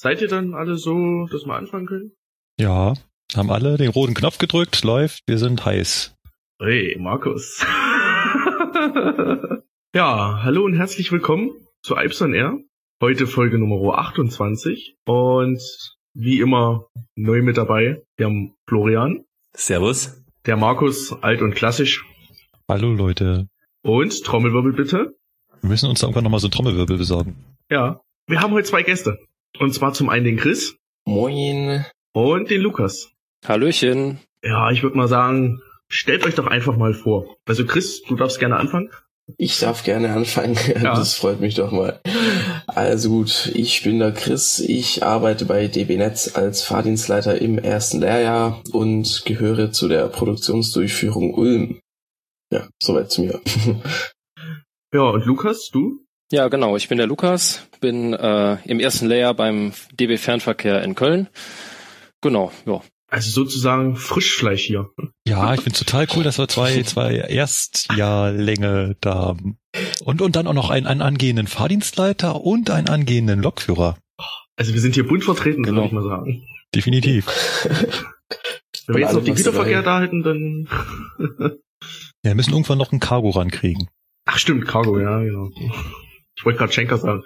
Seid ihr dann alle so, dass wir anfangen können? Ja, haben alle den roten Knopf gedrückt, läuft, wir sind heiß. Hey, Markus. ja, hallo und herzlich willkommen zu Alpson Air. Heute Folge Nummer 28 und wie immer neu mit dabei, der Florian. Servus. Der Markus, alt und klassisch. Hallo Leute. Und Trommelwirbel bitte. Wir müssen uns da irgendwann nochmal so einen Trommelwirbel besorgen. Ja, wir haben heute zwei Gäste. Und zwar zum einen den Chris. Moin. Und den Lukas. Hallöchen. Ja, ich würde mal sagen, stellt euch doch einfach mal vor. Also Chris, du darfst gerne anfangen. Ich darf gerne anfangen. Ja. Das freut mich doch mal. Also gut, ich bin der Chris. Ich arbeite bei DB Netz als Fahrdienstleiter im ersten Lehrjahr und gehöre zu der Produktionsdurchführung Ulm. Ja, soweit zu mir. ja, und Lukas, du? Ja, genau. Ich bin der Lukas, bin äh, im ersten Layer beim DB Fernverkehr in Köln. Genau, ja. Also sozusagen Frischfleisch hier. Ja, ich finde total cool, dass wir zwei, zwei Erstjahrlänge da haben. Und, und dann auch noch einen, einen angehenden Fahrdienstleiter und einen angehenden Lokführer. Also wir sind hier bunt vertreten, genau. würde ich mal sagen. Definitiv. Wenn wir jetzt noch den Güterverkehr da hätten, dann... ja, wir müssen irgendwann noch ein Cargo rankriegen. Ach stimmt, Cargo, ja, genau. Ich wollte gerade Schenker sagen.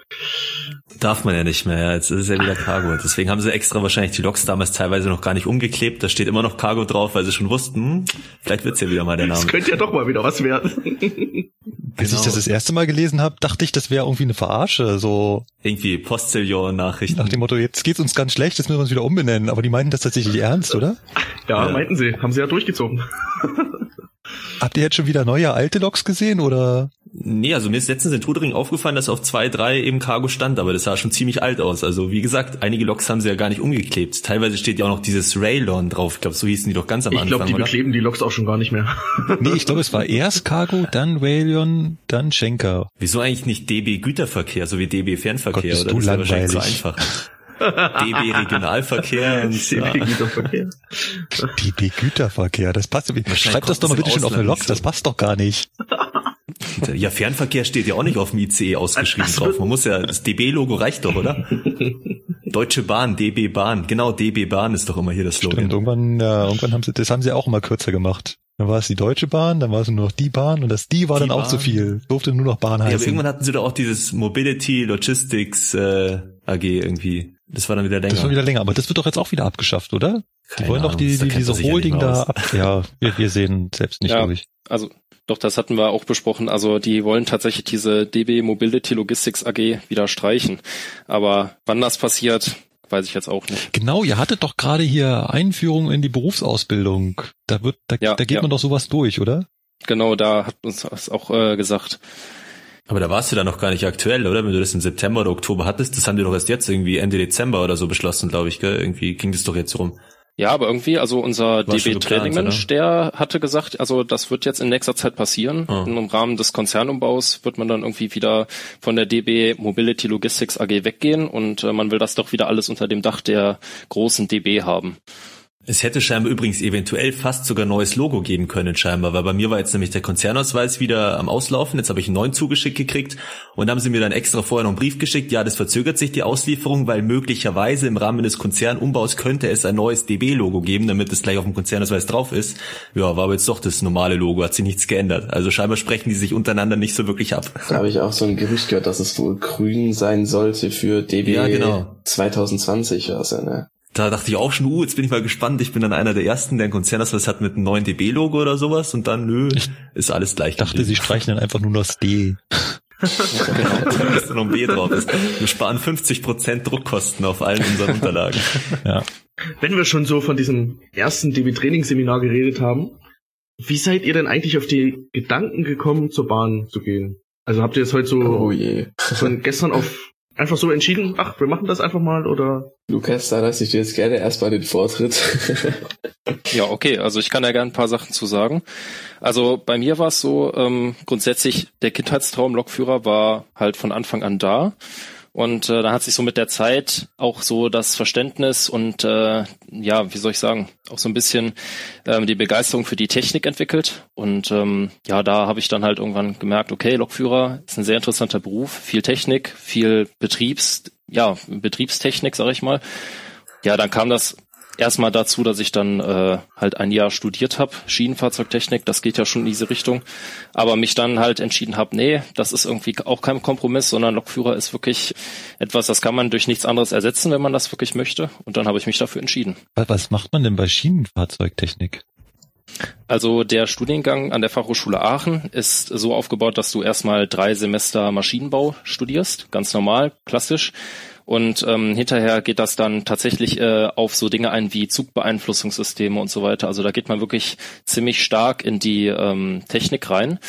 Darf man ja nicht mehr, ja. Jetzt ist es ja wieder Cargo. Deswegen haben sie extra wahrscheinlich die Loks damals teilweise noch gar nicht umgeklebt. Da steht immer noch Cargo drauf, weil sie schon wussten, hm, vielleicht wird's ja wieder mal der Name. Das könnte ja doch mal wieder was werden. Als genau. ich das das erste Mal gelesen habe, dachte ich, das wäre irgendwie eine Verarsche, so. Irgendwie Postillon-Nachrichten. Nach dem Motto, jetzt geht's uns ganz schlecht, jetzt müssen wir uns wieder umbenennen. Aber die meinten das tatsächlich ernst, oder? Ja, ja. meinten sie. Haben sie ja durchgezogen. Habt ihr jetzt schon wieder neue alte Loks gesehen, oder? Nee, also mir ist letztens in Trudering aufgefallen, dass auf zwei, drei eben Cargo stand, aber das sah schon ziemlich alt aus. Also wie gesagt, einige Loks haben sie ja gar nicht umgeklebt. Teilweise steht ja auch noch dieses Raylon drauf. Ich glaube, so hießen die doch ganz am ich Anfang. Ich glaube, die oder? bekleben die Loks auch schon gar nicht mehr. nee, ich glaube, es war erst Cargo, dann Raylon, dann Schenker. Wieso eigentlich nicht DB Güterverkehr, so wie DB Fernverkehr? Gott, bist oder? Du das langweilig. so einfach. DB Regionalverkehr und DB Güterverkehr. DB Güterverkehr, das passt. Schreib das doch mal bitte schon auf eine Lok, das passt doch gar nicht. Ja, Fernverkehr steht ja auch nicht auf dem ICE ausgeschrieben also, drauf. Man muss ja, das DB-Logo reicht doch, oder? Deutsche Bahn, DB Bahn. Genau, DB Bahn ist doch immer hier das Slogan. Stimmt, irgendwann, ja, irgendwann haben sie, das haben sie auch immer kürzer gemacht. Dann war es die Deutsche Bahn, dann war es nur noch die Bahn und das die war die dann auch Bahn. so viel. Durfte nur noch Bahn heißen. Ja, aber irgendwann hatten sie doch auch dieses Mobility Logistics äh, AG irgendwie. Das war dann wieder länger. Das war wieder länger, aber das wird doch jetzt auch wieder abgeschafft, oder? Keine die wollen doch die, die diese Holding da ab. Ja, wir, wir sehen selbst nicht, ja, glaube ich. Also doch, das hatten wir auch besprochen. Also die wollen tatsächlich diese DB Mobility Logistics AG wieder streichen. Aber wann das passiert, weiß ich jetzt auch nicht. Genau, ihr hattet doch gerade hier Einführung in die Berufsausbildung. Da wird, da, ja, da geht ja. man doch sowas durch, oder? Genau, da hat uns das auch äh, gesagt. Aber da warst du da noch gar nicht aktuell, oder? Wenn du das im September oder Oktober hattest, das haben die doch erst jetzt irgendwie Ende Dezember oder so beschlossen, glaube ich, gell? Irgendwie ging das doch jetzt rum. Ja, aber irgendwie, also unser DB-Training-Mensch, der hatte gesagt, also das wird jetzt in nächster Zeit passieren. Oh. Im Rahmen des Konzernumbaus wird man dann irgendwie wieder von der DB Mobility Logistics AG weggehen und äh, man will das doch wieder alles unter dem Dach der großen DB haben. Es hätte scheinbar übrigens eventuell fast sogar neues Logo geben können scheinbar, weil bei mir war jetzt nämlich der Konzernausweis wieder am Auslaufen, jetzt habe ich einen neuen zugeschickt gekriegt und haben sie mir dann extra vorher noch einen Brief geschickt, ja, das verzögert sich die Auslieferung, weil möglicherweise im Rahmen des Konzernumbaus könnte es ein neues DB-Logo geben, damit es gleich auf dem Konzernausweis drauf ist. Ja, war aber jetzt doch das normale Logo, hat sich nichts geändert. Also scheinbar sprechen die sich untereinander nicht so wirklich ab. Da habe ich auch so ein Gerücht gehört, dass es wohl grün sein sollte für DB ja, genau. 2020, also, ne? Da dachte ich auch schon, uh, jetzt bin ich mal gespannt. Ich bin dann einer der ersten, der einen Konzernausweis hat mit einem neuen DB-Logo oder sowas und dann, nö, ist alles gleich. Ich dachte, sie streichen dann einfach nur das D. genau, da ist noch ein B drauf ist. Wir sparen 50% Druckkosten auf allen unseren Unterlagen. ja. Wenn wir schon so von diesem ersten DB-Trainingsseminar geredet haben, wie seid ihr denn eigentlich auf die Gedanken gekommen, zur Bahn zu gehen? Also habt ihr es heute so oh von gestern auf einfach so entschieden, ach, wir machen das einfach mal oder? Lukas, da lasse ich dir jetzt gerne erstmal den Vortritt. ja, okay, also ich kann ja gerne ein paar Sachen zu sagen. Also bei mir war es so, ähm, grundsätzlich der Kindheitstraum Lokführer war halt von Anfang an da. Und äh, da hat sich so mit der Zeit auch so das Verständnis und äh, ja, wie soll ich sagen, auch so ein bisschen ähm, die Begeisterung für die Technik entwickelt. Und ähm, ja, da habe ich dann halt irgendwann gemerkt, okay, Lokführer ist ein sehr interessanter Beruf, viel Technik, viel Betriebs, ja, Betriebstechnik, sag ich mal. Ja, dann kam das erstmal dazu, dass ich dann äh, halt ein Jahr studiert habe, Schienenfahrzeugtechnik, das geht ja schon in diese Richtung, aber mich dann halt entschieden habe, nee, das ist irgendwie auch kein Kompromiss, sondern Lokführer ist wirklich etwas, das kann man durch nichts anderes ersetzen, wenn man das wirklich möchte und dann habe ich mich dafür entschieden. Was macht man denn bei Schienenfahrzeugtechnik? Also der Studiengang an der Fachhochschule Aachen ist so aufgebaut, dass du erstmal drei Semester Maschinenbau studierst, ganz normal, klassisch. Und ähm, hinterher geht das dann tatsächlich äh, auf so Dinge ein wie Zugbeeinflussungssysteme und so weiter. Also da geht man wirklich ziemlich stark in die ähm, Technik rein.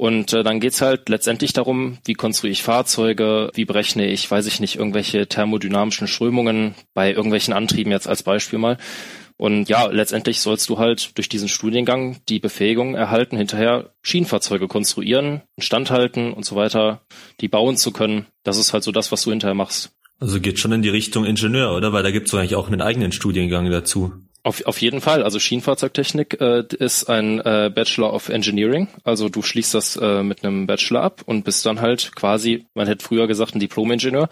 Und äh, dann geht's halt letztendlich darum, wie konstruiere ich Fahrzeuge, wie berechne ich, weiß ich nicht, irgendwelche thermodynamischen Strömungen bei irgendwelchen Antrieben jetzt als Beispiel mal. Und ja, letztendlich sollst du halt durch diesen Studiengang die Befähigung erhalten, hinterher Schienenfahrzeuge konstruieren, instandhalten und so weiter, die bauen zu können. Das ist halt so das, was du hinterher machst. Also geht schon in die Richtung Ingenieur, oder? Weil da gibt es eigentlich auch einen eigenen Studiengang dazu. Auf, auf jeden Fall. Also Schienenfahrzeugtechnik äh, ist ein äh, Bachelor of Engineering. Also du schließt das äh, mit einem Bachelor ab und bist dann halt quasi, man hätte früher gesagt, ein Diplom-Ingenieur.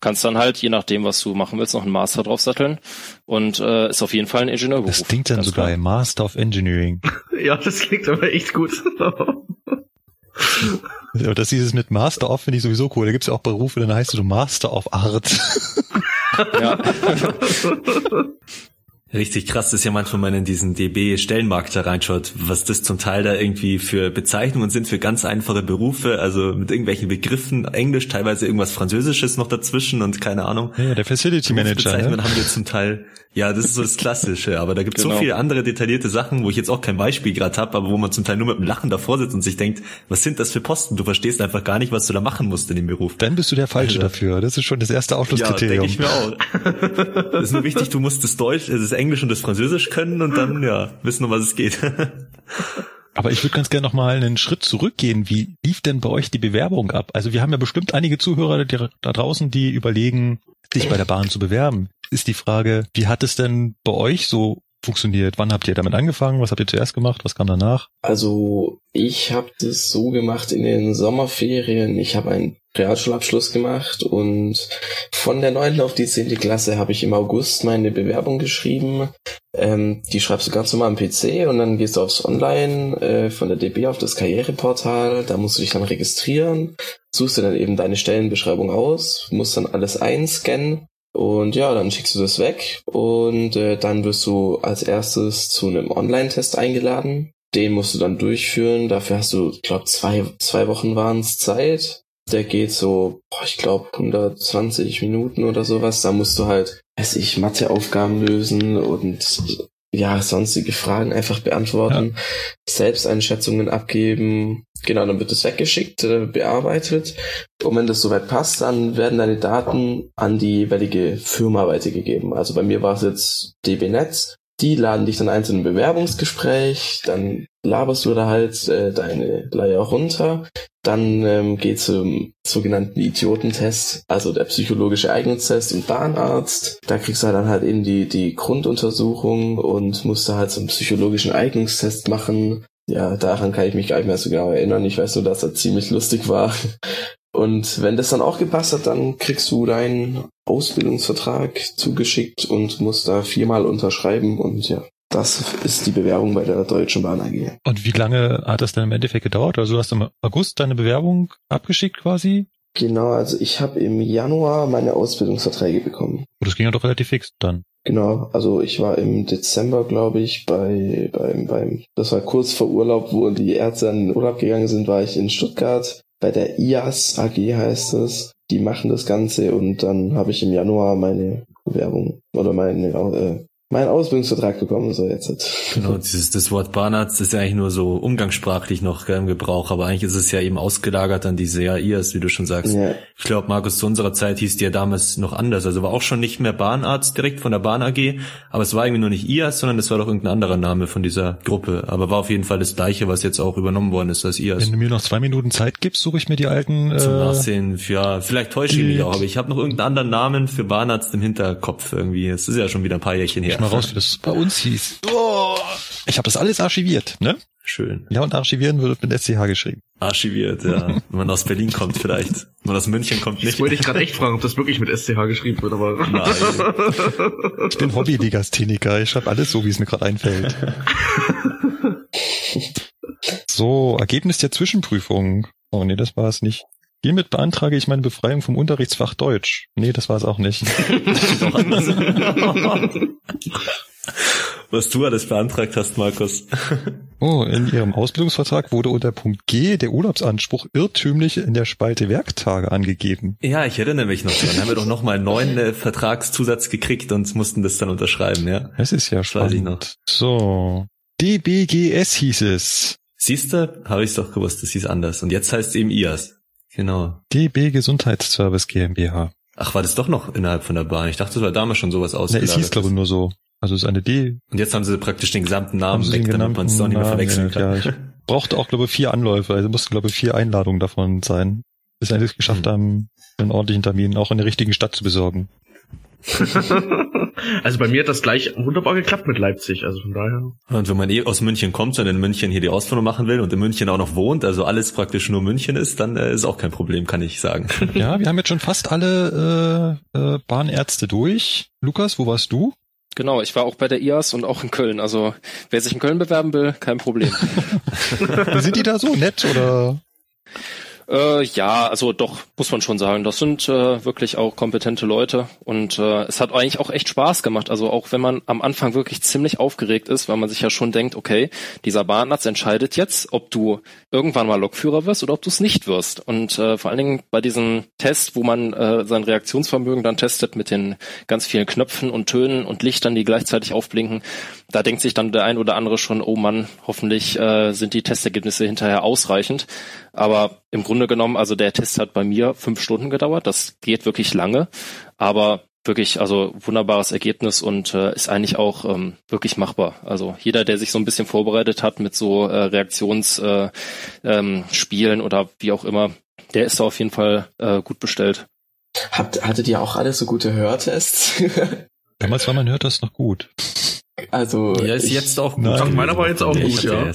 Kannst dann halt, je nachdem, was du machen willst, noch einen Master draufsatteln. Und äh, ist auf jeden Fall ein Ingenieurberuf. Das klingt dann sogar klar. Master of Engineering. ja, das klingt aber echt gut. Ja, das dieses mit Master of finde ich sowieso cool. Da gibt es ja auch Berufe, dann heißt du Master of Art. ja. Richtig krass ist ja manchmal, wenn man in diesen DB-Stellenmarkt da reinschaut, was das zum Teil da irgendwie für Bezeichnungen sind für ganz einfache Berufe, also mit irgendwelchen Begriffen, Englisch, teilweise irgendwas Französisches noch dazwischen und keine Ahnung. Ja, der Facility Manager. Bezeichnungen ne? haben wir zum Teil, ja, das ist so das Klassische, aber da gibt es genau. so viele andere detaillierte Sachen, wo ich jetzt auch kein Beispiel gerade habe, aber wo man zum Teil nur mit dem Lachen davor sitzt und sich denkt, was sind das für Posten? Du verstehst einfach gar nicht, was du da machen musst in dem Beruf. Dann bist du der Falsche also, dafür. Das ist schon das erste Ausschlusskriterium. Ja, denke ich mir auch. das ist nur wichtig, du musst das Deutsch, das Englisch und das Französisch können und dann, ja, wissen, um was es geht. Aber ich würde ganz gerne noch mal einen Schritt zurückgehen. Wie lief denn bei euch die Bewerbung ab? Also wir haben ja bestimmt einige Zuhörer da draußen, die überlegen, sich bei der Bahn zu bewerben. Ist die Frage, wie hat es denn bei euch so funktioniert? Wann habt ihr damit angefangen? Was habt ihr zuerst gemacht? Was kam danach? Also ich habe das so gemacht in den Sommerferien. Ich habe einen Realschulabschluss gemacht und von der neunten auf die zehnte Klasse habe ich im August meine Bewerbung geschrieben. Ähm, die schreibst du ganz normal am PC und dann gehst du aufs Online äh, von der DB auf das Karriereportal. Da musst du dich dann registrieren, suchst dir dann eben deine Stellenbeschreibung aus, musst dann alles einscannen und ja, dann schickst du das weg und äh, dann wirst du als erstes zu einem Online-Test eingeladen. Den musst du dann durchführen. Dafür hast du, glaube zwei, zwei Wochen waren es Zeit. Der geht so, boah, ich glaube, 120 Minuten oder sowas. Da musst du halt, weiß ich, Matheaufgaben lösen und ja, sonstige Fragen einfach beantworten, ja. Selbsteinschätzungen abgeben. Genau, dann wird es weggeschickt, äh, bearbeitet. Und wenn das soweit passt, dann werden deine Daten an die jeweilige Firma weitergegeben. Also bei mir war es jetzt DB Netz. Die laden dich dann ein zu einem Bewerbungsgespräch, dann laberst du da halt äh, deine Leier runter. Dann ähm, geht zum sogenannten Idiotentest, also der psychologische Eignungstest und Bahnarzt. Da kriegst du dann halt eben die, die Grunduntersuchung und musst da halt so einen psychologischen Eignungstest machen. Ja, daran kann ich mich gar nicht mehr so genau erinnern. Ich weiß nur, dass er ziemlich lustig war. Und wenn das dann auch gepasst hat, dann kriegst du deinen Ausbildungsvertrag zugeschickt und musst da viermal unterschreiben und ja, das ist die Bewerbung bei der Deutschen Bahn AG. Und wie lange hat das dann im Endeffekt gedauert? Also du hast im August deine Bewerbung abgeschickt quasi? Genau, also ich habe im Januar meine Ausbildungsverträge bekommen. Und das ging ja doch relativ fix dann. Genau, also ich war im Dezember, glaube ich, bei beim beim das war kurz vor Urlaub, wo die Ärzte in Urlaub gegangen sind, war ich in Stuttgart bei der IAS AG heißt es. Die machen das Ganze und dann habe ich im Januar meine Bewerbung oder meine äh, meinen Ausbildungsvertrag bekommen, so jetzt. Genau, dieses, das Wort Bahnarzt ist ja eigentlich nur so umgangssprachlich noch im Gebrauch, aber eigentlich ist es ja eben ausgelagert an diese AIAs, wie du schon sagst. Ja. Ich glaube, Markus, zu unserer Zeit hieß die ja damals noch anders, also war auch schon nicht mehr Bahnarzt direkt von der Bahn AG, aber es war irgendwie nur nicht IAS, sondern es war doch irgendein anderer Name von dieser Gruppe, aber war auf jeden Fall das gleiche, was jetzt auch übernommen worden ist als IAS. Wenn du mir noch zwei Minuten Zeit gibst, suche ich mir die alten... Zum äh, Nachsehen, ja, vielleicht täusche ich mich auch, aber ich habe noch irgendeinen anderen Namen für Bahnarzt im Hinterkopf irgendwie. Es ist ja schon wieder ein paar Jährchen her mal raus, wie das bei uns hieß. Oh, ich habe das alles archiviert, ne? Schön. Ja, und archivieren wird mit SCH geschrieben. Archiviert, ja. Wenn man aus Berlin kommt vielleicht. Wenn man aus München kommt nicht. Das wollte ich gerade echt fragen, ob das wirklich mit SCH geschrieben wird, aber. Nein. Ich bin Hobby-Legastheniker. Ich schreibe alles so, wie es mir gerade einfällt. so, Ergebnis der Zwischenprüfung. Oh nee, das war es nicht. Hiermit beantrage ich meine Befreiung vom Unterrichtsfach Deutsch. Nee, das war es auch nicht. Was du alles beantragt hast, Markus. Oh, in Ihrem Ausbildungsvertrag wurde unter Punkt G der Urlaubsanspruch irrtümlich in der Spalte Werktage angegeben. Ja, ich erinnere mich noch dran. haben wir doch nochmal einen neuen äh, Vertragszusatz gekriegt und mussten das dann unterschreiben, ja. Das ist ja spannend. So. DBGS hieß es. Siehst du, habe ich doch gewusst, das hieß anders. Und jetzt heißt es eben IAS. Genau. DB Gesundheitsservice GmbH. Ach, war das doch noch innerhalb von der Bahn? Ich dachte, das war damals schon sowas aus. es hieß, glaube ich, nur so. Also es ist eine D. Und jetzt haben sie praktisch den gesamten Namen weg, damit man es auch nicht mehr verwechseln kann. Ja, ich brauchte auch, glaube ich, vier Anläufe. Also mussten, glaube ich, vier Einladungen davon sein. Bis endlich geschafft hm. haben, einen ordentlichen Termin auch in der richtigen Stadt zu besorgen. also bei mir hat das gleich wunderbar geklappt mit Leipzig, also von daher. Und wenn man eh aus München kommt und in München hier die Ausführung machen will und in München auch noch wohnt, also alles praktisch nur München ist, dann äh, ist auch kein Problem, kann ich sagen. Ja, wir haben jetzt schon fast alle äh, äh, Bahnärzte durch. Lukas, wo warst du? Genau, ich war auch bei der IAS und auch in Köln. Also wer sich in Köln bewerben will, kein Problem. Sind die da so nett oder? Äh, ja, also doch, muss man schon sagen. Das sind äh, wirklich auch kompetente Leute und äh, es hat eigentlich auch echt Spaß gemacht. Also auch wenn man am Anfang wirklich ziemlich aufgeregt ist, weil man sich ja schon denkt, okay, dieser Bahnarzt entscheidet jetzt, ob du irgendwann mal Lokführer wirst oder ob du es nicht wirst. Und äh, vor allen Dingen bei diesem Test, wo man äh, sein Reaktionsvermögen dann testet mit den ganz vielen Knöpfen und Tönen und Lichtern, die gleichzeitig aufblinken, da denkt sich dann der ein oder andere schon, oh Mann, hoffentlich äh, sind die Testergebnisse hinterher ausreichend. Aber im Grunde genommen, also der Test hat bei mir fünf Stunden gedauert. Das geht wirklich lange, aber wirklich also wunderbares Ergebnis und äh, ist eigentlich auch ähm, wirklich machbar. Also jeder, der sich so ein bisschen vorbereitet hat mit so äh, Reaktionsspielen äh, ähm, oder wie auch immer, der ist da auf jeden Fall äh, gut bestellt. Habt, hattet ihr auch alle so gute Hörtests? Damals war mein Hörtest noch gut. Also. Ja, ist ich, jetzt auch gut. Nein, meiner war jetzt auch gut, ja.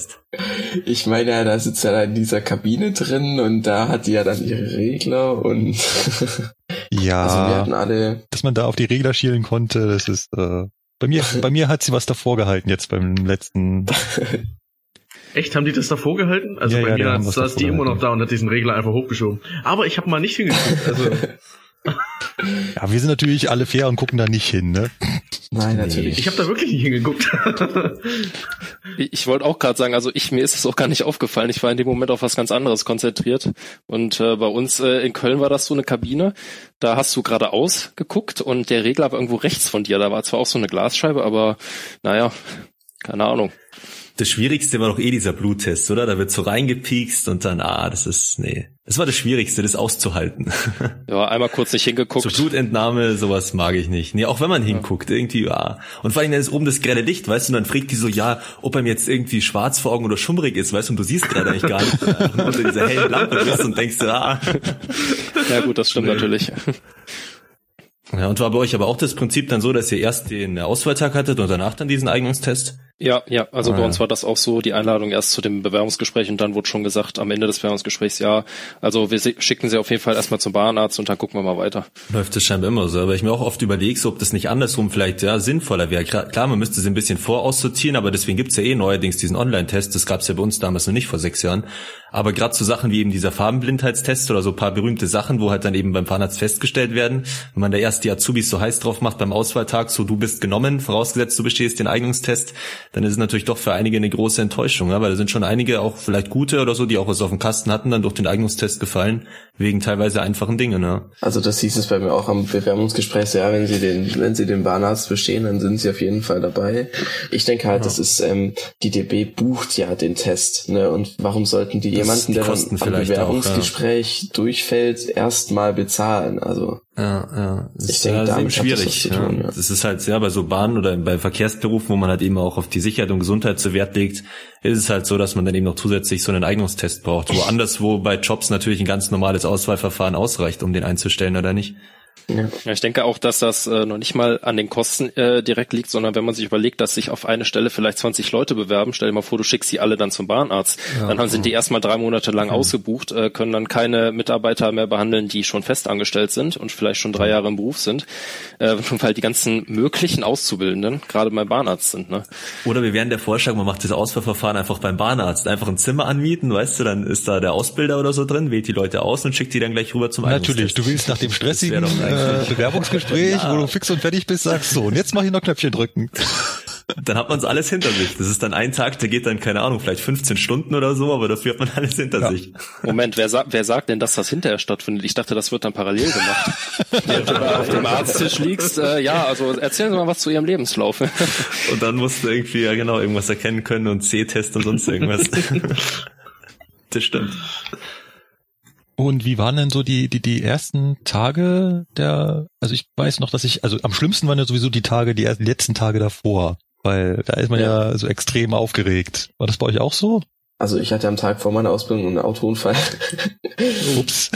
Ich meine, ja, da sitzt er da in dieser Kabine drin und da hat die ja dann ihre Regler und. ja. Also wir hatten alle. Dass man da auf die Regler schielen konnte, das ist, äh, bei mir, bei mir hat sie was davor gehalten jetzt beim letzten. Echt, haben die das davor gehalten? Also ja, bei ja, mir saß die immer noch da und hat diesen Regler einfach hochgeschoben. Aber ich habe mal nicht hingeguckt. Also ja, wir sind natürlich alle fair und gucken da nicht hin, ne? Nein, natürlich. Ich habe da wirklich nicht hingeguckt. ich wollte auch gerade sagen, also ich mir ist es auch gar nicht aufgefallen. Ich war in dem Moment auf was ganz anderes konzentriert. Und äh, bei uns äh, in Köln war das so eine Kabine. Da hast du geradeaus geguckt und der Regler war irgendwo rechts von dir. Da war zwar auch so eine Glasscheibe, aber naja, keine Ahnung das Schwierigste war doch eh dieser Bluttest, oder? Da wird so reingepiekst und dann, ah, das ist, nee. Das war das Schwierigste, das auszuhalten. Ja, einmal kurz nicht hingeguckt. So Blutentnahme, sowas mag ich nicht. Nee, auch wenn man hinguckt, ja. irgendwie, ja. Und vor allem, dann ist oben das grelle Licht, weißt du, und dann fragt die so, ja, ob einem jetzt irgendwie schwarz vor Augen oder schummrig ist, weißt du, und du siehst gerade eigentlich gar nicht, unter dieser hellen Lampe bist und denkst, ah. Ja gut, das stimmt nee. natürlich. Ja, und war bei euch aber auch das Prinzip dann so, dass ihr erst den Auswahltag hattet und danach dann diesen Eignungstest? Ja, ja, also ah, bei uns war das auch so, die Einladung erst zu dem Bewerbungsgespräch und dann wurde schon gesagt, am Ende des Bewerbungsgesprächs, ja, also wir schicken sie auf jeden Fall erstmal zum Bahnarzt und dann gucken wir mal weiter. Läuft das scheinbar immer so, aber ich mir auch oft überlege, so, ob das nicht andersrum vielleicht ja sinnvoller wäre. Klar, man müsste sie ein bisschen voraussortieren, aber deswegen gibt's ja eh neuerdings diesen Online-Test, das gab's ja bei uns damals noch nicht vor sechs Jahren. Aber gerade so Sachen wie eben dieser Farbenblindheitstest oder so paar berühmte Sachen, wo halt dann eben beim Fahrrad festgestellt werden, wenn man da erst die Azubis so heiß drauf macht beim Auswahltag, so du bist genommen, vorausgesetzt du bestehst den Eignungstest, dann ist es natürlich doch für einige eine große Enttäuschung, ja, weil da sind schon einige auch vielleicht gute oder so, die auch was auf dem Kasten hatten, dann durch den Eignungstest gefallen, wegen teilweise einfachen Dingen. Ja. Also das hieß es bei mir auch am Bewerbungsgespräch, ja, wenn sie den, wenn sie den Bahnarzt bestehen, dann sind sie auf jeden Fall dabei. Ich denke halt, ja. das ist, ähm, die DB bucht ja den Test, ne, und warum sollten die jemanden, der dann am Bewerbungsgespräch auch, ja. durchfällt, erstmal bezahlen. Also ja, ja. Das ich ist denke, ja, schwierig. Das, tun, ja. das ist halt ja bei so Bahnen oder bei Verkehrsberufen, wo man halt eben auch auf die Sicherheit und Gesundheit zu Wert legt, ist es halt so, dass man dann eben noch zusätzlich so einen Eignungstest braucht. Woanders, wo bei Jobs natürlich ein ganz normales Auswahlverfahren ausreicht, um den einzustellen oder nicht. Ja. ja. ich denke auch, dass das äh, noch nicht mal an den Kosten äh, direkt liegt, sondern wenn man sich überlegt, dass sich auf eine Stelle vielleicht 20 Leute bewerben, stell dir mal vor, du schickst sie alle dann zum Bahnarzt, ja, dann haben, sind die erstmal drei Monate lang mhm. ausgebucht, äh, können dann keine Mitarbeiter mehr behandeln, die schon festangestellt sind und vielleicht schon drei Jahre im Beruf sind, äh, weil die ganzen möglichen Auszubildenden gerade beim Bahnarzt sind. Ne? Oder wir wären der Vorschlag, man macht das Auswahlverfahren einfach beim Bahnarzt, einfach ein Zimmer anmieten, weißt du, dann ist da der Ausbilder oder so drin, wählt die Leute aus und schickt die dann gleich rüber zum Natürlich, du willst nach dem stressigen äh, Bewerbungsgespräch, ja. wo du fix und fertig bist, sagst so, und jetzt mach ich noch Knöpfchen drücken. Dann hat man es alles hinter sich. Das ist dann ein Tag, der geht dann, keine Ahnung, vielleicht 15 Stunden oder so, aber dafür hat man alles hinter ja. sich. Moment, wer, sa wer sagt denn, dass das hinterher stattfindet? Ich dachte, das wird dann parallel gemacht. Wenn du auf dem Arzttisch liegst, äh, ja, also erzählen Sie mal was zu Ihrem Lebenslauf. und dann musst du irgendwie, ja genau, irgendwas erkennen können und C-Test und sonst irgendwas. das stimmt. Und wie waren denn so die, die, die ersten Tage der, also ich weiß noch, dass ich, also am schlimmsten waren ja sowieso die Tage, die, die letzten Tage davor, weil da ist man ja. ja so extrem aufgeregt. War das bei euch auch so? Also ich hatte am Tag vor meiner Ausbildung einen Autounfall. Ups.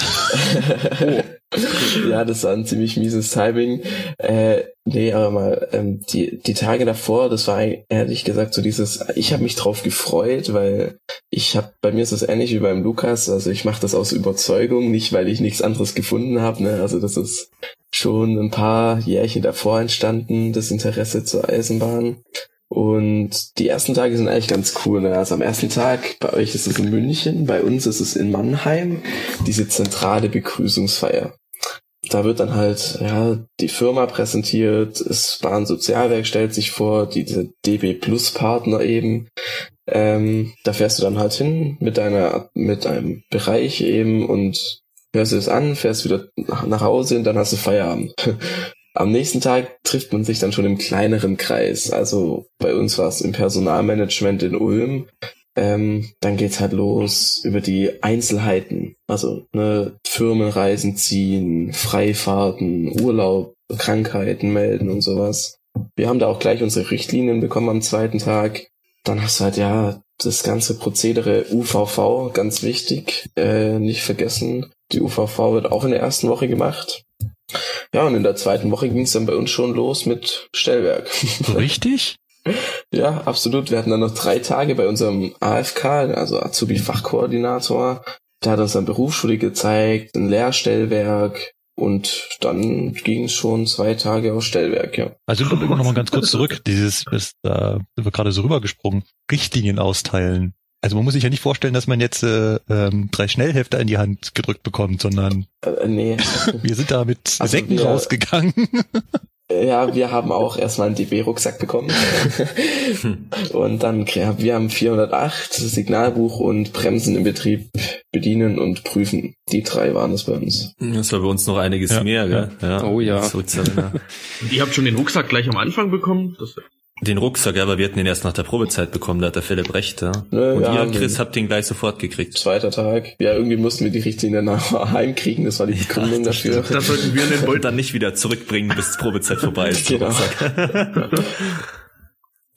oh. ja, das war ein ziemlich mieses Timing. Äh, nee, aber mal, ähm, die, die Tage davor, das war ehrlich gesagt so dieses, ich habe mich drauf gefreut, weil ich habe, bei mir ist es ähnlich wie beim Lukas, also ich mache das aus Überzeugung, nicht weil ich nichts anderes gefunden habe. Ne? Also das ist schon ein paar Jährchen davor entstanden, das Interesse zur Eisenbahn. Und die ersten Tage sind eigentlich ganz cool. Ne? Also am ersten Tag, bei euch ist es in München, bei uns ist es in Mannheim, diese zentrale Begrüßungsfeier. Da wird dann halt, ja, die Firma präsentiert, das Bahnsozialwerk stellt sich vor, diese DB Plus Partner eben. Ähm, da fährst du dann halt hin mit deiner, mit einem Bereich eben und hörst es an, fährst wieder nach Hause und dann hast du Feierabend. Am nächsten Tag trifft man sich dann schon im kleineren Kreis. Also bei uns war es im Personalmanagement in Ulm. Ähm, dann geht's halt los über die Einzelheiten. Also ne, Firmenreisen ziehen, Freifahrten, Urlaub, Krankheiten melden und sowas. Wir haben da auch gleich unsere Richtlinien bekommen am zweiten Tag. Dann hast du halt ja das ganze Prozedere UVV, ganz wichtig, äh, nicht vergessen. Die UVV wird auch in der ersten Woche gemacht. Ja, und in der zweiten Woche ging es dann bei uns schon los mit Stellwerk. Richtig? ja, absolut. Wir hatten dann noch drei Tage bei unserem AFK, also Azubi-Fachkoordinator. Der hat uns dann Berufsschule gezeigt, ein Lehrstellwerk, und dann ging es schon zwei Tage aus Stellwerk, ja. Also immer noch mal ganz kurz zurück, dieses, das, da sind wir gerade so rübergesprungen, Richtlinien austeilen. Also man muss sich ja nicht vorstellen, dass man jetzt äh, ähm, drei Schnellhefter in die Hand gedrückt bekommt, sondern äh, nee. wir sind da mit also Säcken wir, rausgegangen. Ja, wir haben auch erstmal einen DB-Rucksack bekommen. und dann, ja, wir haben 408, Signalbuch und Bremsen im Betrieb bedienen und prüfen. Die drei waren es bei uns. Das war bei uns noch einiges ja, mehr, gell? Ja. Oh ja. Ihr habt schon den Rucksack gleich am Anfang bekommen? Das den Rucksack, aber wir hatten den erst nach der Probezeit bekommen, da hat der Philipp recht, ja. Ne, und ihr, Chris, habt den gleich sofort gekriegt. Zweiter Tag. Ja, irgendwie mussten wir die Richtlinie nach heimkriegen, das war die Begründung ja, dafür. Das sollten wir den Bolt dann nicht wieder zurückbringen, bis die Probezeit vorbei ist. genau.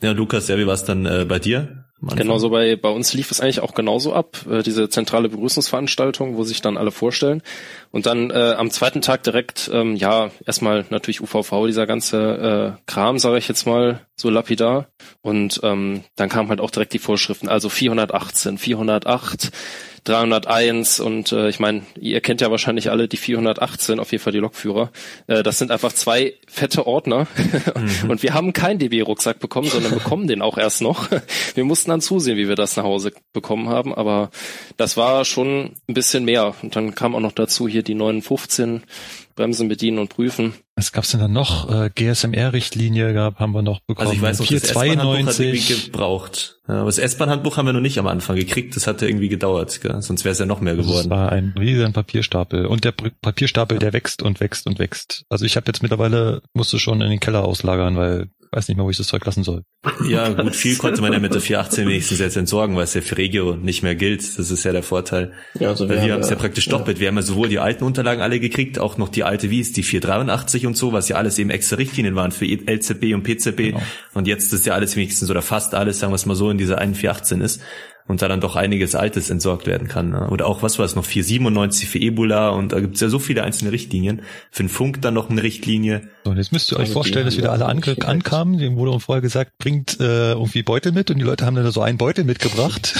ja, Lukas, ja, wie war es dann äh, bei dir? Genauso bei, bei uns lief es eigentlich auch genauso ab, äh, diese zentrale Begrüßungsveranstaltung, wo sich dann alle vorstellen. Und dann äh, am zweiten Tag direkt, ähm, ja, erstmal natürlich UVV, dieser ganze äh, Kram, sage ich jetzt mal, so lapidar. Und ähm, dann kamen halt auch direkt die Vorschriften, also 418, 408, 301 und äh, ich meine, ihr kennt ja wahrscheinlich alle die 418, auf jeden Fall die Lokführer. Äh, das sind einfach zwei fette Ordner mhm. und wir haben keinen DB-Rucksack bekommen, sondern bekommen den auch erst noch. Wir mussten dann zusehen, wie wir das nach Hause bekommen haben, aber das war schon ein bisschen mehr. Und dann kam auch noch dazu hier die 915 Bremsen bedienen und prüfen. Was gab's denn dann noch? Äh, GSMR-Richtlinie gab, haben wir noch bekommen. Also ich weiß noch, 492. das S-Bahn-Handbuch hat gebraucht. Ja, aber das S-Bahn-Handbuch haben wir noch nicht am Anfang gekriegt. Das hatte irgendwie gedauert, gell? sonst wäre es ja noch mehr geworden. Das war ein riesen Papierstapel. Und der Papierstapel, der wächst und wächst und wächst. Also ich habe jetzt mittlerweile, musste schon in den Keller auslagern, weil weiß nicht mehr, wo ich das Zeug lassen soll. Ja, gut, viel konnte man ja mit der 418 wenigstens jetzt entsorgen, weil es ja für Regio nicht mehr gilt. Das ist ja der Vorteil. Ja, also wir, wir haben es ja praktisch doppelt. Ja. Wir haben ja sowohl die alten Unterlagen alle gekriegt, auch noch die alte, wie ist die 483 und so, was ja alles eben extra Richtlinien waren für LZB und PZB. Genau. Und jetzt ist ja alles wenigstens oder fast alles, sagen wir es mal so, in dieser einen 418 ist. Und da dann doch einiges Altes entsorgt werden kann. Ne? Oder auch, was war es noch, 497 für Ebola und da gibt's ja so viele einzelne Richtlinien. Für den Funk dann noch eine Richtlinie. So, und jetzt müsst ihr euch vorstellen, dass wieder alle ange ankamen. Dem wurde vorher gesagt, bringt äh, irgendwie Beutel mit und die Leute haben dann so einen Beutel mitgebracht.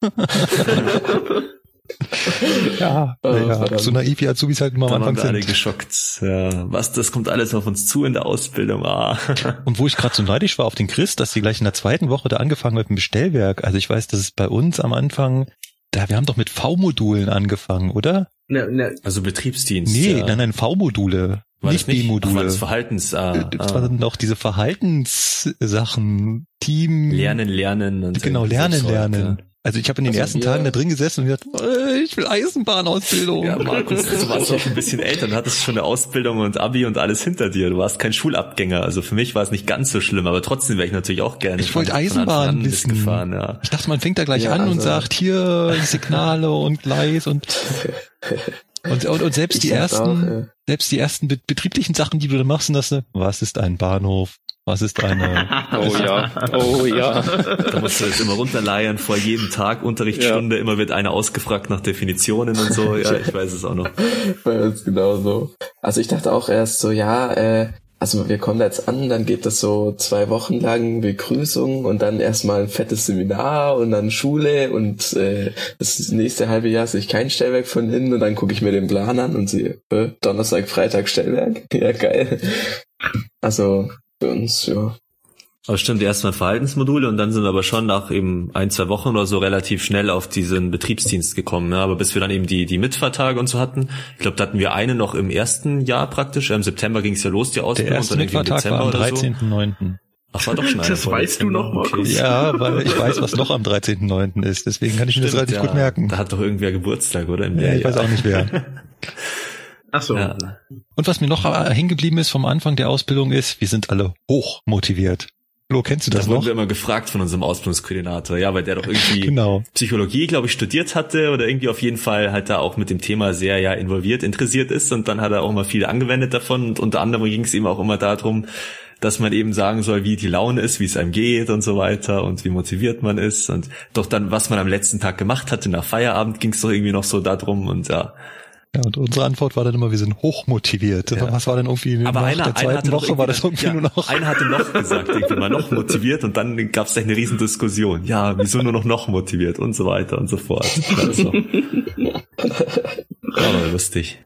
ja, oh, ja so naiv wie Azubis halt immer am Anfang sind. alle geschockt. Ja, was, das kommt alles auf uns zu in der Ausbildung. Ah. Und wo ich gerade so neidisch war auf den Chris, dass sie gleich in der zweiten Woche da angefangen mit dem Bestellwerk. Also ich weiß, dass es bei uns am Anfang, da wir haben doch mit V-Modulen angefangen, oder? Ne, ne. Also Betriebsdienst. Nee, ja. nein, nein, V-Module. Nicht B-Module. Das Verhaltens, ah, das ah. waren noch diese Verhaltenssachen, Team. Lernen, lernen. Und genau, lernen, lernen. Also ich habe in den also ersten Tagen da drin gesessen und gesagt, äh, ich will Eisenbahnausbildung. Ja, Markus, du warst auch ein bisschen älter, du hattest schon eine Ausbildung und Abi und alles hinter dir. Du warst kein Schulabgänger. Also für mich war es nicht ganz so schlimm, aber trotzdem wäre ich natürlich auch gerne. Ich wollte Eisenbahn wissen. Gefahren, ja. Ich dachte, man fängt da gleich ja, an also und sagt, hier Signale und Gleis und und, und, und selbst ich die ersten, auch, ja. selbst die ersten betrieblichen Sachen, die du da machst, sind das, was ist ein Bahnhof? Was ist eine? Oh ja, oh ja. Da musst du jetzt immer runterleiern vor jedem Tag Unterrichtsstunde. Ja. Immer wird einer ausgefragt nach Definitionen und so. Ja, ich weiß es auch noch. Bei uns genauso. Also ich dachte auch erst so, ja, äh, also wir kommen da jetzt an, dann geht das so zwei Wochen lang Begrüßung und dann erstmal ein fettes Seminar und dann Schule und äh, das nächste halbe Jahr sehe ich kein Stellwerk von innen und dann gucke ich mir den Plan an und sehe, äh, Donnerstag, Freitag Stellwerk. Ja, geil. Also für uns, ja. Aber stimmt, erstmal Verhaltensmodule und dann sind wir aber schon nach eben ein, zwei Wochen oder so relativ schnell auf diesen Betriebsdienst gekommen. Ja. Aber bis wir dann eben die, die Mitfahrtage und so hatten, ich glaube, da hatten wir eine noch im ersten Jahr praktisch. Im September ging es ja los, die Ausbildung. Der erste und dann Mitfahrtag war am 13.9. So. Ach, war doch schon Das weißt du noch, Markus. Okay. Ja, weil ich weiß, was noch am 13.9. ist. Deswegen kann ich mir das relativ ja, gut merken. Da hat doch irgendwer Geburtstag, oder? ja, ich weiß auch nicht wer. Ach so. Ja. Und was mir noch hängen geblieben ist vom Anfang der Ausbildung ist, wir sind alle hoch motiviert. Flo, kennst du das, das noch? Das wurden wir immer gefragt von unserem Ausbildungskoordinator, ja, weil der doch irgendwie genau. Psychologie, glaube ich, studiert hatte oder irgendwie auf jeden Fall halt da auch mit dem Thema sehr ja involviert, interessiert ist und dann hat er auch mal viel angewendet davon und unter anderem ging es ihm auch immer darum, dass man eben sagen soll, wie die Laune ist, wie es einem geht und so weiter und wie motiviert man ist und doch dann, was man am letzten Tag gemacht hatte, nach Feierabend ging es doch irgendwie noch so darum und ja, ja, und unsere Antwort war dann immer, wir sind hochmotiviert. Ja. Was war denn irgendwie Aber nach einer, der zweiten Woche war das irgendwie ja, nur noch. Einer hatte noch gesagt, irgendwie mal noch motiviert und dann gab es eine riesen Diskussion. Ja, wieso nur noch noch motiviert und so weiter und so fort. Also. Aber lustig.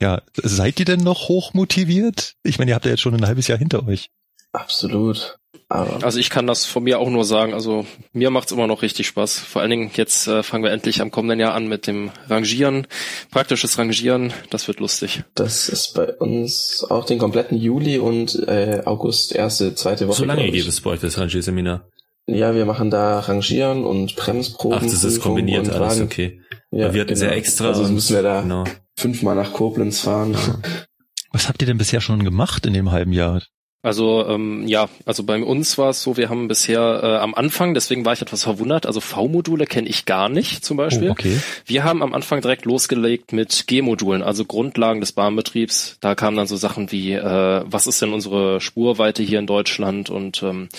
Ja, seid ihr denn noch hochmotiviert? Ich meine, ihr habt ja jetzt schon ein halbes Jahr hinter euch. Absolut. Aber also ich kann das von mir auch nur sagen. Also mir macht's immer noch richtig Spaß. Vor allen Dingen jetzt äh, fangen wir endlich am kommenden Jahr an mit dem Rangieren, praktisches Rangieren. Das wird lustig. Das ist bei uns auch den kompletten Juli und äh, August erste, zweite Woche. So lange gibt es bei euch das Rangierseminar? Ja, wir machen da Rangieren und Bremsproben. Ach, das ist kombiniert alles, okay. Ja, wir hatten genau. sehr extra. Also müssen wir da genau. fünfmal nach Koblenz fahren. Ja. Was habt ihr denn bisher schon gemacht in dem halben Jahr? Also ähm, ja, also bei uns war es so, wir haben bisher äh, am Anfang, deswegen war ich etwas verwundert, also V-Module kenne ich gar nicht zum Beispiel. Oh, okay. Wir haben am Anfang direkt losgelegt mit G-Modulen, also Grundlagen des Bahnbetriebs. Da kamen dann so Sachen wie, äh, was ist denn unsere Spurweite hier in Deutschland und ähm,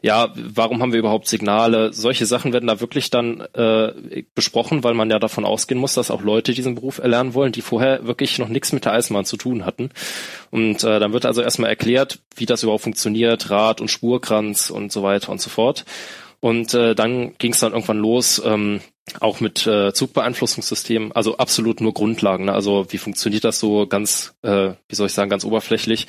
ja, warum haben wir überhaupt Signale? Solche Sachen werden da wirklich dann äh, besprochen, weil man ja davon ausgehen muss, dass auch Leute diesen Beruf erlernen wollen, die vorher wirklich noch nichts mit der Eisenbahn zu tun hatten. Und äh, dann wird also erstmal erklärt, wie das überhaupt funktioniert, Rad- und Spurkranz und so weiter und so fort. Und äh, dann ging es dann irgendwann los, ähm, auch mit äh, Zugbeeinflussungssystemen, also absolut nur Grundlagen. Ne? Also wie funktioniert das so ganz, äh, wie soll ich sagen, ganz oberflächlich.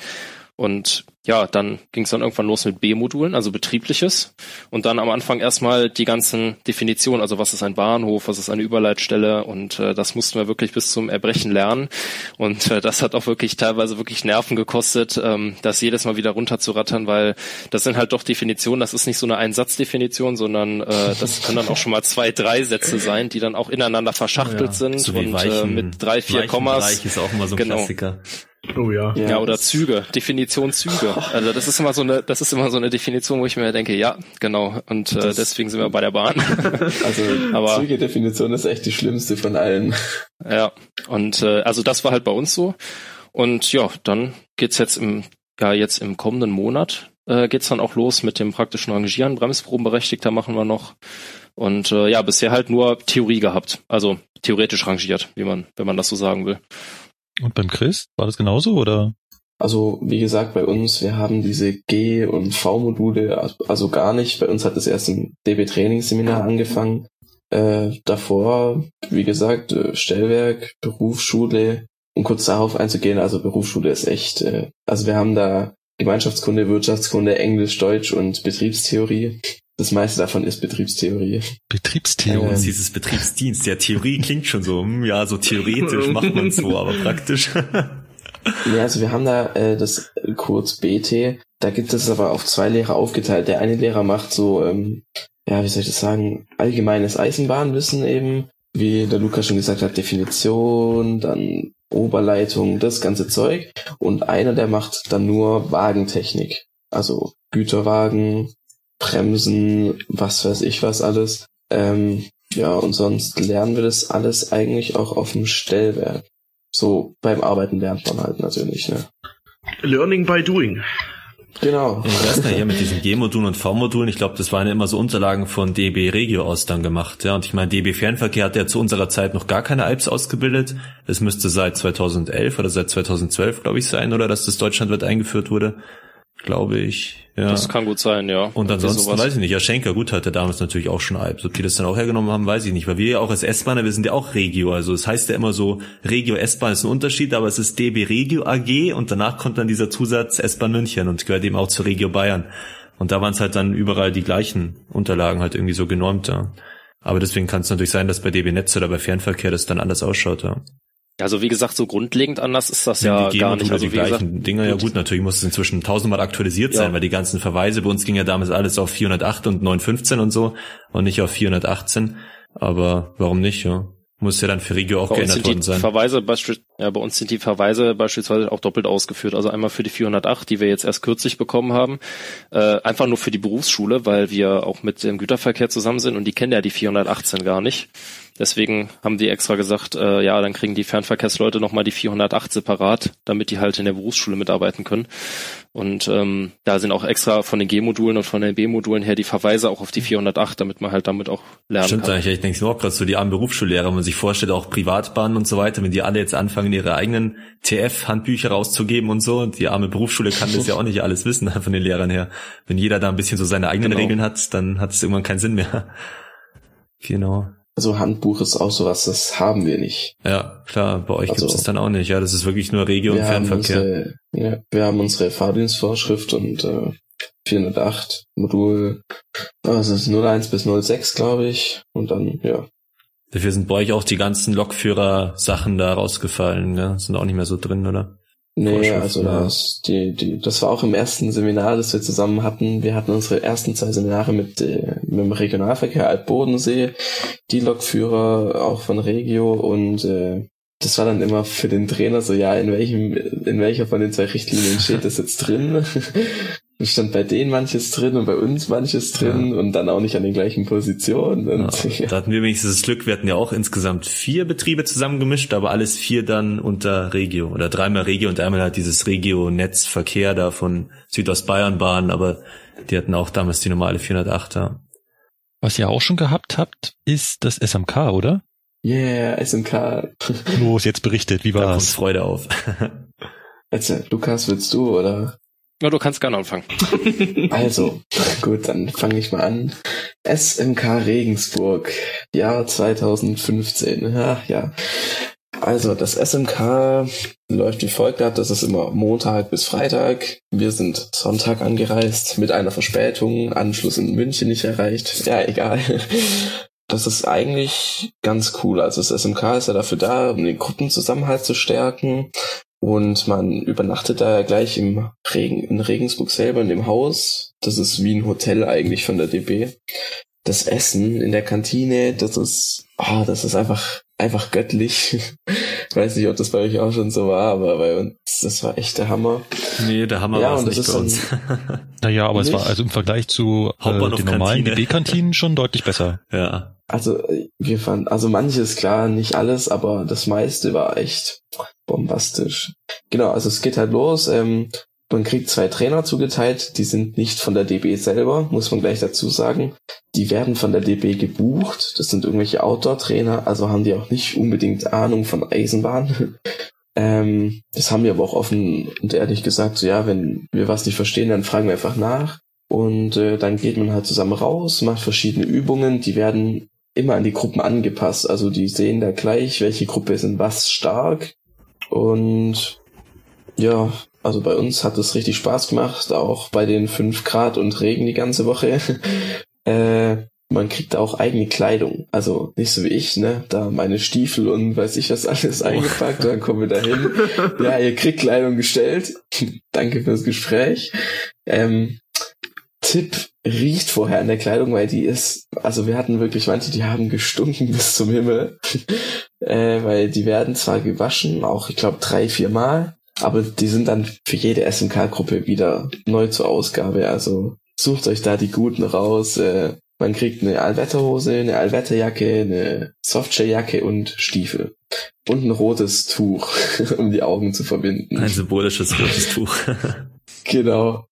Und ja, dann ging es dann irgendwann los mit B-Modulen, also betriebliches. Und dann am Anfang erstmal die ganzen Definitionen, also was ist ein Bahnhof, was ist eine Überleitstelle und äh, das mussten wir wirklich bis zum Erbrechen lernen. Und äh, das hat auch wirklich teilweise wirklich Nerven gekostet, ähm, das jedes Mal wieder runterzurattern, weil das sind halt doch Definitionen, das ist nicht so eine Einsatzdefinition, sondern äh, das können dann auch schon mal zwei, drei Sätze sein, die dann auch ineinander verschachtelt ja, sind so und Weichen, äh, mit drei, vier Kommas. ist auch immer so ein genau. Klassiker. Oh ja. Ja, ja oder Züge, Definition Züge. Also das ist immer so eine, das ist immer so eine Definition, wo ich mir denke, ja, genau. Und äh, deswegen sind wir bei der Bahn. also Aber, Züge-Definition ist echt die schlimmste von allen. Ja, und äh, also das war halt bei uns so. Und ja, dann geht's jetzt im, ja jetzt im kommenden Monat äh, geht's dann auch los mit dem praktischen Rangieren. Bremsprobenberechtigter machen wir noch. Und äh, ja, bisher halt nur Theorie gehabt. Also theoretisch rangiert, wie man, wenn man das so sagen will. Und beim Chris, war das genauso oder? Also, wie gesagt, bei uns, wir haben diese G- und V-Module, also gar nicht. Bei uns hat es erst im DB-Trainingsseminar angefangen. Äh, davor, wie gesagt, äh, Stellwerk, Berufsschule, um kurz darauf einzugehen, also Berufsschule ist echt, äh, also wir haben da Gemeinschaftskunde, Wirtschaftskunde, Englisch, Deutsch und Betriebstheorie. Das meiste davon ist Betriebstheorie. Betriebstheorie. Ähm, dieses Betriebsdienst. Ja, Theorie klingt schon so, hm, ja, so theoretisch macht man so, aber praktisch. ja, also wir haben da äh, das kurz BT. Da gibt es aber auf zwei Lehrer aufgeteilt. Der eine Lehrer macht so, ähm, ja, wie soll ich das sagen, allgemeines Eisenbahnwissen eben, wie der Lukas schon gesagt hat, Definition, dann Oberleitung, das ganze Zeug. Und einer, der macht dann nur Wagentechnik. Also Güterwagen, Bremsen, was weiß ich was alles. Ähm, ja, und sonst lernen wir das alles eigentlich auch auf dem Stellwerk. So beim Arbeiten lernt man halt natürlich, ne? Learning by doing. Genau. Ja, ich weiß nicht, hier mit diesen G-Modulen und V-Modulen, ich glaube, das waren ja immer so Unterlagen von DB Regio aus dann gemacht. Ja, und ich meine, DB Fernverkehr hat ja zu unserer Zeit noch gar keine Alps ausgebildet. Es müsste seit 2011 oder seit 2012, glaube ich, sein, oder dass das deutschlandweit eingeführt wurde glaube ich. Ja. Das kann gut sein, ja. Und ansonsten weiß ich nicht. Ja, Schenker, gut, hatte damals natürlich auch schon Alps. Ob die das dann auch hergenommen haben, weiß ich nicht. Weil wir ja auch als S-Bahner, wir sind ja auch Regio. Also es das heißt ja immer so, Regio S-Bahn ist ein Unterschied, aber es ist DB Regio AG und danach kommt dann dieser Zusatz S-Bahn München und gehört eben auch zu Regio Bayern. Und da waren es halt dann überall die gleichen Unterlagen halt irgendwie so genormt, ja. Aber deswegen kann es natürlich sein, dass bei DB Netz oder bei Fernverkehr das dann anders ausschaut, ja. Also wie gesagt, so grundlegend anders ist das ja, ja gar nicht. Also die gleichen gesagt, Dinger, ja gut, natürlich muss es inzwischen tausendmal aktualisiert ja. sein, weil die ganzen Verweise, bei uns ging ja damals alles auf 408 und 915 und so und nicht auf 418. Aber warum nicht, ja? Muss ja dann für Regio auch bei geändert worden sein. Verweise ja, bei uns sind die Verweise beispielsweise auch doppelt ausgeführt. Also einmal für die 408, die wir jetzt erst kürzlich bekommen haben, äh, einfach nur für die Berufsschule, weil wir auch mit dem Güterverkehr zusammen sind und die kennen ja die 418 gar nicht. Deswegen haben die extra gesagt, äh, ja, dann kriegen die Fernverkehrsleute nochmal die 408 separat, damit die halt in der Berufsschule mitarbeiten können. Und ähm, da sind auch extra von den G-Modulen und von den B-Modulen her die Verweise auch auf die 408, damit man halt damit auch lernen Stimmt kann. Stimmt eigentlich, ich denke auch gerade so die armen Berufsschullehrer, wenn man sich vorstellt, auch Privatbahnen und so weiter, wenn die alle jetzt anfangen, ihre eigenen TF-Handbücher rauszugeben und so, und die arme Berufsschule kann das ja auch nicht alles wissen von den Lehrern her. Wenn jeder da ein bisschen so seine eigenen genau. Regeln hat, dann hat es irgendwann keinen Sinn mehr. Genau. Also Handbuch ist auch sowas, das haben wir nicht. Ja, klar, bei euch also, gibt es dann auch nicht. Ja, das ist wirklich nur Regio- und Fernverkehr. Unsere, ja, wir haben unsere Fahrdienstvorschrift und äh, 408 Modul, also ist 01 bis 06, glaube ich. Und dann, ja. Dafür sind bei euch auch die ganzen Lokführer-Sachen da rausgefallen, ja? Sind auch nicht mehr so drin, oder? Nee, also das, die, die, das war auch im ersten Seminar, das wir zusammen hatten. Wir hatten unsere ersten zwei Seminare mit, äh, mit dem Regionalverkehr Altbodensee, die Lokführer auch von Regio und äh, das war dann immer für den Trainer so, ja, in welchem, in welcher von den zwei Richtlinien steht das jetzt drin? stand bei denen manches drin und bei uns manches drin ja. und dann auch nicht an den gleichen Positionen. Und, ja, ja. Da hatten wir wenigstens das Glück, wir hatten ja auch insgesamt vier Betriebe zusammengemischt, aber alles vier dann unter Regio oder dreimal Regio und einmal halt dieses Regio-Netzverkehr da von Südostbayernbahn, aber die hatten auch damals die normale 408er. Was ihr auch schon gehabt habt, ist das SMK, oder? Yeah, SMK. Los, jetzt berichtet, wie war's? Da kommt Freude auf. Jetzt, Lukas, willst du, oder? Ja, du kannst gerne anfangen. also, gut, dann fange ich mal an. SMK Regensburg, Jahr 2015. Ja, ja. Also, das SMK läuft wie folgt ab. Das ist immer Montag bis Freitag. Wir sind Sonntag angereist mit einer Verspätung. Anschluss in München nicht erreicht. Ja, egal. Das ist eigentlich ganz cool. Also das SMK ist ja dafür da, um den Gruppenzusammenhalt zu stärken. Und man übernachtet da gleich im Regen, in Regensburg selber in dem Haus. Das ist wie ein Hotel eigentlich von der DB. Das Essen in der Kantine, das ist, ah, oh, das ist einfach, einfach göttlich. ich weiß nicht, ob das bei euch auch schon so war, aber bei uns, das war echt der Hammer. Nee, der Hammer ja, war es nicht bei uns. naja, aber nicht? es war also im Vergleich zu äh, den normalen DB-Kantinen schon deutlich besser. Ja. Also wir fanden, also manches klar, nicht alles, aber das meiste war echt bombastisch. Genau, also es geht halt los. Ähm, man kriegt zwei Trainer zugeteilt, die sind nicht von der DB selber, muss man gleich dazu sagen. Die werden von der DB gebucht. Das sind irgendwelche Outdoor-Trainer, also haben die auch nicht unbedingt Ahnung von Eisenbahn. ähm, das haben wir aber auch offen und ehrlich gesagt, so ja, wenn wir was nicht verstehen, dann fragen wir einfach nach. Und äh, dann geht man halt zusammen raus, macht verschiedene Übungen, die werden immer an die Gruppen angepasst. Also die sehen da gleich, welche Gruppe sind was stark. Und ja, also bei uns hat es richtig Spaß gemacht, auch bei den fünf Grad und Regen die ganze Woche. äh, man kriegt auch eigene Kleidung. Also nicht so wie ich, ne? Da meine Stiefel und weiß ich was alles oh. eingepackt, dann kommen wir dahin. ja, ihr kriegt Kleidung gestellt. Danke fürs Gespräch. Ähm, Tipp, riecht vorher an der Kleidung, weil die ist, also wir hatten wirklich manche, die haben gestunken bis zum Himmel, äh, weil die werden zwar gewaschen, auch ich glaube drei, vier Mal, aber die sind dann für jede SMK-Gruppe wieder neu zur Ausgabe, also sucht euch da die guten raus, äh, man kriegt eine Allwetterhose, eine Allwetterjacke, eine Softshell-Jacke und Stiefel. Und ein rotes Tuch, um die Augen zu verbinden. Ein symbolisches rotes Tuch. Genau.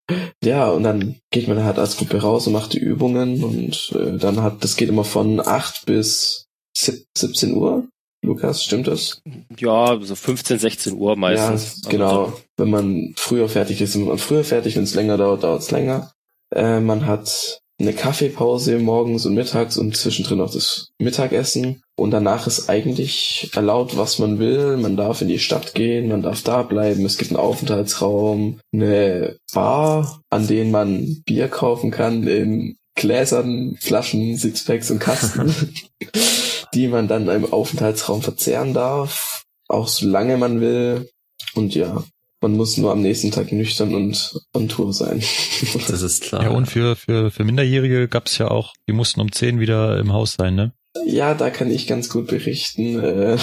Ja, und dann geht man halt als Gruppe raus und macht die Übungen und äh, dann hat, das geht immer von 8 bis 17 Uhr. Lukas, stimmt das? Ja, so 15, 16 Uhr meistens. Ja, genau. Also, wenn man früher fertig ist, ist man früher fertig. Wenn es länger dauert, dauert es länger. Äh, man hat eine Kaffeepause morgens und mittags und zwischendrin auch das Mittagessen. Und danach ist eigentlich erlaubt, was man will. Man darf in die Stadt gehen, man darf da bleiben. Es gibt einen Aufenthaltsraum, eine Bar, an denen man Bier kaufen kann in Gläsern, Flaschen, Sixpacks und Kasten, die man dann im Aufenthaltsraum verzehren darf. Auch solange man will. Und ja, man muss nur am nächsten Tag nüchtern und on Tour sein. Das ist klar. Ja, und für, für, für Minderjährige gab es ja auch, die mussten um 10 wieder im Haus sein, ne? Ja, da kann ich ganz gut berichten. Äh,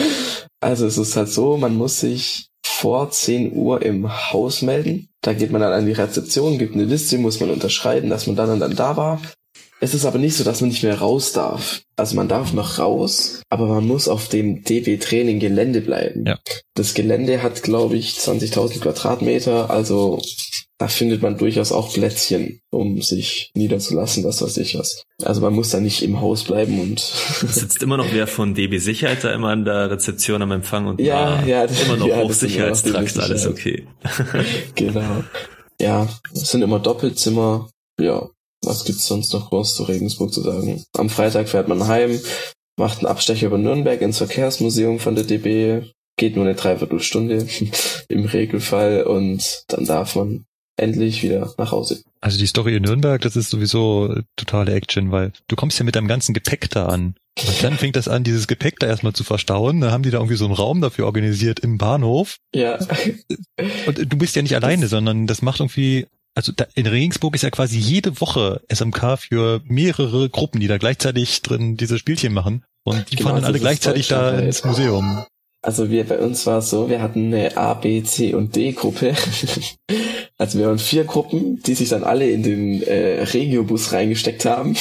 also es ist halt so, man muss sich vor 10 Uhr im Haus melden. Da geht man dann an die Rezeption, gibt eine Liste, muss man unterschreiben, dass man dann und dann da war. Es ist aber nicht so, dass man nicht mehr raus darf. Also man darf noch raus, aber man muss auf dem DB-Training Gelände bleiben. Ja. Das Gelände hat, glaube ich, 20.000 Quadratmeter, also da findet man durchaus auch Plätzchen, um sich niederzulassen, was weiß ich was. Also man muss da nicht im Haus bleiben und sitzt immer noch wer von DB Sicherheit da immer an der Rezeption am Empfang und ja, ja, immer noch ja, Hochsicherheitstrakt, alles okay. genau. Ja, es sind immer Doppelzimmer. Ja, was gibt's sonst noch groß zu Regensburg zu sagen? Am Freitag fährt man heim, macht einen Abstecher über Nürnberg ins Verkehrsmuseum von der DB, geht nur eine Dreiviertelstunde im Regelfall und dann darf man endlich wieder nach Hause. Also die Story in Nürnberg, das ist sowieso totale Action, weil du kommst ja mit deinem ganzen Gepäck da an. Und dann fängt das an, dieses Gepäck da erstmal zu verstauen. Dann haben die da irgendwie so einen Raum dafür organisiert im Bahnhof. Ja. Und du bist ja nicht alleine, sondern das macht irgendwie also da, in Regensburg ist ja quasi jede Woche SMK für mehrere Gruppen, die da gleichzeitig drin diese Spielchen machen. Und die genau, fahren dann alle gleichzeitig da ins Museum. Also wir bei uns war es so, wir hatten eine A, B, C und D Gruppe. also wir waren vier Gruppen, die sich dann alle in den äh, Regiobus reingesteckt haben.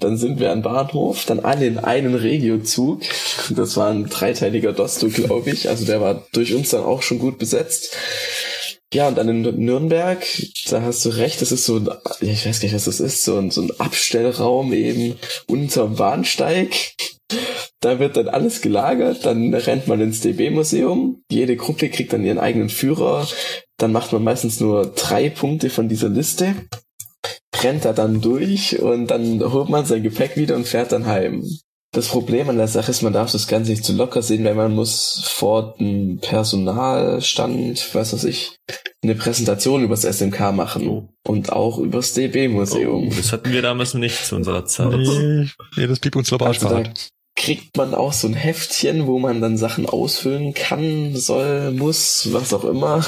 Dann sind wir an Bahnhof, dann alle in einen Regiozug. Das war ein dreiteiliger Dosto, glaube ich. Also der war durch uns dann auch schon gut besetzt. Ja, und dann in Nürnberg, da hast du recht, das ist so ein, ich weiß gar nicht, was das ist, so ein, so ein Abstellraum eben unterm Bahnsteig. Da wird dann alles gelagert, dann rennt man ins DB-Museum, jede Gruppe kriegt dann ihren eigenen Führer, dann macht man meistens nur drei Punkte von dieser Liste, rennt da dann durch und dann holt man sein Gepäck wieder und fährt dann heim. Das Problem an der Sache ist, man darf das Ganze nicht zu locker sehen, weil man muss vor dem Personalstand, was weiß ich, eine Präsentation über das SMK machen oh. und auch über das DB-Museum. Oh, das hatten wir damals nicht zu unserer Zeit. Nee, nee das blieb uns ich also kriegt man auch so ein Heftchen, wo man dann Sachen ausfüllen kann, soll, muss, was auch immer.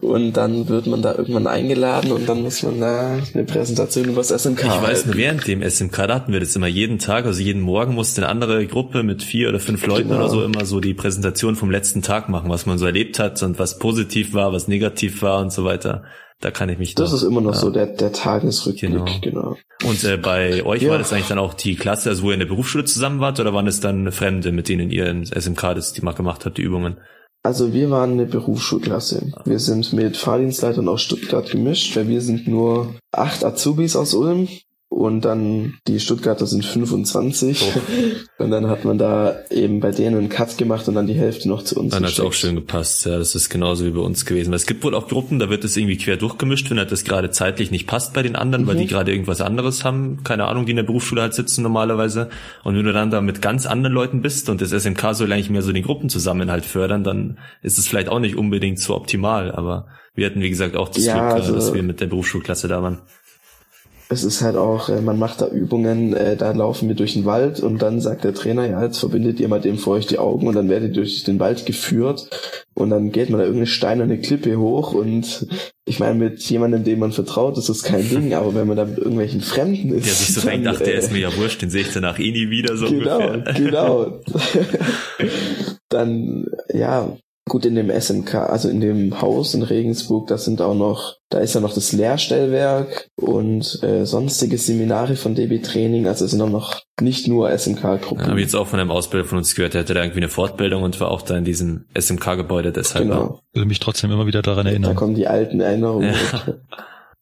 Und dann wird man da irgendwann eingeladen und dann muss man da eine Präsentation über das SMK. Ich weiß nur, während dem SMK, da hatten wir das immer jeden Tag, also jeden Morgen musste eine andere Gruppe mit vier oder fünf Leuten genau. oder so immer so die Präsentation vom letzten Tag machen, was man so erlebt hat und was positiv war, was negativ war und so weiter. Da kann ich mich Das noch, ist immer noch ja. so der, der Tagesrückblick, genau. genau. Und äh, bei euch ja. war das eigentlich dann auch die Klasse, also wo ihr in der Berufsschule zusammen wart, oder waren es dann Fremde, mit denen ihr in SMK das die mal gemacht habt, die Übungen? Also wir waren eine Berufsschulklasse. Wir sind mit Fahrdienstleitern aus Stuttgart gemischt, weil wir sind nur acht Azubis aus Ulm und dann die Stuttgarter sind 25 oh. und dann hat man da eben bei denen einen Cut gemacht und dann die Hälfte noch zu uns. Dann hat es auch schön gepasst, ja, das ist genauso wie bei uns gewesen. Weil es gibt wohl auch Gruppen, da wird es irgendwie quer durchgemischt, wenn halt das gerade zeitlich nicht passt bei den anderen, mhm. weil die gerade irgendwas anderes haben, keine Ahnung, die in der Berufsschule halt sitzen normalerweise und wenn du dann da mit ganz anderen Leuten bist und das SMK soll eigentlich mehr so den Gruppenzusammenhalt fördern, dann ist es vielleicht auch nicht unbedingt so optimal, aber wir hatten wie gesagt auch das ja, Glück, also, dass wir mit der Berufsschulklasse da waren es ist halt auch, äh, man macht da Übungen, äh, da laufen wir durch den Wald und dann sagt der Trainer, ja, jetzt verbindet ihr mal dem vor euch die Augen und dann werdet ihr durch den Wald geführt und dann geht man da irgendeine steinerne Klippe hoch und ich meine, mit jemandem, dem man vertraut, ist das kein Ding, aber wenn man da mit irgendwelchen Fremden ist. Der sich so denkt, ach, der äh, ist mir ja wurscht, den sehe ich danach eh nie wieder so Genau, ungefähr. genau. dann, ja, Gut, in dem SMK, also in dem Haus in Regensburg, da sind auch noch, da ist ja noch das Lehrstellwerk und äh, sonstige Seminare von DB Training, also es sind auch noch nicht nur SMK-Gruppen. Ja, habe ich jetzt auch von einem Ausbilder von uns gehört, der hatte da irgendwie eine Fortbildung und war auch da in diesem SMK-Gebäude deshalb. Genau. Ich will mich trotzdem immer wieder daran erinnern. Da kommen die alten Erinnerungen. Ja.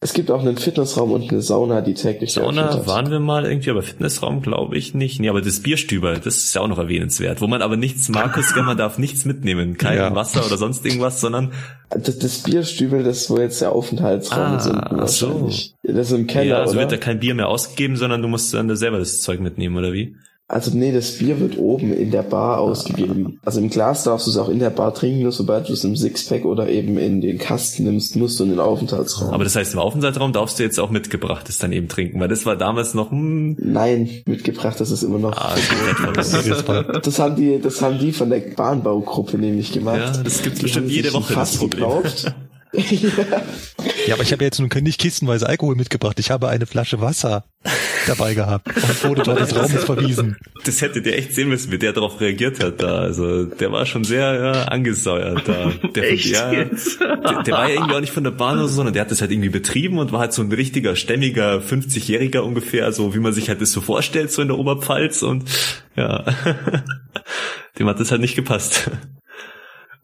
Es gibt auch einen Fitnessraum und eine Sauna, die täglich Sauna waren wir mal irgendwie, aber Fitnessraum glaube ich nicht. Nee, aber das Bierstüber, das ist ja auch noch erwähnenswert. Wo man aber nichts, Markus, man darf nichts mitnehmen. Kein ja. Wasser oder sonst irgendwas, sondern... Das, das Bierstübel, das wo jetzt der Aufenthaltsraum ah, ist. Ach so. Das ist im Keller, Ja, also oder? wird da kein Bier mehr ausgegeben, sondern du musst dann selber das Zeug mitnehmen, oder wie? Also nee, das Bier wird oben in der Bar ausgegeben. Also im Glas darfst du es auch in der Bar trinken, nur sobald du es im Sixpack oder eben in den Kasten nimmst, musst du in den Aufenthaltsraum. Aber das heißt, im Aufenthaltsraum darfst du jetzt auch mitgebrachtes dann eben trinken, weil das war damals noch... Hm Nein, mitgebracht, das ist immer noch... Ah, das, das haben die, das haben die von der Bahnbaugruppe nämlich gemacht. Ja, das gibt's bestimmt jede Woche, das Problem. Geglaubt. ja. aber ich habe jetzt nun nicht kistenweise Alkohol mitgebracht. Ich habe eine Flasche Wasser dabei gehabt und wurde dort des Raumes verwiesen. Das hättet ihr echt sehen müssen, wie der darauf reagiert hat da. Also der war schon sehr ja, angesäuert da. Der, echt ja, der, der, war ja irgendwie auch nicht von der Bahn oder so, sondern der hat das halt irgendwie betrieben und war halt so ein richtiger, stämmiger, 50-Jähriger ungefähr, so wie man sich halt das so vorstellt, so in der Oberpfalz und ja, dem hat das halt nicht gepasst.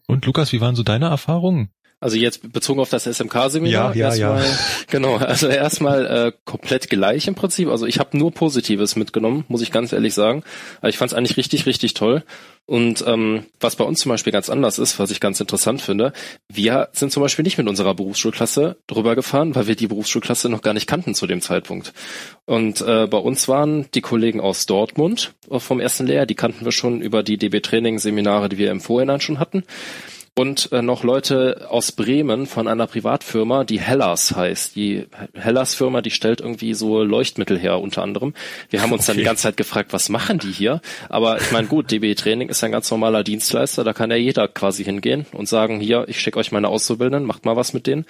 Und Lukas, wie waren so deine Erfahrungen? Also jetzt bezogen auf das SMK-Seminar. Ja, ja, ja. Genau, also erstmal äh, komplett gleich im Prinzip. Also ich habe nur Positives mitgenommen, muss ich ganz ehrlich sagen. Aber ich fand es eigentlich richtig, richtig toll. Und ähm, was bei uns zum Beispiel ganz anders ist, was ich ganz interessant finde, wir sind zum Beispiel nicht mit unserer Berufsschulklasse drüber gefahren, weil wir die Berufsschulklasse noch gar nicht kannten zu dem Zeitpunkt. Und äh, bei uns waren die Kollegen aus Dortmund vom ersten Lehrjahr, die kannten wir schon über die DB-Training-Seminare, die wir im Vorhinein schon hatten und äh, noch Leute aus Bremen von einer Privatfirma, die Hellas heißt. Die Hellas-Firma, die stellt irgendwie so Leuchtmittel her unter anderem. Wir haben uns okay. dann die ganze Zeit gefragt, was machen die hier? Aber ich meine, gut, DB Training ist ein ganz normaler Dienstleister, da kann ja jeder quasi hingehen und sagen, hier, ich schicke euch meine Auszubildenden, macht mal was mit denen.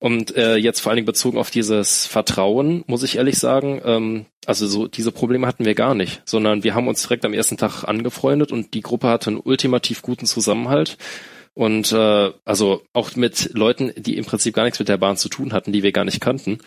Und äh, jetzt vor allen Dingen bezogen auf dieses Vertrauen, muss ich ehrlich sagen, ähm, also so diese Probleme hatten wir gar nicht, sondern wir haben uns direkt am ersten Tag angefreundet und die Gruppe hatte einen ultimativ guten Zusammenhalt. Und äh, also auch mit Leuten, die im Prinzip gar nichts mit der Bahn zu tun hatten, die wir gar nicht kannten.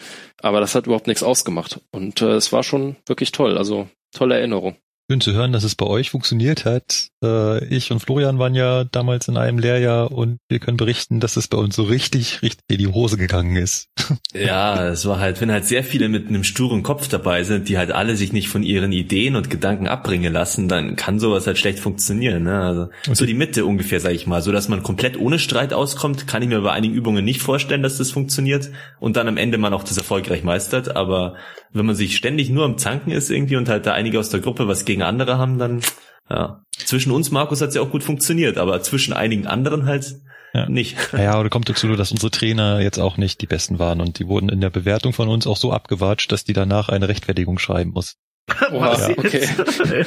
Aber das hat überhaupt nichts ausgemacht. Und äh, es war schon wirklich toll. Also tolle Erinnerung. Schön zu hören, dass es bei euch funktioniert hat. Äh, ich und Florian waren ja damals in einem Lehrjahr und wir können berichten, dass es bei uns so richtig, richtig in die Hose gegangen ist. Ja, es war halt, wenn halt sehr viele mit einem sturen Kopf dabei sind, die halt alle sich nicht von ihren Ideen und Gedanken abbringen lassen, dann kann sowas halt schlecht funktionieren. Ne? Also so die Mitte ungefähr, sage ich mal, so dass man komplett ohne Streit auskommt, kann ich mir bei einigen Übungen nicht vorstellen, dass das funktioniert und dann am Ende man auch das erfolgreich meistert. Aber wenn man sich ständig nur am Zanken ist irgendwie und halt da einige aus der Gruppe was gegen andere haben, dann ja. Zwischen uns, Markus, hat es ja auch gut funktioniert, aber zwischen einigen anderen halt ja. nicht. Ja, oder kommt dazu, dass unsere Trainer jetzt auch nicht die besten waren und die wurden in der Bewertung von uns auch so abgewatscht, dass die danach eine Rechtfertigung schreiben muss. Oha, ja. okay.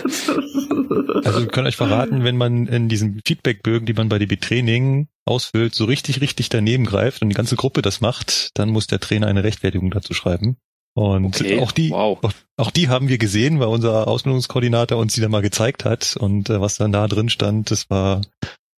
Also wir können euch verraten, wenn man in diesen Feedbackbögen, die man bei DB Training ausfüllt, so richtig, richtig daneben greift und die ganze Gruppe das macht, dann muss der Trainer eine Rechtfertigung dazu schreiben. Und okay, auch die, wow. auch, auch, die haben wir gesehen, weil unser Ausbildungskoordinator uns die dann mal gezeigt hat und äh, was dann da drin stand, das war,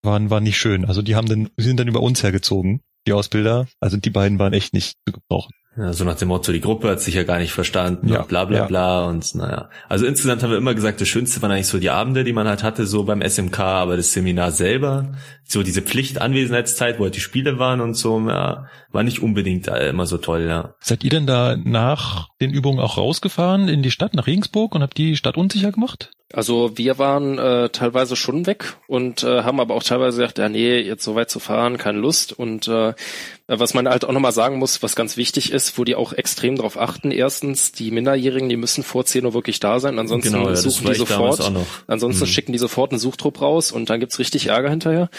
war, war nicht schön. Also die haben dann, die sind dann über uns hergezogen, die Ausbilder. Also die beiden waren echt nicht zu gebrauchen. Ja, so nach dem Motto, die Gruppe hat sich ja gar nicht verstanden ja, und bla bla ja. bla und naja. Also insgesamt haben wir immer gesagt, das Schönste waren eigentlich so die Abende, die man halt hatte, so beim SMK, aber das Seminar selber, so diese Pflichtanwesenheitszeit, wo halt die Spiele waren und so, ja, war nicht unbedingt immer so toll, ja. Seid ihr denn da nach den Übungen auch rausgefahren in die Stadt, nach Regensburg und habt die Stadt unsicher gemacht? Also wir waren äh, teilweise schon weg und äh, haben aber auch teilweise gesagt, ja nee, jetzt so weit zu fahren, keine Lust. Und äh, was man halt auch nochmal sagen muss, was ganz wichtig ist, wo die auch extrem darauf achten. Erstens, die Minderjährigen, die müssen vor 10 Uhr wirklich da sein, ansonsten genau, ja, suchen die sofort. Ansonsten mhm. schicken die sofort einen Suchtrupp raus und dann gibt's richtig Ärger hinterher.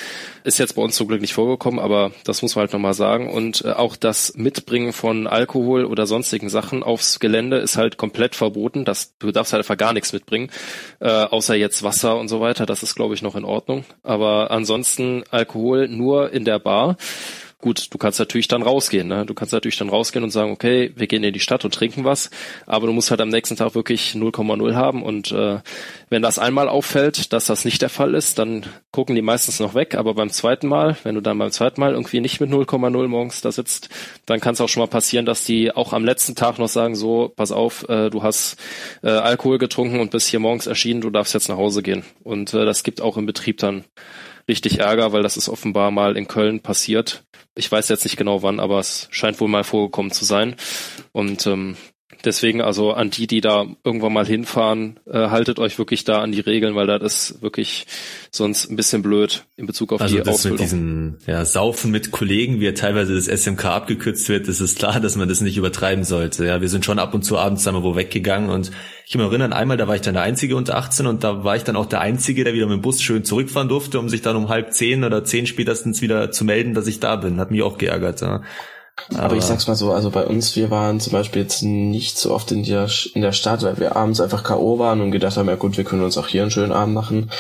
Ist jetzt bei uns zum Glück nicht vorgekommen, aber das muss man halt nochmal sagen. Und äh, auch das Mitbringen von Alkohol oder sonstigen Sachen aufs Gelände ist halt komplett verboten. Das, du darfst halt einfach gar nichts mitbringen äh, außer jetzt Wasser und so weiter. Das ist, glaube ich, noch in Ordnung. Aber ansonsten Alkohol nur in der Bar. Gut, du kannst natürlich dann rausgehen. Ne? Du kannst natürlich dann rausgehen und sagen, okay, wir gehen in die Stadt und trinken was, aber du musst halt am nächsten Tag wirklich 0,0 haben. Und äh, wenn das einmal auffällt, dass das nicht der Fall ist, dann gucken die meistens noch weg. Aber beim zweiten Mal, wenn du dann beim zweiten Mal irgendwie nicht mit 0,0 morgens da sitzt, dann kann es auch schon mal passieren, dass die auch am letzten Tag noch sagen, so, pass auf, äh, du hast äh, Alkohol getrunken und bist hier morgens erschienen, du darfst jetzt nach Hause gehen. Und äh, das gibt auch im Betrieb dann richtig Ärger, weil das ist offenbar mal in Köln passiert. Ich weiß jetzt nicht genau wann, aber es scheint wohl mal vorgekommen zu sein. Und ähm, Deswegen also an die, die da irgendwann mal hinfahren, äh, haltet euch wirklich da an die Regeln, weil das ist wirklich sonst ein bisschen blöd in Bezug auf also die das Ausbildung. mit diesem ja, Saufen mit Kollegen, wie ja teilweise das SMK abgekürzt wird, ist es klar, dass man das nicht übertreiben sollte. Ja, wir sind schon ab und zu abends einmal wo weggegangen und ich kann mich erinnern, einmal, da war ich dann der Einzige unter 18 und da war ich dann auch der Einzige, der wieder mit dem Bus schön zurückfahren durfte, um sich dann um halb zehn oder zehn spätestens wieder zu melden, dass ich da bin. Hat mich auch geärgert. Ja. Aber, Aber ich sag's mal so, also bei uns, wir waren zum Beispiel jetzt nicht so oft in der, in der Stadt, weil wir abends einfach K.O. waren und gedacht haben, ja gut, wir können uns auch hier einen schönen Abend machen.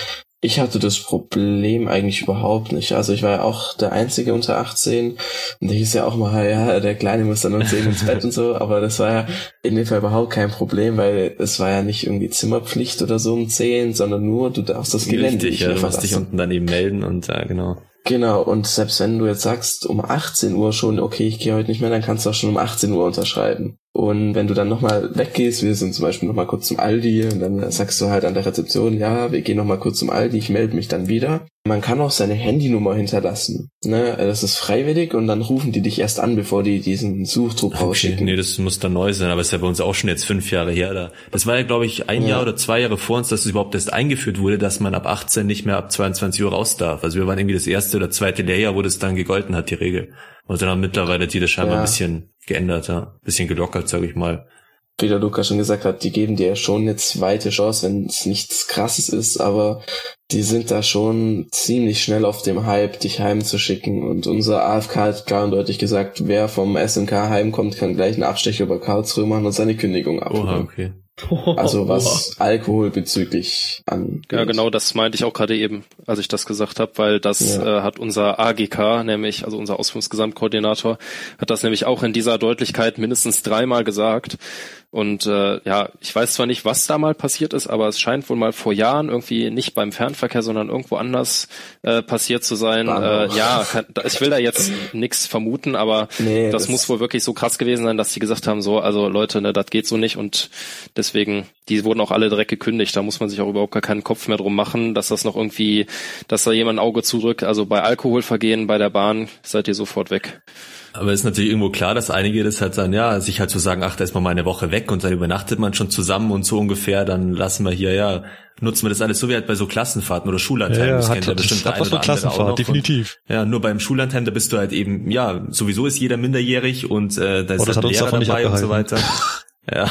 Ich hatte das Problem eigentlich überhaupt nicht. Also ich war ja auch der Einzige unter 18 und da hieß ja auch mal, ja, der Kleine muss dann um 10 ins Bett und so, aber das war ja in dem Fall überhaupt kein Problem, weil es war ja nicht irgendwie Zimmerpflicht oder so um 10, sondern nur, du darfst das Gelände Richtig, nicht ja, du musst dich unten daneben melden und ja, genau. Genau, und selbst wenn du jetzt sagst, um 18 Uhr schon, okay, ich gehe heute nicht mehr, dann kannst du auch schon um 18 Uhr unterschreiben. Und wenn du dann nochmal weggehst, wir sind zum Beispiel nochmal kurz zum Aldi und dann sagst du halt an der Rezeption, ja, wir gehen nochmal kurz zum Aldi, ich melde mich dann wieder. Man kann auch seine Handynummer hinterlassen. Ne? Das ist freiwillig und dann rufen die dich erst an, bevor die diesen Suchdruck okay, rausschicken. Nee, das muss dann neu sein, aber ist ja bei uns auch schon jetzt fünf Jahre her. Da. Das war ja, glaube ich, ein ja. Jahr oder zwei Jahre vor uns, dass es überhaupt erst eingeführt wurde, dass man ab 18 nicht mehr ab 22 Uhr raus darf. Also wir waren irgendwie das erste oder zweite Lehrjahr, wo das dann gegolten hat, die Regel. Und dann haben mittlerweile die das scheinbar ja. ein bisschen geändert, ja. Ein bisschen gelockert, sage ich mal wie der Luca schon gesagt hat, die geben dir schon eine zweite Chance, wenn es nichts krasses ist, aber die sind da schon ziemlich schnell auf dem Hype, dich heimzuschicken. Und unser AFK hat klar und deutlich gesagt, wer vom SMK heimkommt, kann gleich einen Abstecher über Karlsruhe machen und seine Kündigung abholen. Oha, okay. Also was Alkohol bezüglich an. Ja, genau, das meinte ich auch gerade eben, als ich das gesagt habe, weil das ja. äh, hat unser AGK, nämlich, also unser Ausführungsgesamtkoordinator, hat das nämlich auch in dieser Deutlichkeit mindestens dreimal gesagt. Und äh, ja, ich weiß zwar nicht, was da mal passiert ist, aber es scheint wohl mal vor Jahren irgendwie nicht beim Fernverkehr, sondern irgendwo anders äh, passiert zu sein. Äh, ja, kann, ich will da jetzt nichts vermuten, aber nee, das, das, muss wohl wirklich so krass gewesen sein, dass die gesagt haben, so, also Leute, ne, das geht so nicht und deswegen, die wurden auch alle direkt gekündigt. Da muss man sich auch überhaupt gar keinen Kopf mehr drum machen, dass das noch irgendwie, dass da jemand ein Auge zudrückt. Also bei Alkoholvergehen bei der Bahn seid ihr sofort weg. Aber ist natürlich irgendwo klar, dass einige das halt sagen, ja, sich halt zu so sagen, ach, da ist mal eine Woche weg und dann übernachtet man schon zusammen und so ungefähr, dann lassen wir hier, ja, nutzen wir das alles so wie halt bei so Klassenfahrten oder Schullandheimen. Ja, das hat, kennt ja bestimmt der eine oder Klassenfahrt, definitiv. Und, ja, nur beim Schullandheim, da bist du halt eben, ja, sowieso ist jeder minderjährig und äh, da ist oh, halt ein Lehrer dabei und so weiter. ja,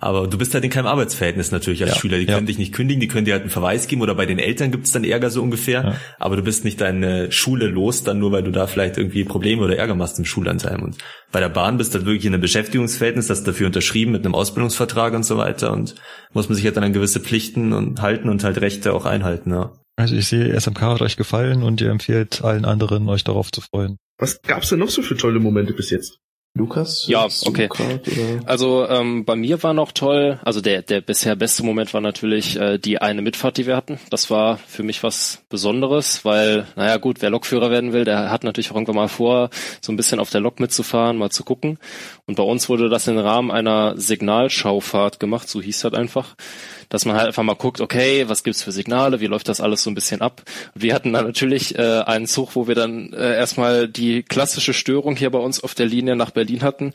aber du bist halt in keinem Arbeitsverhältnis natürlich als ja, Schüler. Die können dich nicht kündigen, die können dir halt einen Verweis geben oder bei den Eltern gibt es dann Ärger so ungefähr. Ja. Aber du bist nicht deine Schule los, dann nur weil du da vielleicht irgendwie Probleme oder Ärger machst im Schulanteil. Und bei der Bahn bist du halt wirklich in einem Beschäftigungsverhältnis, hast dafür unterschrieben mit einem Ausbildungsvertrag und so weiter und muss man sich halt dann an gewisse Pflichten und halten und halt Rechte auch einhalten. Ja. Also ich sehe, SMK hat euch gefallen und ihr empfehlt allen anderen, euch darauf zu freuen. Was gab's denn noch so für tolle Momente bis jetzt? Lukas? Ja, okay. Grad, also ähm, bei mir war noch toll, also der, der bisher beste Moment war natürlich äh, die eine Mitfahrt, die wir hatten. Das war für mich was Besonderes, weil, naja gut, wer Lokführer werden will, der hat natürlich auch irgendwann mal vor, so ein bisschen auf der Lok mitzufahren, mal zu gucken. Und bei uns wurde das im Rahmen einer Signalschaufahrt gemacht, so hieß das einfach dass man halt einfach mal guckt, okay, was gibt's für Signale, wie läuft das alles so ein bisschen ab. Wir hatten dann natürlich äh, einen Zug, wo wir dann äh, erstmal die klassische Störung hier bei uns auf der Linie nach Berlin hatten.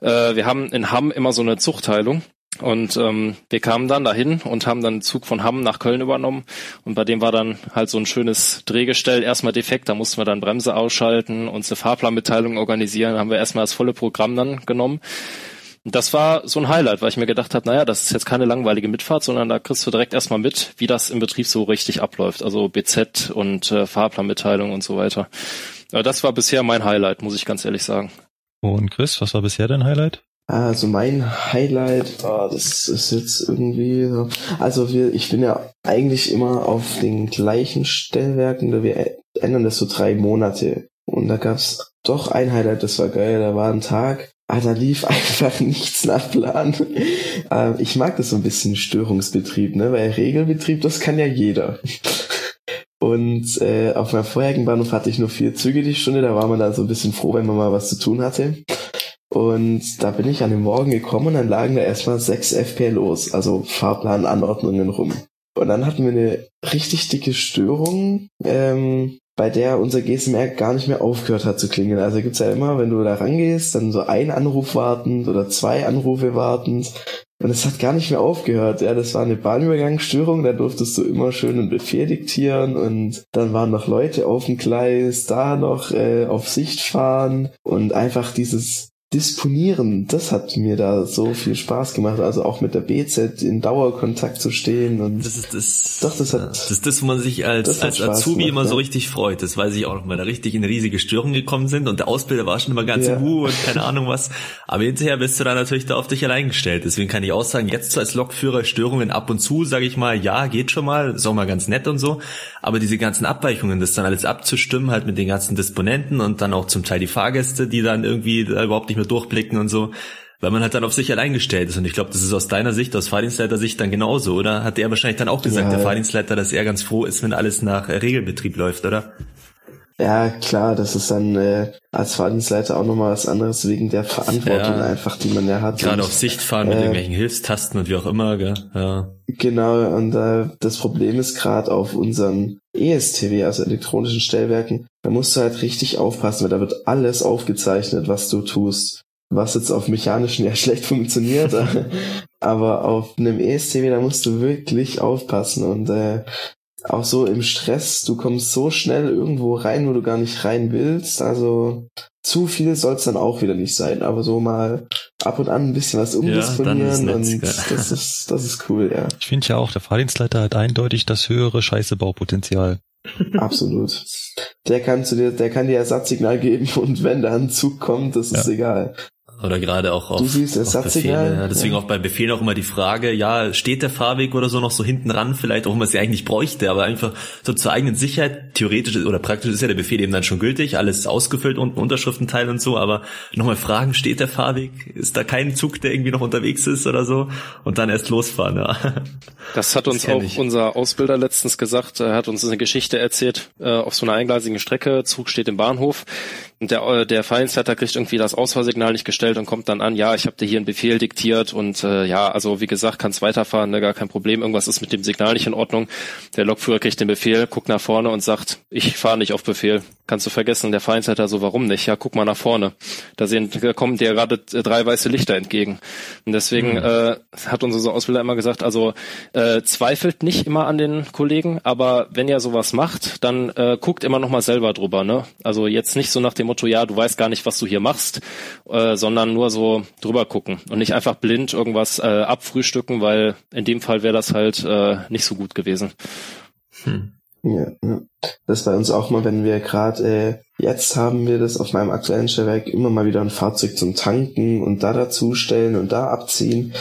Äh, wir haben in Hamm immer so eine Zuchtteilung. Und ähm, wir kamen dann dahin und haben dann einen Zug von Hamm nach Köln übernommen. Und bei dem war dann halt so ein schönes Drehgestell erstmal defekt. Da mussten wir dann Bremse ausschalten, uns eine Fahrplanmitteilung organisieren. Da haben wir erstmal das volle Programm dann genommen. Und das war so ein Highlight, weil ich mir gedacht habe, naja, das ist jetzt keine langweilige Mitfahrt, sondern da kriegst du direkt erstmal mit, wie das im Betrieb so richtig abläuft. Also BZ und äh, Fahrplanmitteilung und so weiter. Aber das war bisher mein Highlight, muss ich ganz ehrlich sagen. Und Chris, was war bisher dein Highlight? Also mein Highlight, oh, das ist jetzt irgendwie so. Also wir, ich bin ja eigentlich immer auf den gleichen Stellwerken, wir ändern das so drei Monate. Und da gab's doch ein Highlight, das war geil. Da war ein Tag, Ah, da lief einfach nichts nach Plan. Ähm, ich mag das so ein bisschen Störungsbetrieb, ne? Weil Regelbetrieb, das kann ja jeder. Und äh, auf meinem vorherigen Bahnhof hatte ich nur vier Züge die Stunde, da war man da so ein bisschen froh, wenn man mal was zu tun hatte. Und da bin ich an dem Morgen gekommen und dann lagen da erstmal sechs FPLOs, also Fahrplananordnungen rum. Und dann hatten wir eine richtig dicke Störung. Ähm, bei der unser GSMR gar nicht mehr aufgehört hat zu klingeln. Also gibt's ja immer, wenn du da rangehst, dann so ein Anruf wartend oder zwei Anrufe wartend. Und es hat gar nicht mehr aufgehört. Ja, das war eine Bahnübergangsstörung, da durftest du immer schön einen Befehl diktieren und dann waren noch Leute auf dem Gleis, da noch äh, auf Sicht fahren und einfach dieses Disponieren, das hat mir da so viel Spaß gemacht. Also auch mit der BZ in Dauerkontakt zu stehen und das ist das. Doch, das hat. Das ist das, wo man sich als als Azubi gemacht, immer ja. so richtig freut. Das weiß ich auch noch, weil da richtig in riesige Störung gekommen sind und der Ausbilder war schon immer ganz ja. uh und keine Ahnung was. Aber hinterher bist du da natürlich da auf dich allein gestellt. Deswegen kann ich auch sagen, jetzt so als Lokführer Störungen ab und zu, sage ich mal, ja, geht schon mal, ist auch mal ganz nett und so. Aber diese ganzen Abweichungen, das dann alles abzustimmen, halt mit den ganzen Disponenten und dann auch zum Teil die Fahrgäste, die dann irgendwie da überhaupt nicht mehr durchblicken und so, weil man halt dann auf sich allein gestellt ist. Und ich glaube, das ist aus deiner Sicht, aus Fahrdienstleiter-Sicht dann genauso, oder? Hat er wahrscheinlich dann auch gesagt, ja. der Fahrdienstleiter, dass er ganz froh ist, wenn alles nach äh, Regelbetrieb läuft, oder? Ja, klar, das ist dann äh, als Fahrdienstleiter auch nochmal was anderes wegen der Verantwortung ja. einfach, die man ja hat. Gerade und, auf Sicht fahren mit äh, irgendwelchen Hilfstasten und wie auch immer, gell? Ja. Genau, und äh, das Problem ist gerade auf unseren ESTW, also elektronischen Stellwerken, da musst du halt richtig aufpassen, weil da wird alles aufgezeichnet, was du tust. Was jetzt auf mechanischen ja schlecht funktioniert, aber auf einem ESTW, da musst du wirklich aufpassen und äh, auch so im Stress, du kommst so schnell irgendwo rein, wo du gar nicht rein willst. Also zu viel soll es dann auch wieder nicht sein, aber so mal ab und an ein bisschen was umdisponieren ja, und das ist das ist cool, ja. Ich finde ja auch, der Fahrdienstleiter hat eindeutig das höhere Scheißebaupotenzial. Absolut. Der kann zu dir, der kann dir Ersatzsignal geben und wenn da ein Zug kommt, das ist ja. egal. Oder gerade auch auf, du siehst, auf Befehle. Ja, deswegen ja. auch bei Befehlen auch immer die Frage, ja, steht der Fahrweg oder so noch so hinten ran, vielleicht auch, wenn man es ja eigentlich bräuchte, aber einfach so zur eigenen Sicherheit, theoretisch oder praktisch ist ja der Befehl eben dann schon gültig, alles ausgefüllt unten Unterschriftenteil und so, aber nochmal fragen, steht der Fahrweg? Ist da kein Zug, der irgendwie noch unterwegs ist oder so? Und dann erst losfahren, ja. Das hat uns das auch ich. unser Ausbilder letztens gesagt, er hat uns eine Geschichte erzählt, äh, auf so einer eingleisigen Strecke, Zug steht im Bahnhof, und der, äh, der Vereinsleiter kriegt irgendwie das Ausfahrsignal nicht gestellt und kommt dann an, ja, ich habe dir hier einen Befehl diktiert und äh, ja, also wie gesagt, kannst weiterfahren, ne, gar kein Problem, irgendwas ist mit dem Signal nicht in Ordnung. Der Lokführer kriegt den Befehl, guckt nach vorne und sagt, ich fahre nicht auf Befehl. Kannst du vergessen. Der Vereinsleiter so, warum nicht? Ja, guck mal nach vorne. Da, sehen, da kommen dir gerade drei weiße Lichter entgegen. Und deswegen mhm. äh, hat unser Ausbilder immer gesagt, also äh, zweifelt nicht immer an den Kollegen, aber wenn ihr sowas macht, dann äh, guckt immer noch mal selber drüber. Ne? Also jetzt nicht so nach dem Motto, ja, du weißt gar nicht, was du hier machst, äh, sondern nur so drüber gucken und nicht einfach blind irgendwas äh, abfrühstücken, weil in dem Fall wäre das halt äh, nicht so gut gewesen. Hm. Ja, ja. Das ist bei uns auch mal, wenn wir gerade, äh, jetzt haben wir das auf meinem aktuellen Stellwerk immer mal wieder ein Fahrzeug zum Tanken und da dazustellen und da abziehen.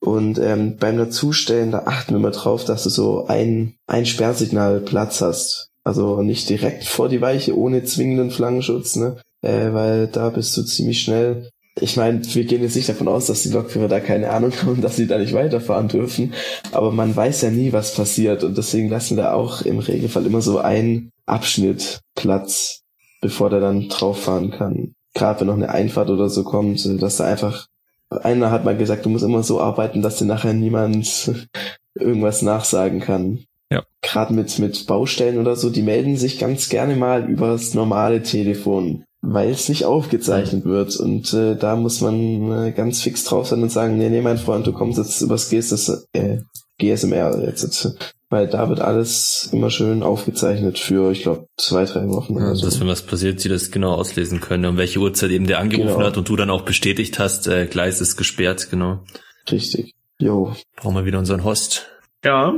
Und ähm, beim Dazustellen, da achten wir mal drauf, dass du so ein, ein Sperrsignal Platz hast. Also nicht direkt vor die Weiche ohne zwingenden Flangenschutz, ne? Äh, weil da bist du ziemlich schnell ich meine, wir gehen jetzt nicht davon aus, dass die Lokführer da keine Ahnung haben dass sie da nicht weiterfahren dürfen. Aber man weiß ja nie, was passiert. Und deswegen lassen wir auch im Regelfall immer so einen Abschnitt Platz, bevor der dann drauf fahren kann. Gerade wenn noch eine Einfahrt oder so kommt, dass da einfach einer hat mal gesagt, du musst immer so arbeiten, dass dir nachher niemand irgendwas nachsagen kann. Ja. Gerade mit, mit Baustellen oder so, die melden sich ganz gerne mal übers normale Telefon weil es nicht aufgezeichnet wird. Und äh, da muss man äh, ganz fix drauf sein und sagen, nee, nee, mein Freund, du kommst jetzt übers GSS, äh, GSMR jetzt. Weil da wird alles immer schön aufgezeichnet für, ich glaube, zwei, drei Wochen ja, oder so. Dass wenn was passiert, sie das genau auslesen können, um welche Uhrzeit eben der angerufen genau. hat und du dann auch bestätigt hast, äh, Gleis ist gesperrt, genau. Richtig. Jo. Brauchen wir wieder unseren Host. Ja,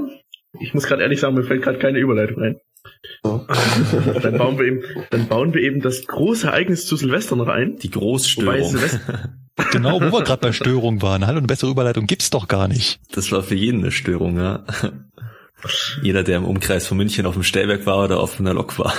ich muss gerade ehrlich sagen, mir fällt gerade keine Überleitung ein. So. dann, bauen wir eben, dann bauen wir eben das große Ereignis zu Silvester noch ein. Die Großstörung. genau, wo wir gerade bei Störung waren. Hallo, eine bessere Überleitung gibt's doch gar nicht. Das war für jeden eine Störung, ja. Jeder, der im Umkreis von München auf dem Stellwerk war oder auf einer Lok war.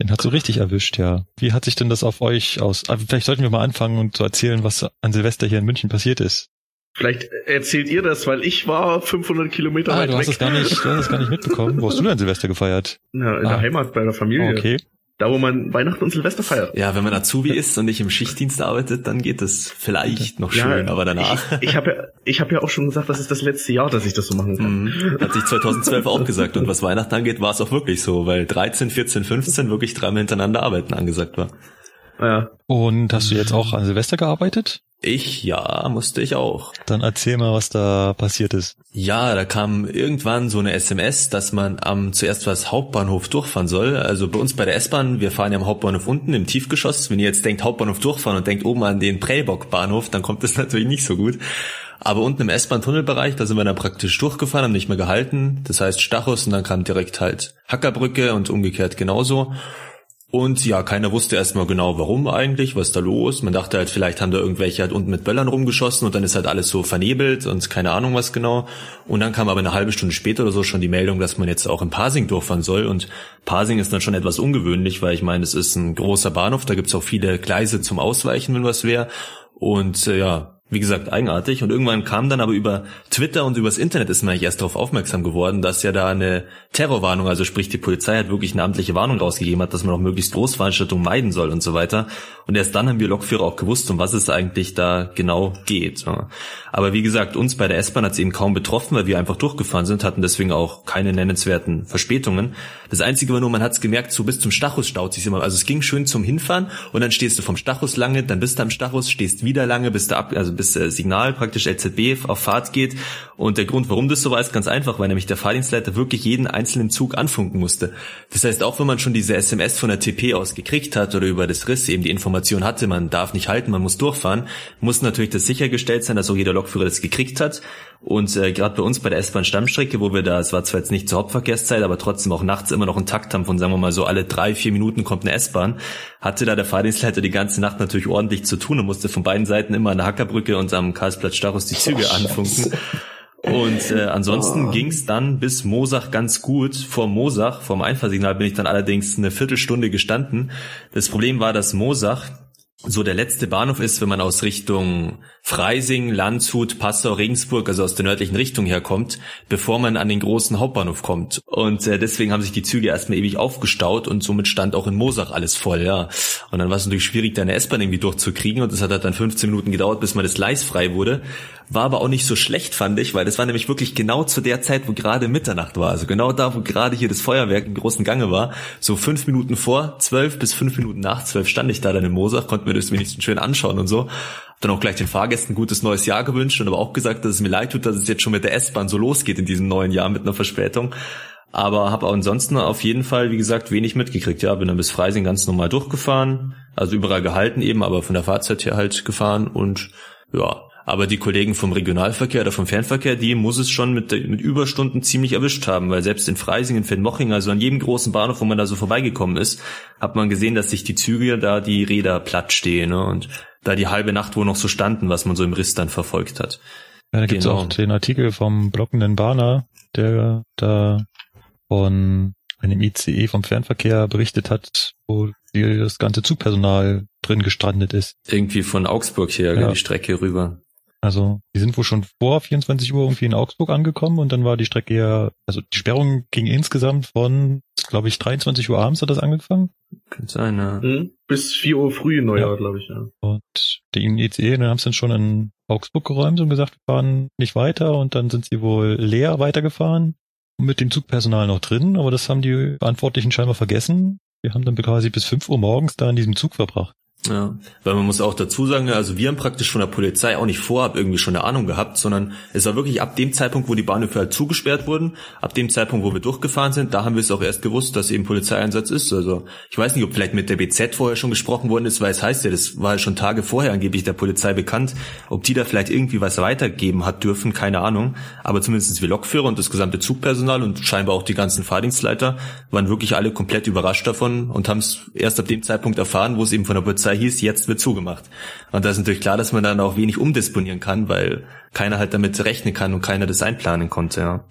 Den hat so richtig erwischt, ja. Wie hat sich denn das auf euch aus? Ah, vielleicht sollten wir mal anfangen und zu erzählen, was an Silvester hier in München passiert ist. Vielleicht erzählt ihr das, weil ich war 500 Kilometer ah, weit du hast weg. Es gar nicht, du hast es gar nicht mitbekommen. Wo hast du denn Silvester gefeiert? Ja, in ah. der Heimat bei der Familie. Okay. Da, wo man Weihnachten und Silvester feiert. Ja, wenn man Azubi ist und nicht im Schichtdienst arbeitet, dann geht das vielleicht noch schön, ja, aber danach. Ich, ich habe ja, ich habe ja auch schon gesagt, das ist das letzte Jahr, dass ich das so machen kann. Mhm. Hat sich 2012 auch gesagt. Und was Weihnachten angeht, war es auch wirklich so, weil 13, 14, 15 wirklich dreimal hintereinander arbeiten angesagt war. Ja. Und hast du jetzt auch an Silvester gearbeitet? Ich, ja, musste ich auch. Dann erzähl mal, was da passiert ist. Ja, da kam irgendwann so eine SMS, dass man am zuerst was Hauptbahnhof durchfahren soll. Also bei uns bei der S-Bahn, wir fahren ja am Hauptbahnhof unten im Tiefgeschoss. Wenn ihr jetzt denkt Hauptbahnhof durchfahren und denkt oben an den Prellbock-Bahnhof, dann kommt das natürlich nicht so gut. Aber unten im S-Bahn-Tunnelbereich, da sind wir dann praktisch durchgefahren, haben nicht mehr gehalten. Das heißt Stachus und dann kam direkt halt Hackerbrücke und umgekehrt genauso. Und ja, keiner wusste erstmal genau, warum eigentlich, was da los. Man dachte halt, vielleicht haben da irgendwelche halt unten mit Böllern rumgeschossen und dann ist halt alles so vernebelt und keine Ahnung was genau. Und dann kam aber eine halbe Stunde später oder so schon die Meldung, dass man jetzt auch in Parsing durchfahren soll. Und Parsing ist dann schon etwas ungewöhnlich, weil ich meine, es ist ein großer Bahnhof, da gibt's auch viele Gleise zum Ausweichen, wenn was wäre. Und äh, ja, wie gesagt, eigenartig. Und irgendwann kam dann aber über Twitter und übers Internet ist man eigentlich erst darauf aufmerksam geworden, dass ja da eine Terrorwarnung, also sprich die Polizei hat wirklich eine amtliche Warnung rausgegeben hat, dass man auch möglichst Großveranstaltungen meiden soll und so weiter. Und erst dann haben wir Lokführer auch gewusst, um was es eigentlich da genau geht. Aber wie gesagt, uns bei der S-Bahn hat es eben kaum betroffen, weil wir einfach durchgefahren sind, hatten deswegen auch keine nennenswerten Verspätungen. Das Einzige war nur, man hat es gemerkt, so bis zum Stachus staut sich immer. Also es ging schön zum Hinfahren und dann stehst du vom Stachus lange, dann bist du am Stachus, stehst wieder lange, bis du ab, also bis äh, Signal praktisch LZB auf Fahrt geht. Und der Grund, warum das so war, ist ganz einfach, weil nämlich der Fahrdienstleiter wirklich jeden einzelnen Zug anfunken musste. Das heißt, auch wenn man schon diese SMS von der TP aus gekriegt hat oder über das Riss eben die Information hatte, man darf nicht halten, man muss durchfahren, muss natürlich das sichergestellt sein, dass auch jeder Lokführer das gekriegt hat. Und äh, gerade bei uns bei der S-Bahn Stammstrecke, wo wir da, es war zwar jetzt nicht zur Hauptverkehrszeit, aber trotzdem auch nachts immer noch einen Takt haben von, sagen wir mal so, alle drei, vier Minuten kommt eine S-Bahn, hatte da der Fahrdienstleiter die ganze Nacht natürlich ordentlich zu tun und musste von beiden Seiten immer an der Hackerbrücke und am Karlsplatz Starus die Züge oh, anfunken. Und äh, ansonsten oh. ging's dann bis Mosach ganz gut. Vor Mosach, vom Einfahrsignal bin ich dann allerdings eine Viertelstunde gestanden. Das Problem war, dass Mosach so der letzte Bahnhof ist, wenn man aus Richtung Freising, Landshut, Passau, Regensburg, also aus der nördlichen Richtung herkommt, bevor man an den großen Hauptbahnhof kommt. Und äh, deswegen haben sich die Züge erstmal ewig aufgestaut und somit stand auch in Mosach alles voll, ja. Und dann war es natürlich schwierig, da eine S-Bahn irgendwie durchzukriegen und das hat halt dann 15 Minuten gedauert, bis man das Gleis frei wurde. War aber auch nicht so schlecht, fand ich, weil das war nämlich wirklich genau zu der Zeit, wo gerade Mitternacht war. Also genau da, wo gerade hier das Feuerwerk im großen Gange war. So fünf Minuten vor zwölf bis fünf Minuten nach zwölf stand ich da dann in Mosach, konnte mir das wenigstens schön anschauen und so dann auch gleich den Fahrgästen gutes neues Jahr gewünscht und aber auch gesagt, dass es mir leid tut, dass es jetzt schon mit der S-Bahn so losgeht in diesem neuen Jahr mit einer Verspätung. Aber habe ansonsten auf jeden Fall, wie gesagt, wenig mitgekriegt. Ja, bin dann bis Freising ganz normal durchgefahren, also überall gehalten eben, aber von der Fahrzeit her halt gefahren und ja, aber die Kollegen vom Regionalverkehr oder vom Fernverkehr, die muss es schon mit, mit Überstunden ziemlich erwischt haben, weil selbst in Freising, in Fenmoching, also an jedem großen Bahnhof, wo man da so vorbeigekommen ist, hat man gesehen, dass sich die Züge da die Räder platt stehen ne? und da die halbe Nacht wohl noch so standen, was man so im Riss dann verfolgt hat. Ja, da gibt's genau. auch den Artikel vom blockenden Bahner, der da von einem ICE vom Fernverkehr berichtet hat, wo das ganze Zugpersonal drin gestrandet ist. Irgendwie von Augsburg her, ja. die Strecke rüber. Also die sind wohl schon vor 24 Uhr irgendwie in Augsburg angekommen und dann war die Strecke ja, also die Sperrung ging insgesamt von, glaube ich, 23 Uhr abends hat das angefangen. Könnte sein, ja. Mhm. Bis 4 Uhr früh Neujahr, ja. glaube ich, ja. Und die ICE, dann haben sie dann schon in Augsburg geräumt und gesagt, wir fahren nicht weiter und dann sind sie wohl leer weitergefahren mit dem Zugpersonal noch drin, aber das haben die Verantwortlichen scheinbar vergessen. Wir haben dann quasi bis 5 Uhr morgens da in diesem Zug verbracht. Ja, weil man muss auch dazu sagen, also wir haben praktisch von der Polizei auch nicht vorab irgendwie schon eine Ahnung gehabt, sondern es war wirklich ab dem Zeitpunkt, wo die Bahnhöfe halt zugesperrt wurden, ab dem Zeitpunkt, wo wir durchgefahren sind, da haben wir es auch erst gewusst, dass eben Polizeieinsatz ist. Also ich weiß nicht, ob vielleicht mit der BZ vorher schon gesprochen worden ist, weil es heißt ja, das war ja schon Tage vorher angeblich der Polizei bekannt, ob die da vielleicht irgendwie was weitergeben hat dürfen, keine Ahnung. Aber zumindest wir Lokführer und das gesamte Zugpersonal und scheinbar auch die ganzen Fahrdienstleiter waren wirklich alle komplett überrascht davon und haben es erst ab dem Zeitpunkt erfahren, wo es eben von der Polizei hieß, jetzt wird zugemacht. Und da ist natürlich klar, dass man dann auch wenig umdisponieren kann, weil keiner halt damit rechnen kann und keiner das einplanen konnte, ja.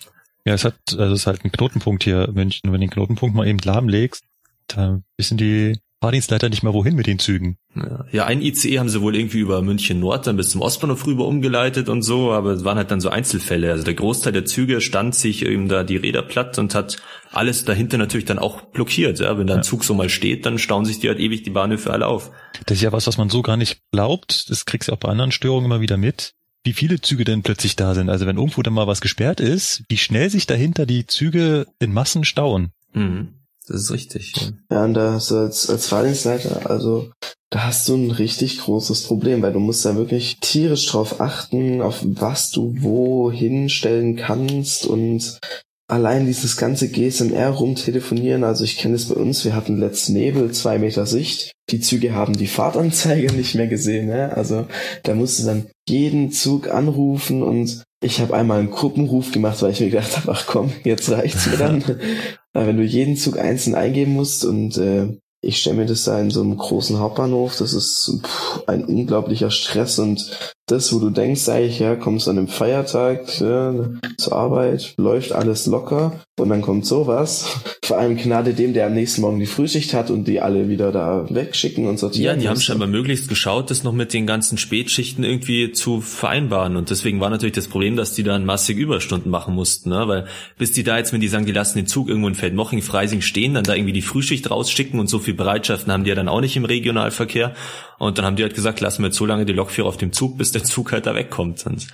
Ja, es hat, also es ist halt ein Knotenpunkt hier München. Wenn du den Knotenpunkt mal eben lahmlegst, da wissen die Fahrdienstleiter nicht mal wohin mit den Zügen. Ja, ja, ein ICE haben sie wohl irgendwie über München Nord dann bis zum Ostbahnhof rüber umgeleitet und so, aber es waren halt dann so Einzelfälle. Also der Großteil der Züge stand sich eben da die Räder platt und hat alles dahinter natürlich dann auch blockiert. Ja, wenn da ein ja. Zug so mal steht, dann stauen sich die halt ewig die Bahnhöfe alle auf. Das ist ja was, was man so gar nicht glaubt. Das kriegst du auch bei anderen Störungen immer wieder mit. Wie viele Züge denn plötzlich da sind. Also wenn irgendwo dann mal was gesperrt ist, wie schnell sich dahinter die Züge in Massen stauen. Mhm. Das ist richtig. Ja, ja und da hast du als, als Fahrdienstleiter, also da hast du ein richtig großes Problem, weil du musst da wirklich tierisch drauf achten, auf was du wo hinstellen kannst und allein dieses ganze GSMR rumtelefonieren, also ich kenne es bei uns, wir hatten letzt Nebel, zwei Meter Sicht. Die Züge haben die Fahrtanzeige nicht mehr gesehen, ne? Also da musst du dann jeden Zug anrufen und ich habe einmal einen Gruppenruf gemacht, weil ich mir gedacht habe, ach komm, jetzt reicht's mir dann. wenn du jeden Zug einzeln eingeben musst und äh, ich stelle mir das da in so einem großen Hauptbahnhof, das ist pff, ein unglaublicher Stress und das, wo du denkst, eigentlich, ja, kommst an einem Feiertag ja, zur Arbeit, läuft alles locker und dann kommt sowas. Vor allem Gnade dem, der am nächsten Morgen die Frühschicht hat und die alle wieder da wegschicken und sortieren. Ja, die haben scheinbar möglichst geschaut, das noch mit den ganzen Spätschichten irgendwie zu vereinbaren und deswegen war natürlich das Problem, dass die dann massig Überstunden machen mussten, ne? weil bis die da jetzt, wenn die sagen, die lassen den Zug irgendwo in Feldmoching, Freising stehen, dann da irgendwie die Frühschicht rausschicken und so viel Bereitschaften haben die ja dann auch nicht im Regionalverkehr und dann haben die halt gesagt, lassen wir jetzt so lange die Lokführer auf dem Zug, bis der Zug halt da wegkommt. Und,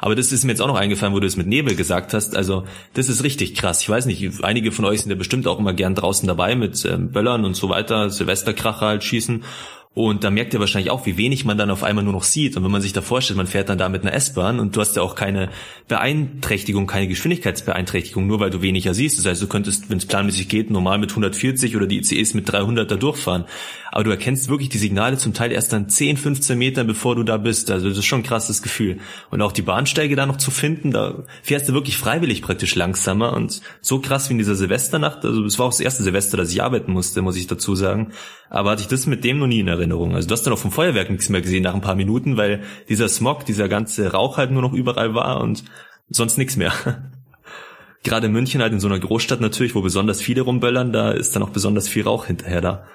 aber das ist mir jetzt auch noch eingefallen, wo du es mit Nebel gesagt hast. Also das ist richtig krass. Ich weiß nicht, einige von euch sind ja bestimmt auch immer gern draußen dabei mit ähm, Böllern und so weiter, Silvesterkracher halt schießen. Und da merkt ihr wahrscheinlich auch, wie wenig man dann auf einmal nur noch sieht. Und wenn man sich da vorstellt, man fährt dann da mit einer S-Bahn und du hast ja auch keine Beeinträchtigung, keine Geschwindigkeitsbeeinträchtigung, nur weil du weniger siehst. Das heißt, du könntest, wenn es planmäßig geht, normal mit 140 oder die ICEs mit 300 da durchfahren aber du erkennst wirklich die Signale zum Teil erst dann 10, 15 Metern, bevor du da bist. Also das ist schon ein krasses Gefühl. Und auch die Bahnsteige da noch zu finden, da fährst du wirklich freiwillig praktisch langsamer und so krass wie in dieser Silvesternacht. Also es war auch das erste Silvester, dass ich arbeiten musste, muss ich dazu sagen. Aber hatte ich das mit dem noch nie in Erinnerung. Also du hast dann auch vom Feuerwerk nichts mehr gesehen nach ein paar Minuten, weil dieser Smog, dieser ganze Rauch halt nur noch überall war und sonst nichts mehr. Gerade München halt in so einer Großstadt natürlich, wo besonders viele rumböllern, da ist dann auch besonders viel Rauch hinterher da.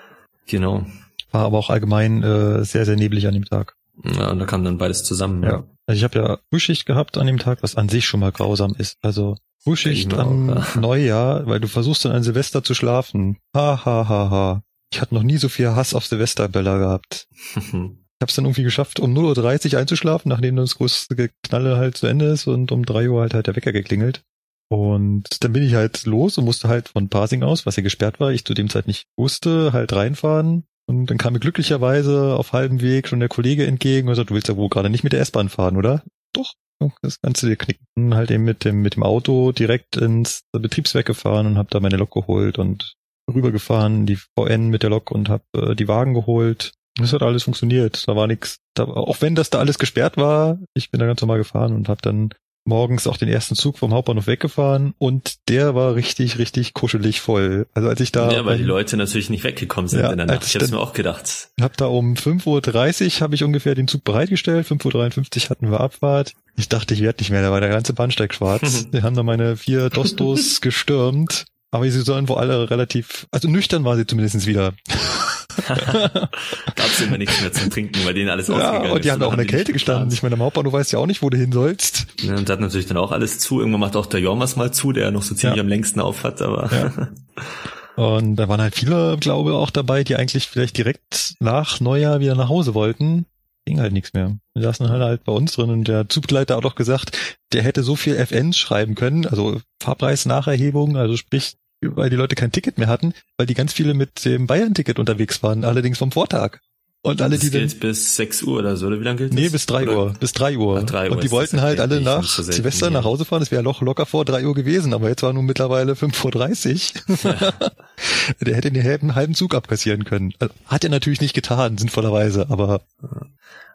Genau. War aber auch allgemein äh, sehr, sehr neblig an dem Tag. Ja, und da kam dann beides zusammen. Ja. ja. Also ich habe ja Frühschicht gehabt an dem Tag, was an sich schon mal grausam ist. Also Frühschicht am ja. Neujahr, weil du versuchst dann an Silvester zu schlafen. Ha, ha, ha, ha. Ich hatte noch nie so viel Hass auf Silvesterböller gehabt. ich habe es dann irgendwie geschafft, um 0.30 Uhr einzuschlafen, nachdem das große Geknalle halt zu Ende ist und um 3 Uhr halt halt der Wecker geklingelt. Und dann bin ich halt los und musste halt von Parsing aus, was ja gesperrt war, ich zu dem Zeit nicht wusste, halt reinfahren. Und dann kam mir glücklicherweise auf halbem Weg schon der Kollege entgegen und sagte, du willst ja wohl gerade nicht mit der S-Bahn fahren, oder? Doch, das Ganze dir knicken. Halt eben mit dem, mit dem Auto direkt ins Betriebswerk gefahren und hab da meine Lok geholt und rübergefahren, die VN mit der Lok und hab äh, die Wagen geholt. Das hat alles funktioniert. Da war nichts, auch wenn das da alles gesperrt war, ich bin da ganz normal gefahren und hab dann morgens auch den ersten Zug vom Hauptbahnhof weggefahren und der war richtig, richtig kuschelig voll. Also als ich da... Ja, weil die Leute natürlich nicht weggekommen sind ja, in der Nacht. Ich, ich hab's mir auch gedacht. Hab da um 5.30 Uhr habe ich ungefähr den Zug bereitgestellt, 5.53 Uhr hatten wir Abfahrt. Ich dachte, ich werde nicht mehr, da war der ganze Bahnsteig schwarz. wir haben da meine vier Dostos gestürmt Aber sie sollen wohl alle relativ, also nüchtern war sie zumindest wieder. Gab's immer nichts mehr zum Trinken, weil denen alles ja, ausgegangen und die ist. haben auch in der Kälte gestanden. Ich meine, am Hauptbahnhof weißt ja auch nicht, wo du hin sollst. Ja, und da hat natürlich dann auch alles zu. Irgendwann macht auch der Jormas mal zu, der noch so ziemlich Ja. am längsten auf hat, aber Ja. Und da waren halt viele, glaube ich, auch dabei, die eigentlich vielleicht direkt nach Neujahr wieder nach Hause wollten. Ging halt nichts mehr. Wir saßen halt, halt bei uns drin und der Zugbegleiter hat auch gesagt, der hätte so viel FNs schreiben können, also Fahrpreisnacherhebung, also sprich, weil die Leute kein Ticket mehr hatten, weil die ganz viele mit dem Bayern-Ticket unterwegs waren, allerdings vom Vortag. Und alle, das die gilt bis 6 Uhr oder so, oder wie lange gilt das? nee, bis drei Oder- Uhr, bis drei Uhr. Ach, drei Uhr und die wollten halt alle nach so selten Silvester nach Hause fahren, das wäre locker, locker vor drei Uhr gewesen, aber jetzt war nun mittlerweile 5.30 Uhr. Der hätte den halben, halben Zug abkassieren können. Also, Hat er natürlich nicht getan, sinnvollerweise, aber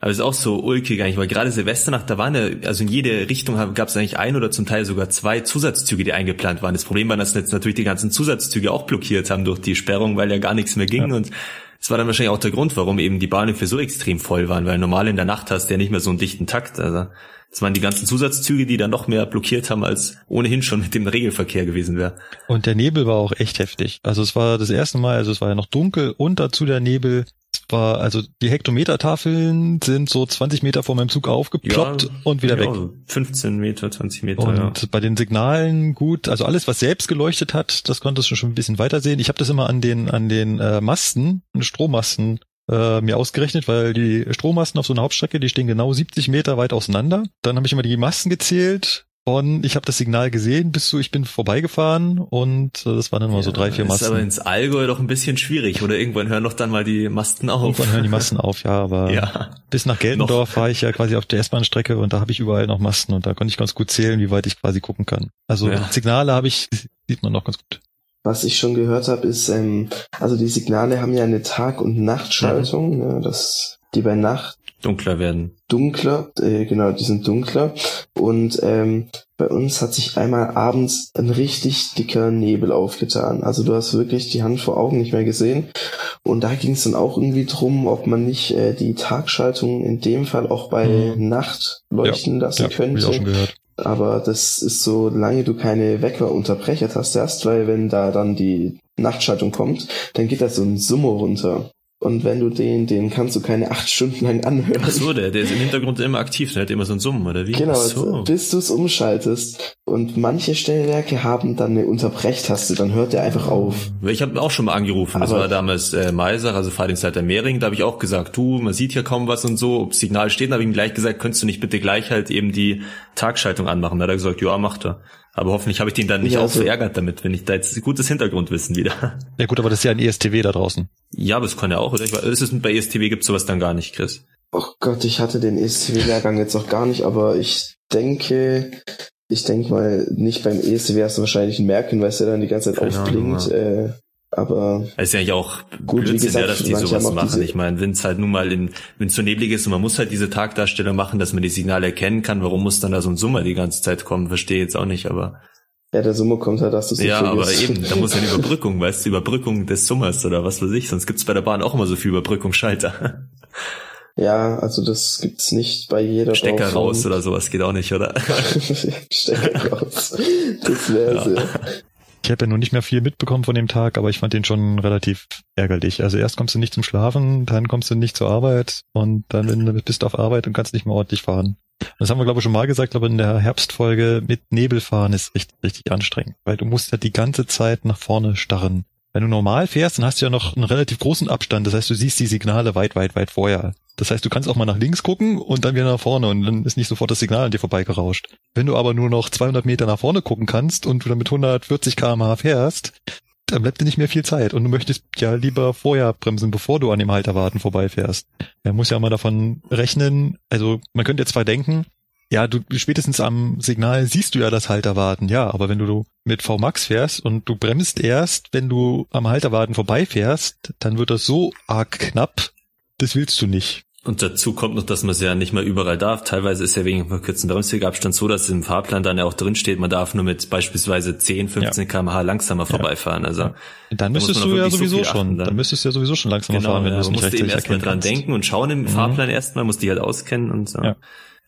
Aber es ist auch so ulkig eigentlich, weil gerade Silvesternacht, da waren ja, also in jede Richtung gab es eigentlich ein oder zum Teil sogar zwei Zusatzzüge, die eingeplant waren. Das Problem war, dass jetzt natürlich die ganzen Zusatzzüge auch blockiert haben durch die Sperrung, weil ja gar nichts mehr ging und es war dann wahrscheinlich auch der Grund, warum eben die Bahnhöfe so extrem voll waren, weil normal in der Nacht hast du ja nicht mehr so einen dichten Takt. Also es waren die ganzen Zusatzzüge, die dann noch mehr blockiert haben, als ohnehin schon mit dem Regelverkehr gewesen wäre. und der Nebel war auch echt heftig. Also es war das erste Mal, also es war ja noch dunkel und dazu der Nebel. Es war, also die Hektometertafeln sind so 20 Meter vor meinem Zug aufgeploppt und wieder ja, weg. so 15 Meter, 20 Meter, Und ja. bei den Signalen gut, also alles, was selbst geleuchtet hat, das konntest du schon ein bisschen weiter sehen. Ich habe das immer an den an den äh, Masten, an den Strommasten äh, mir ausgerechnet, weil die Strommasten auf so einer Hauptstrecke, die stehen genau 70 Meter weit auseinander. Dann habe ich immer die Masten gezählt. Von ich habe das Signal gesehen, bis zu ich bin vorbeigefahren und äh, das waren dann immer so drei, vier Ist aber Masten. ins Allgäu doch ein bisschen schwierig, oder irgendwann hören doch dann mal die Masten auf. Irgendwann hören die Masten auf, ja, aber Ja. bis nach Geltendorf fahre ich ja quasi auf der S-Bahn-Strecke und da habe ich überall noch Masten und da konnte ich ganz gut zählen, wie weit ich quasi gucken kann. Also Ja. Signale habe ich, sieht man noch ganz gut. Was ich schon gehört habe, ist, ähm, also die Signale haben ja eine Tag- und Nachtschaltung, ne, dass die bei Nacht Dunkler werden. dunkler, äh, genau, die sind dunkler. Und ähm, bei uns hat sich einmal abends ein richtig dicker Nebel aufgetan. Also du hast wirklich die Hand vor Augen nicht mehr gesehen. Und da ging es dann auch irgendwie drum, ob man nicht äh, die Tagschaltung in dem Fall auch bei Mhm. Nacht leuchten lassen Ja, hab ich auch könnte. schon gehört. Aber das ist so, solange du keine Weckerunterbrechertaste hast, weil wenn da dann die Nachtschaltung kommt, dann geht da so ein Summer runter. Und wenn du den, den kannst du keine acht Stunden lang anhören. Ach so, der, der ist im Hintergrund immer aktiv, der hat immer so ein Summen, oder wie? Genau, so. bis du es umschaltest. Und manche Stellwerke haben dann eine Unterbrechtaste, dann hört der einfach auf. Ich habe auch schon mal angerufen, das Aber- war damals äh, Meiser, also Fahrdienstleiter Mehring, da habe ich auch gesagt, du, man sieht hier kaum was und so, ob Signal steht, da habe ich ihm gleich gesagt, könntest du nicht bitte gleich halt eben die Tagschaltung anmachen? Da hat er gesagt, ja, macht er. Aber hoffentlich habe ich den dann nicht Ja, auch also- verärgert damit, wenn ich da jetzt gutes Hintergrundwissen wieder. Ja gut, aber das ist ja ein ESTW da draußen. Ja, aber es kann ja auch, oder? Ich weiß, ist es bei ESTW gibt's sowas dann gar nicht, Chris. Oh Gott, ich hatte den ESCW-Lehrgang jetzt auch gar nicht, aber ich denke, ich denke mal, nicht beim ESCW hast du wahrscheinlich einen Merkhinweis, der dann die ganze Zeit Keine Ahnung, aufblinkt. Äh, aber Es ist ja eigentlich auch Gut, Blödsinn, gesagt, ja, dass die sowas machen. Ich meine, wenn es halt nun mal in, wenn es so neblig ist und man muss halt diese Tagdarstellung machen, dass man die Signale erkennen kann, warum muss dann da so ein Summer die ganze Zeit kommen? Verstehe jetzt auch nicht, aber ja, der Summe kommt halt, dass du es ja, aber eben, da muss ja eine Überbrückung, weißt du, Überbrückung des Summers oder was weiß ich, sonst gibt's bei der Bahn auch immer so viel Überbrückungsschalter. Ja, also das gibt's nicht bei jeder Stecker Bauform. raus oder sowas geht auch nicht, oder? Stecker raus. Das wäre Ja. sehr. Ich habe ja noch nicht mehr viel mitbekommen von dem Tag, aber ich fand den schon relativ ärgerlich. Also erst kommst du nicht zum Schlafen, dann kommst du nicht zur Arbeit und dann bist du auf Arbeit und kannst nicht mehr ordentlich fahren. Das haben wir, glaube ich, schon mal gesagt, aber in der Herbstfolge mit Nebel fahren ist richtig, richtig anstrengend, weil du musst ja die ganze Zeit nach vorne starren. Wenn du normal fährst, dann hast du ja noch einen relativ großen Abstand. Das heißt, du siehst die Signale weit, weit, weit vorher. Das heißt, du kannst auch mal nach links gucken und dann wieder nach vorne und dann ist nicht sofort das Signal an dir vorbeigerauscht. Wenn du aber nur noch 200 Meter nach vorne gucken kannst und du dann mit 140 km/h fährst, dann bleibt dir nicht mehr viel Zeit und du möchtest ja lieber vorher bremsen, bevor du an dem Halterwarten vorbeifährst. Er muss ja mal davon rechnen, also man könnte jetzt zwar denken, ja, du spätestens am Signal siehst du ja das Halterwarten, ja, aber wenn du mit VMAX fährst und du bremst erst, wenn du am Halterwarten vorbeifährst, dann wird das so arg knapp, das willst du nicht. Und dazu kommt noch, dass man es ja nicht mal überall darf. Teilweise ist ja wegen verkürzten Bremswegabstand so, dass im Fahrplan dann ja auch drin steht, man darf nur mit beispielsweise 10, 15 km/h langsamer vorbeifahren. Also Dann müsstest du ja so sowieso viel schon, dann. dann. müsstest du ja sowieso schon langsamer genau, fahren, wenn ja, du es man nicht musste eben erstmal dran kannst. denken und schauen im Fahrplan erstmal, muss die halt auskennen und so. Ja.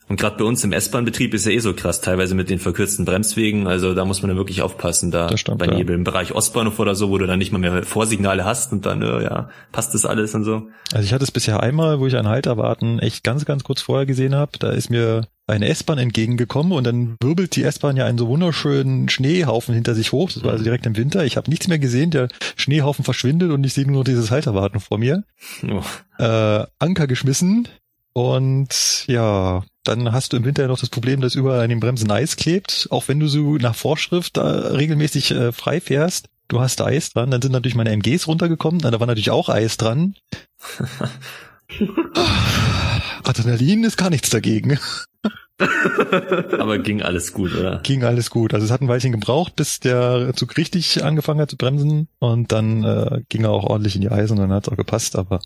Und gerade bei uns im S-Bahn-Betrieb ist ja eh so krass, teilweise mit den verkürzten Bremswegen. Also da muss man dann wirklich aufpassen, da stimmt, bei ja. Nebel im Bereich Ostbahnhof oder so, wo du dann nicht mal mehr Vorsignale hast und dann, äh, ja, passt das alles und so. Also ich hatte es bisher einmal, wo ich einen Halter warten echt ganz, ganz kurz vorher gesehen habe. Da ist mir eine S-Bahn entgegengekommen und dann wirbelt die S-Bahn ja einen so wunderschönen Schneehaufen hinter sich hoch. Das war also direkt im Winter. Ich habe nichts mehr gesehen. Der Schneehaufen verschwindet und ich sehe nur noch dieses Halterwarten vor mir. Oh. Äh, Anker geschmissen und ja, dann hast du im Winter noch das Problem, dass überall an den Bremsen Eis klebt. Auch wenn du so nach Vorschrift da regelmäßig äh, frei fährst, du hast da Eis dran. Dann sind natürlich meine MGs runtergekommen, da war natürlich auch Eis dran. Adrenalin ist gar nichts dagegen. Aber ging alles gut, oder? Ging alles gut. Also es hat ein Weilchen gebraucht, bis der Zug richtig angefangen hat zu bremsen und dann äh, ging er auch ordentlich in die Eisen und dann hat es auch gepasst. Aber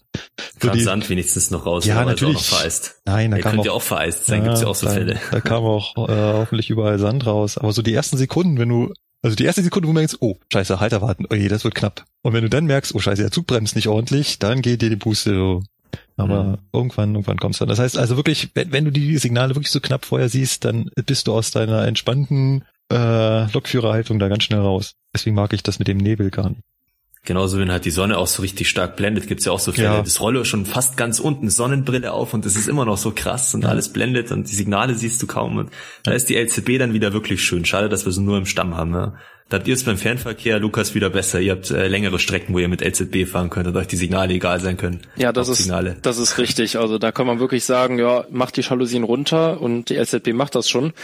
so Kam die, Sand wenigstens noch raus, Ja, natürlich. Auch noch vereist. nein, da Er kam könnte auch, ja auch vereist sein, gibt's ja auch so da, Fälle. Da kam auch äh, hoffentlich überall Sand raus. Aber so die ersten Sekunden, wenn du, also die erste Sekunde, wo du merkst, oh, scheiße, Halter warten, oh je, das wird knapp. Und wenn du dann merkst, oh scheiße, der Zug bremst nicht ordentlich, dann geht dir die Puste so. Aber Mhm. irgendwann, irgendwann kommst du dann. Das heißt also wirklich, wenn, wenn du die Signale wirklich so knapp vorher siehst, dann bist du aus deiner entspannten äh, Lokführerhaltung da ganz schnell raus. Deswegen mag ich das mit dem Nebel gar nicht. Genauso, wenn halt die Sonne auch so richtig stark blendet, gibt's ja auch so Fälle. Ja. Das Rolle schon fast ganz unten, Sonnenbrille auf und das ist immer noch so krass und alles blendet und die Signale siehst du kaum. Und da ist die LCB dann wieder wirklich schön. Schade, dass wir sie nur im Stamm haben. Ja. Da habt ihr es beim Fernverkehr, Lukas, wieder besser. Ihr habt äh, längere Strecken, wo ihr mit LZB fahren könnt und euch die Signale egal sein können. Ja, das ist, das ist richtig. Also da kann man wirklich sagen, ja, macht die Jalousien runter und die LZB macht das schon.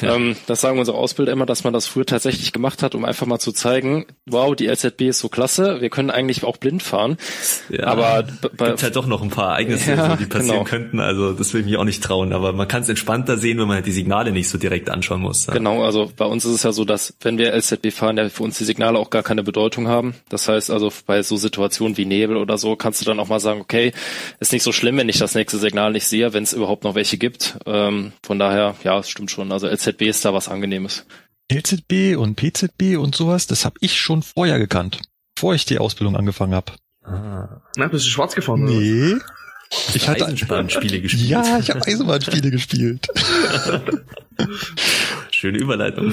Ja. Ähm, das sagen unsere Ausbilder immer, dass man das früher tatsächlich gemacht hat, um einfach mal zu zeigen, wow, die LZB ist so klasse, wir können eigentlich auch blind fahren. Ja, aber bei, gibt halt doch noch ein paar Ereignisse, Ja, die passieren genau. könnten. Also das will ich mich auch nicht trauen. Aber man kann es entspannter sehen, wenn man halt die Signale nicht so direkt anschauen muss. Ja. Genau, also bei uns ist es ja so, dass wenn wir LZB fahren, ja für uns die Signale auch gar keine Bedeutung haben. Das heißt also bei so Situationen wie Nebel oder so kannst du dann auch mal sagen, okay, ist nicht so schlimm, wenn ich das nächste Signal nicht sehe, wenn es überhaupt noch welche gibt. Ähm, von daher, ja, es stimmt schon. Also LZB ist da was Angenehmes. LZB und PZB und sowas, das habe ich schon vorher gekannt, bevor ich die Ausbildung angefangen habe. Ah, Na, bist du schwarz gefahren? oder? Nee. Ich hatte Eisenbahnspiele gespielt. Ja, ich habe Eisenbahnspiele gespielt. Schöne Überleitung.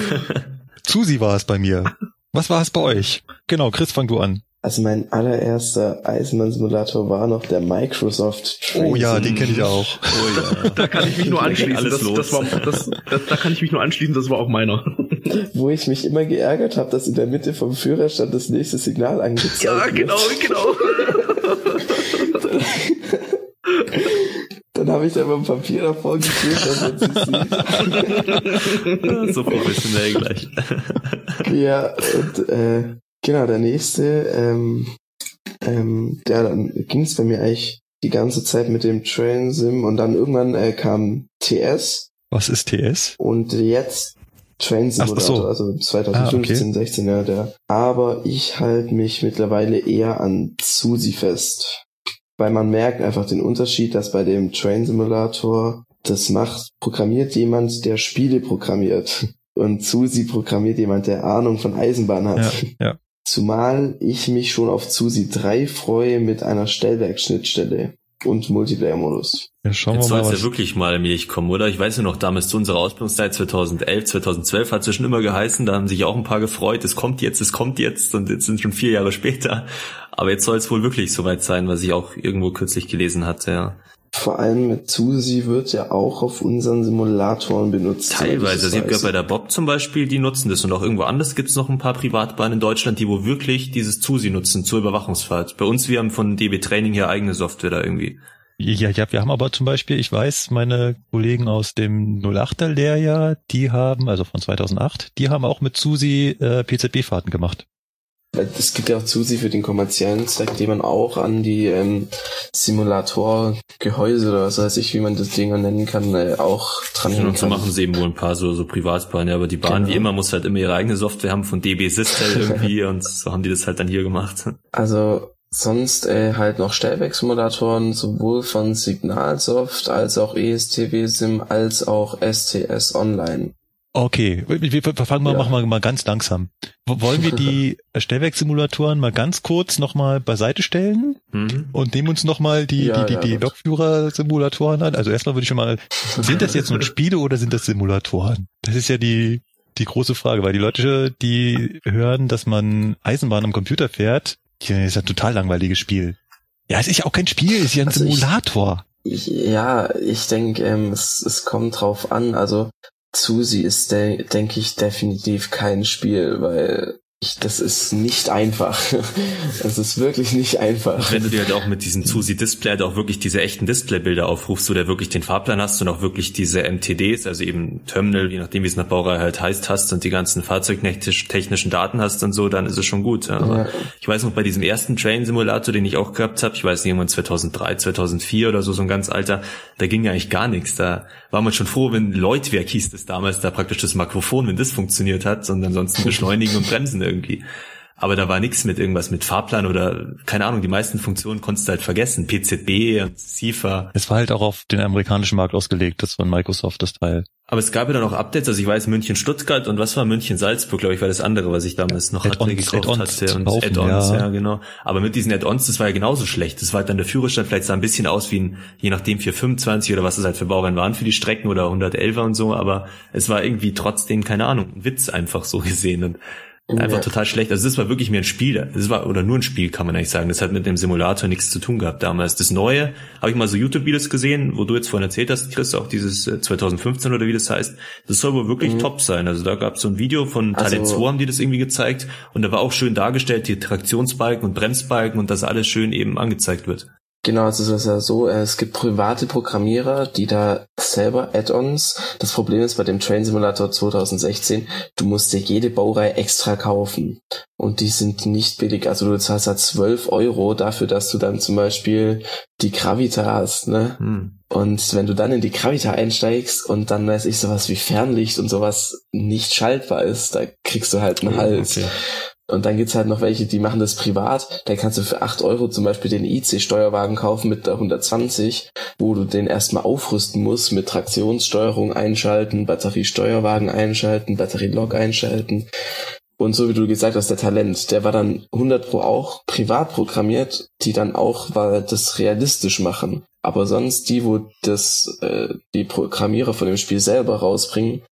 Susi war es bei mir. Was war es bei euch? Genau, Chris, fang du an. Also mein allererster Eisenbahn-Simulator war noch der Microsoft Train Oh ja, den kenne ich auch. Oh ja. Da kann ich mich nur anschließen. alles Das, los. das war, das, das, da kann ich mich nur anschließen, das war auch meiner. wo ich mich immer geärgert habe, dass in der Mitte vom Führerstand das nächste Signal angezeigt Ja, wird. genau, genau. Dann habe ich da immer ein Papier davor geklebt, damit sie sieht. so professionell gleich. Ja, und äh, genau, der nächste, ähm, ähm, ja, dann ging es bei mir eigentlich die ganze Zeit mit dem Train Sim und dann irgendwann äh, kam TS Was ist TS? und jetzt Train Ach, Simulator, so. also 2015, 16, ja, der. Aber ich halte mich mittlerweile eher an Susi fest. Weil man merkt einfach den Unterschied, dass bei dem Train Simulator das macht, programmiert jemand, der Spiele programmiert. Und Susi programmiert jemand, der Ahnung von Eisenbahn hat. Ja, ja. Zumal ich mich schon auf Susi 3 freue mit einer Stellwerkschnittstelle und Multiplayer-Modus. Ja, schauen Jetzt soll mal, es ja wirklich mal allmählich kommen, oder? Ich weiß ja noch, damals zu unserer Ausbildungszeit 2011, 2012 hat es ja schon immer geheißen, da haben sich auch ein paar gefreut, es kommt jetzt, es kommt jetzt und jetzt sind schon vier Jahre später. Aber jetzt soll es wohl wirklich soweit sein, was ich auch irgendwo kürzlich gelesen hatte, ja. Vor allem mit Susi wird ja auch auf unseren Simulatoren benutzt. Teilweise. Also ich weiß. gehört bei der Bob zum Beispiel, die nutzen das und auch irgendwo anders gibt es noch ein paar Privatbahnen in Deutschland, die wo wirklich dieses Zusi nutzen zur Überwachungsfahrt. Bei uns, wir haben von DB Training hier eigene Software da irgendwie. Ja, ja, wir haben aber zum Beispiel, ich weiß, meine Kollegen aus dem 08er Lehrjahr, die haben, also von 2008, die haben auch mit Susi äh, PZB-Fahrten gemacht. Es gibt ja auch Susi für den kommerziellen Zweck, die man auch an die ähm, Simulator-Gehäuse oder was weiß ich, wie man das Ding nennen kann, äh, auch dran Ja, und so machen sie eben wohl ein paar so, so Privatbahnen, ja, aber die Bahn, Genau. wie immer, muss halt immer ihre eigene Software haben von DB Systel irgendwie und so haben die das halt dann hier gemacht. Also sonst äh, halt noch Stellwerksimulatoren, sowohl von Signalsoft als auch ESTW Sim als auch STS Online. Okay, wir fangen mal, ja. machen wir mal ganz langsam. Wollen wir die Stellwerksimulatoren mal ganz kurz nochmal beiseite stellen mhm. und nehmen uns nochmal die, ja, die, die, die Lokführer-Simulatoren an? Also erstmal würde ich schon mal, sind das jetzt nur Spiele oder sind das Simulatoren? Das ist ja die, die große Frage, weil die Leute, die hören, dass man Eisenbahn am Computer fährt, das ist ein total langweiliges Spiel. Ja, es ist ja auch kein Spiel, es ist ja ein also Simulator. Ich, ich, ja, ich denke, ähm, es, es kommt drauf an. Also Susi ist, de denke ich, definitiv kein Spiel, weil ich, das ist nicht einfach. Das ist wirklich nicht einfach. Wenn du dir halt auch mit diesem Susi Display halt auch wirklich diese echten Displaybilder aufrufst, wo du wirklich den Fahrplan hast und auch wirklich diese MTDs, also eben Terminal, je nachdem wie es nach Baureihe halt heißt, hast und die ganzen fahrzeugtechnischen Daten hast und so, dann ist es schon gut. Aber ja. ich weiß noch, bei diesem ersten Train Simulator, den ich auch gehabt habe, ich weiß nicht, irgendwann 2003, 2004 oder so, so ein ganz alter, da ging ja eigentlich gar nichts. Da war man schon froh, wenn Leutwerk hieß das damals, da praktisch das Mikrofon, wenn das funktioniert hat, und ansonsten beschleunigen und bremsen irgendwie. Aber da war nichts mit irgendwas mit Fahrplan oder keine Ahnung, die meisten Funktionen konntest du halt vergessen. PZB und CIFA. Es war halt auch auf den amerikanischen Markt ausgelegt, das war Microsoft das Teil. Aber es gab ja dann auch Updates, also ich weiß München-Stuttgart und was war München-Salzburg, glaube ich, war das andere, was ich damals noch hatte, gekauft hatte. Und Add-ons, ja. ja. genau. Aber mit diesen Add-ons, das war ja genauso schlecht. Das war halt dann der Führerstand, vielleicht sah ein bisschen aus wie ein, je nachdem 425 oder was es halt für Baureihen waren für die Strecken oder 111er und so, aber es war irgendwie trotzdem, keine Ahnung, ein Witz einfach so gesehen. Und Einfach ja. total schlecht. Also das war wirklich mehr ein Spiel. Das war, oder nur ein Spiel, kann man eigentlich sagen. Das hat mit dem Simulator nichts zu tun gehabt damals. Das Neue, habe ich mal so YouTube-Videos gesehen, wo du jetzt vorhin erzählt hast, Chris, auch dieses 2015 äh, oder wie das heißt. Das soll wohl wirklich mhm. top sein. Also da gab es so ein Video von Talent also, 2, haben die das irgendwie gezeigt. Und da war auch schön dargestellt, die Traktionsbalken und Bremsbalken und das alles schön eben angezeigt wird. Genau, also es ist ja so, äh, es gibt private Programmierer, die da selber Add-ons. Das Problem ist bei dem Train Simulator 2016, du musst dir jede Baureihe extra kaufen. Und die sind nicht billig. Also du zahlst halt 12 Euro dafür, dass du dann zum Beispiel die Gravita hast, ne? Hm. Und wenn du dann in die Gravita einsteigst und dann weiß ich sowas wie Fernlicht und sowas nicht schaltbar ist, da kriegst du halt einen Hals. Okay. Und dann gibt's halt noch welche, die machen das privat. Da kannst du für acht Euro zum Beispiel den IC-Steuerwagen kaufen mit der 120, wo du den erstmal aufrüsten musst mit Traktionssteuerung einschalten, Batteriesteuerwagen einschalten, Batterielog einschalten. Und so wie du gesagt hast, der Talent, der war dann 100 Pro auch privat programmiert, die dann auch weil das realistisch machen. Aber sonst die, wo das äh, die Programmierer von dem Spiel selber rausbringen,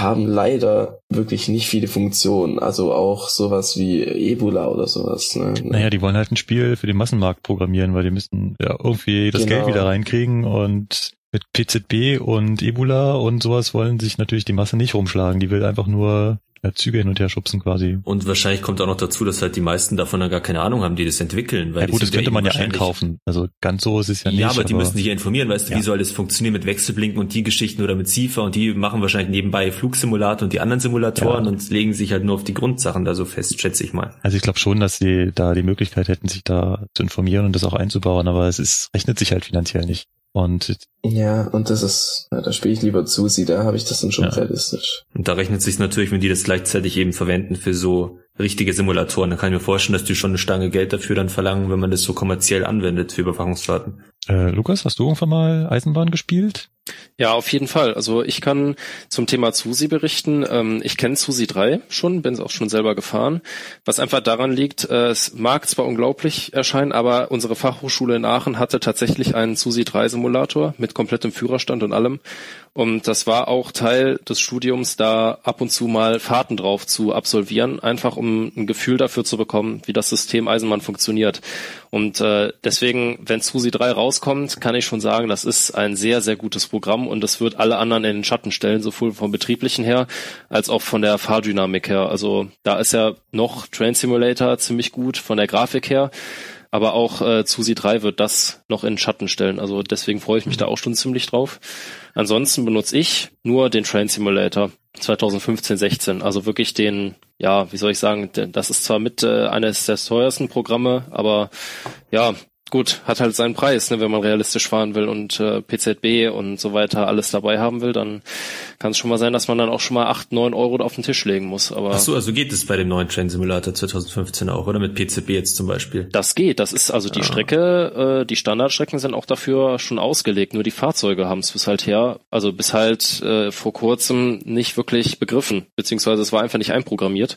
haben leider wirklich nicht viele Funktionen. Also auch sowas wie Ebola oder sowas. Ne? Naja, die wollen halt ein Spiel für den Massenmarkt programmieren, weil die müssen ja irgendwie das genau. Geld wieder reinkriegen und mit PZB und Ebola und sowas wollen sich natürlich die Masse nicht rumschlagen. Die will einfach nur Züge hin und her schubsen quasi. Und wahrscheinlich kommt auch noch dazu, dass halt die meisten davon dann gar keine Ahnung haben, die das entwickeln. Weil ja gut, das könnte man ja einkaufen. Also ganz so ist es ja nicht. Ja, aber die aber müssen sich ja informieren, weißt du, ja. wie soll das funktionieren mit Wechselblinken und die Geschichten oder mit SIFA und die machen wahrscheinlich nebenbei Flugsimulator und die anderen Simulatoren ja. und legen sich halt nur auf die Grundsachen da so fest, schätze ich mal. Also ich glaube schon, dass sie da die Möglichkeit hätten, sich da zu informieren und das auch einzubauen, aber es ist, rechnet sich halt finanziell nicht. Und ja, und das ist, ja, da spiele ich lieber zu sie, da habe ich das dann schon ja. realistisch. Und da rechnet sich natürlich, wenn die das gleichzeitig eben verwenden für so richtige Simulatoren, dann kann ich mir vorstellen, dass die schon eine Stange Geld dafür dann verlangen, wenn man das so kommerziell anwendet für Überwachungsfahrten. Äh, Lukas, hast du irgendwann mal Eisenbahn gespielt? Ja, auf jeden Fall. Also ich kann zum Thema Susi berichten. Ähm, ich kenne Susi 3 schon, bin es auch schon selber gefahren. Was einfach daran liegt, äh, es mag zwar unglaublich erscheinen, aber unsere Fachhochschule in Aachen hatte tatsächlich einen Susi 3 Simulator mit komplettem Führerstand und allem. Und das war auch Teil des Studiums, da ab und zu mal Fahrten drauf zu absolvieren, einfach um ein Gefühl dafür zu bekommen, wie das System Eisenbahn funktioniert. Und äh, deswegen, wenn Susi 3 rauskommt, kann ich schon sagen, das ist ein sehr, sehr gutes Programm und das wird alle anderen in den Schatten stellen, sowohl vom betrieblichen her als auch von der Fahrdynamik her. Also da ist ja noch Train Simulator ziemlich gut von der Grafik her. Aber auch äh, Susi 3 wird das noch in Schatten stellen. Also deswegen freue ich mich da auch schon ziemlich drauf. Ansonsten benutze ich nur den Train Simulator 2015, 16. Also wirklich den, ja, wie soll ich sagen, das ist zwar mit äh, eines der teuersten Programme, aber ja, gut, hat halt seinen Preis, ne, wenn man realistisch fahren will und äh, PZB und so weiter alles dabei haben will, dann kann es schon mal sein, dass man dann auch schon mal acht, neun Euro auf den Tisch legen muss. Aber Ach so, also geht es bei dem neuen Train Simulator 2015 auch, oder mit PCB jetzt zum Beispiel? Das geht. Das ist also die ah. Strecke, äh, die Standardstrecken sind auch dafür schon ausgelegt. Nur die Fahrzeuge haben es bis halt her, also bis halt äh, vor kurzem nicht wirklich begriffen, beziehungsweise es war einfach nicht einprogrammiert.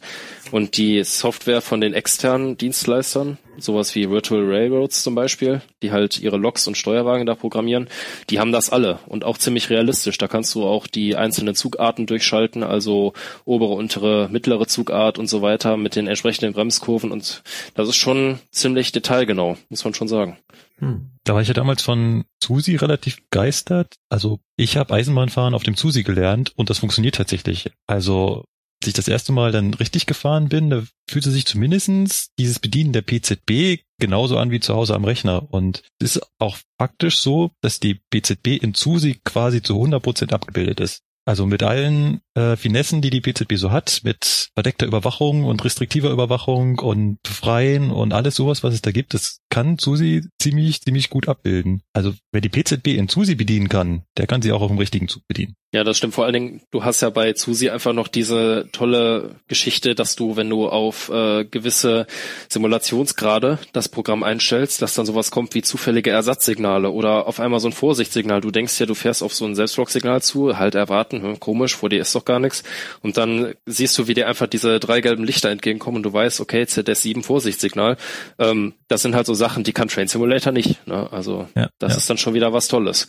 Und die Software von den externen Dienstleistern, sowas wie Virtual Railroads zum Beispiel, die halt ihre Loks und Steuerwagen da programmieren, die haben das alle und auch ziemlich realistisch. Da kannst du auch die einzelnen Zugarten durchschalten, also obere, untere, mittlere Zugart und so weiter mit den entsprechenden Bremskurven und das ist schon ziemlich detailgenau, muss man schon sagen. Hm. Da war ich ja damals von Susi relativ begeistert. Also ich habe Eisenbahnfahren auf dem Susi gelernt und das funktioniert tatsächlich. Also als ich das erste Mal dann richtig gefahren bin, da fühlte sich zumindestens dieses Bedienen der PZB genauso an wie zu Hause am Rechner. Und es ist auch faktisch so, dass die PZB in SUSI quasi zu 100 Prozent abgebildet ist. Also mit allen äh, Finessen, die die PZB so hat, mit verdeckter Überwachung und restriktiver Überwachung und Befreien und alles sowas, was es da gibt, das kann SUSI ziemlich, ziemlich gut abbilden. Also wer die PZB in SUSI bedienen kann, der kann sie auch auf dem richtigen Zug bedienen. Ja, das stimmt. Vor allen Dingen, du hast ja bei Susi einfach noch diese tolle Geschichte, dass du, wenn du auf äh, gewisse Simulationsgrade das Programm einstellst, dass dann sowas kommt wie zufällige Ersatzsignale oder auf einmal so ein Vorsichtssignal. Du denkst ja, du fährst auf so ein Selbstrock-Signal zu, halt erwarten, hm, komisch, vor dir ist doch gar nichts. Und dann siehst du, wie dir einfach diese drei gelben Lichter entgegenkommen und du weißt, okay, ZS7 Vorsichtssignal. Ähm, das sind halt so Sachen, die kann Train Simulator nicht. Ne? Also ja, das ja. ist dann schon wieder was Tolles.